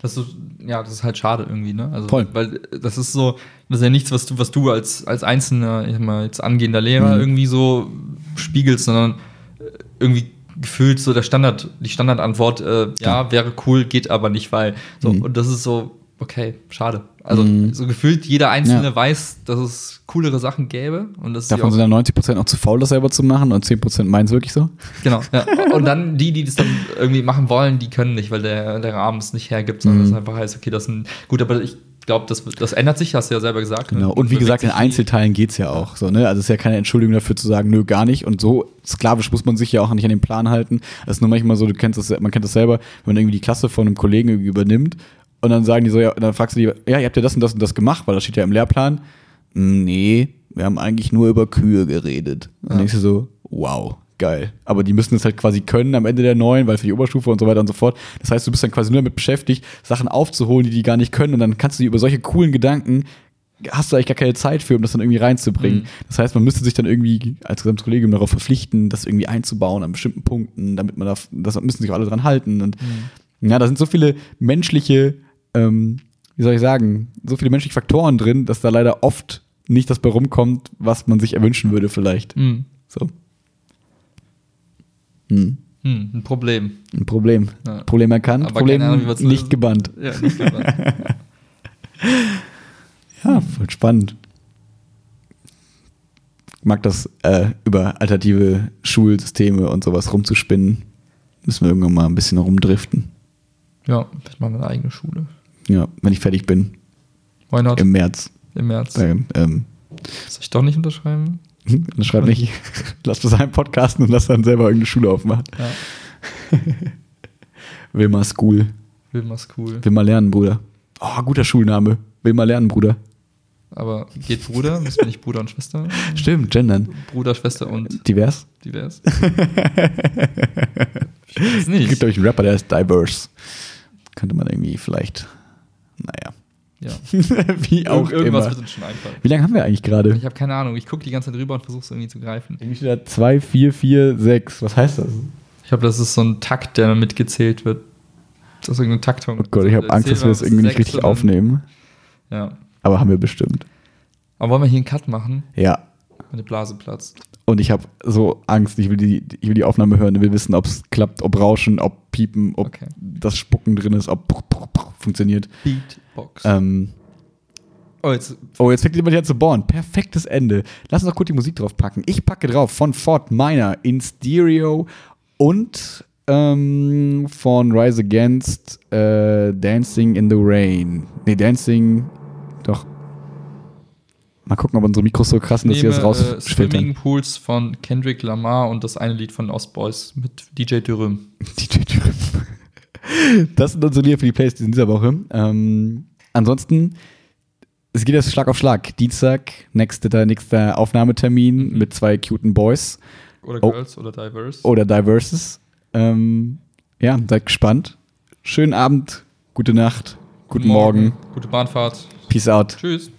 Das ist, ja, das ist halt schade irgendwie, ne? Also, Voll. Weil das ist so, das ist ja nichts, was du, was du als, als einzelner, ich sag mal, jetzt angehender Lehrer Mhm. irgendwie so spiegelst, sondern äh, irgendwie gefühlt so der Standard, die Standardantwort, äh, ja, wäre cool, geht aber nicht, weil. So, Mhm. und das ist so, okay, schade. Also Mhm. so gefühlt jeder Einzelne Ja. weiß, dass es coolere Sachen gäbe. Und das ist ja Davon sind dann 90% auch zu faul, das selber zu machen und 10% meinen es wirklich so. Genau. Ja. Und dann die, die das dann irgendwie machen wollen, die können nicht, weil der, der Rahmen es nicht hergibt, sondern Mhm. es einfach heißt, okay, das sind gut, aber ich glaube, das, das ändert sich, hast du ja selber gesagt. ne? Genau. Und wie gesagt, in Einzelteilen geht es ja auch. So, ne? Also es ist ja keine Entschuldigung dafür zu sagen, nö, gar nicht. Und so sklavisch muss man sich ja auch nicht an den Plan halten. Das ist nur manchmal so, du kennst das, man kennt das selber, wenn man irgendwie die Klasse von einem Kollegen übernimmt und dann sagen die so, ja, dann fragst du die, ja, ihr habt ja das und das und das gemacht, weil das steht ja im Lehrplan. "Mm, Nee, wir haben eigentlich nur über Kühe geredet. Und dann Ja. denkst du so, wow. Geil. Aber die müssen es halt quasi können am Ende der neuen, weil für die Oberstufe und so weiter und so fort. Das heißt, du bist dann quasi nur damit beschäftigt, Sachen aufzuholen, die die gar nicht können. Und dann kannst du die über solche coolen Gedanken hast du eigentlich gar keine Zeit für, um das dann irgendwie reinzubringen. Mhm. Das heißt, man müsste sich dann irgendwie als gesamtes Kollegium darauf verpflichten, das irgendwie einzubauen an bestimmten Punkten, damit man da, das müssen sich auch alle dran halten. Und ja, da sind so viele menschliche, ähm, wie soll ich sagen, so viele menschliche Faktoren drin, dass da leider oft nicht das bei rumkommt, was man sich erwünschen würde, vielleicht. Hm. So. Hm. Hm, ein Problem. Ein Problem. Ja. Problem erkannt, Aber Problem Ahnung, nicht lösen. gebannt. Ja, nicht gebannt. [LAUGHS] Ja, voll spannend. Ich mag das, äh, über alternative Schulsysteme und sowas rumzuspinnen. Müssen wir irgendwann mal ein bisschen rumdriften. ja, vielleicht machen wir eine eigene Schule. Ja, wenn ich fertig bin. Why not? Im März. Im März. Ähm, ähm, Soll ich doch nicht unterschreiben? [LAUGHS] dann schreib nicht, [LAUGHS] lass das einen podcasten und lass dann selber irgendeine Schule aufmachen. Ja. [LAUGHS] Wilma School. Wilma School. Will mal lernen, Bruder. Oh, guter Schulname. Will mal lernen, Bruder. Aber geht Bruder? Müssen wir nicht Bruder und Schwester? Stimmt, gendern. Bruder, Schwester und Divers. divers? ich weiß Es nicht. gibt, glaube ich, einen Rapper, der ist diverse. Könnte man irgendwie vielleicht, naja. Ja. [LAUGHS] Wie auch Irgendwas immer. wird uns schon einfallen. Wie lange haben wir eigentlich gerade? Ich habe keine Ahnung. Ich gucke die ganze Zeit rüber und versuche es irgendwie zu greifen. Irgendwie steht da 2, 4, 4, 6. Was heißt das? Ich glaube, das ist so ein Takt, der mitgezählt wird. Das ist irgendeine Taktung. Oh Gott, ich habe Angst, dass wir das irgendwie nicht richtig aufnehmen. Ja. Aber haben wir bestimmt. Aber wollen wir hier einen Cut machen? Ja. Meine Blase platzt. Und ich habe so Angst, ich will, die, ich will die Aufnahme hören, ich will wissen, ob es klappt, ob Rauschen, ob Piepen, ob Okay. das Spucken drin ist, ob funktioniert. Beatbox. Ähm, oh, jetzt. oh, jetzt fängt jemand hier an zu bohren. Perfektes Ende. Lass uns doch kurz die Musik drauf packen. Ich packe drauf von Fort Minor in Stereo und ähm, von Rise Against äh, Dancing in the Rain. Nee, Dancing. Mal gucken, ob unsere Mikros so krass sind, dass sie das äh, rausfiltern. Swimming Pools von Kendrick Lamar und das eine Lied von Ostboys mit DJ Dürüm. [LAUGHS] DJ Dürüm. Das sind unsere Lieder für die Playlist in dieser Woche. Ähm, ansonsten, es geht jetzt Schlag auf Schlag. Dienstag, nächster, nächster Aufnahmetermin Mhm. mit zwei cuten Boys Oder Oh. Girls oder Diverse. oder Diverses. Ähm, ja, seid gespannt. Schönen Abend, gute Nacht, guten Morgen. Gute Bahnfahrt. Peace out. Tschüss.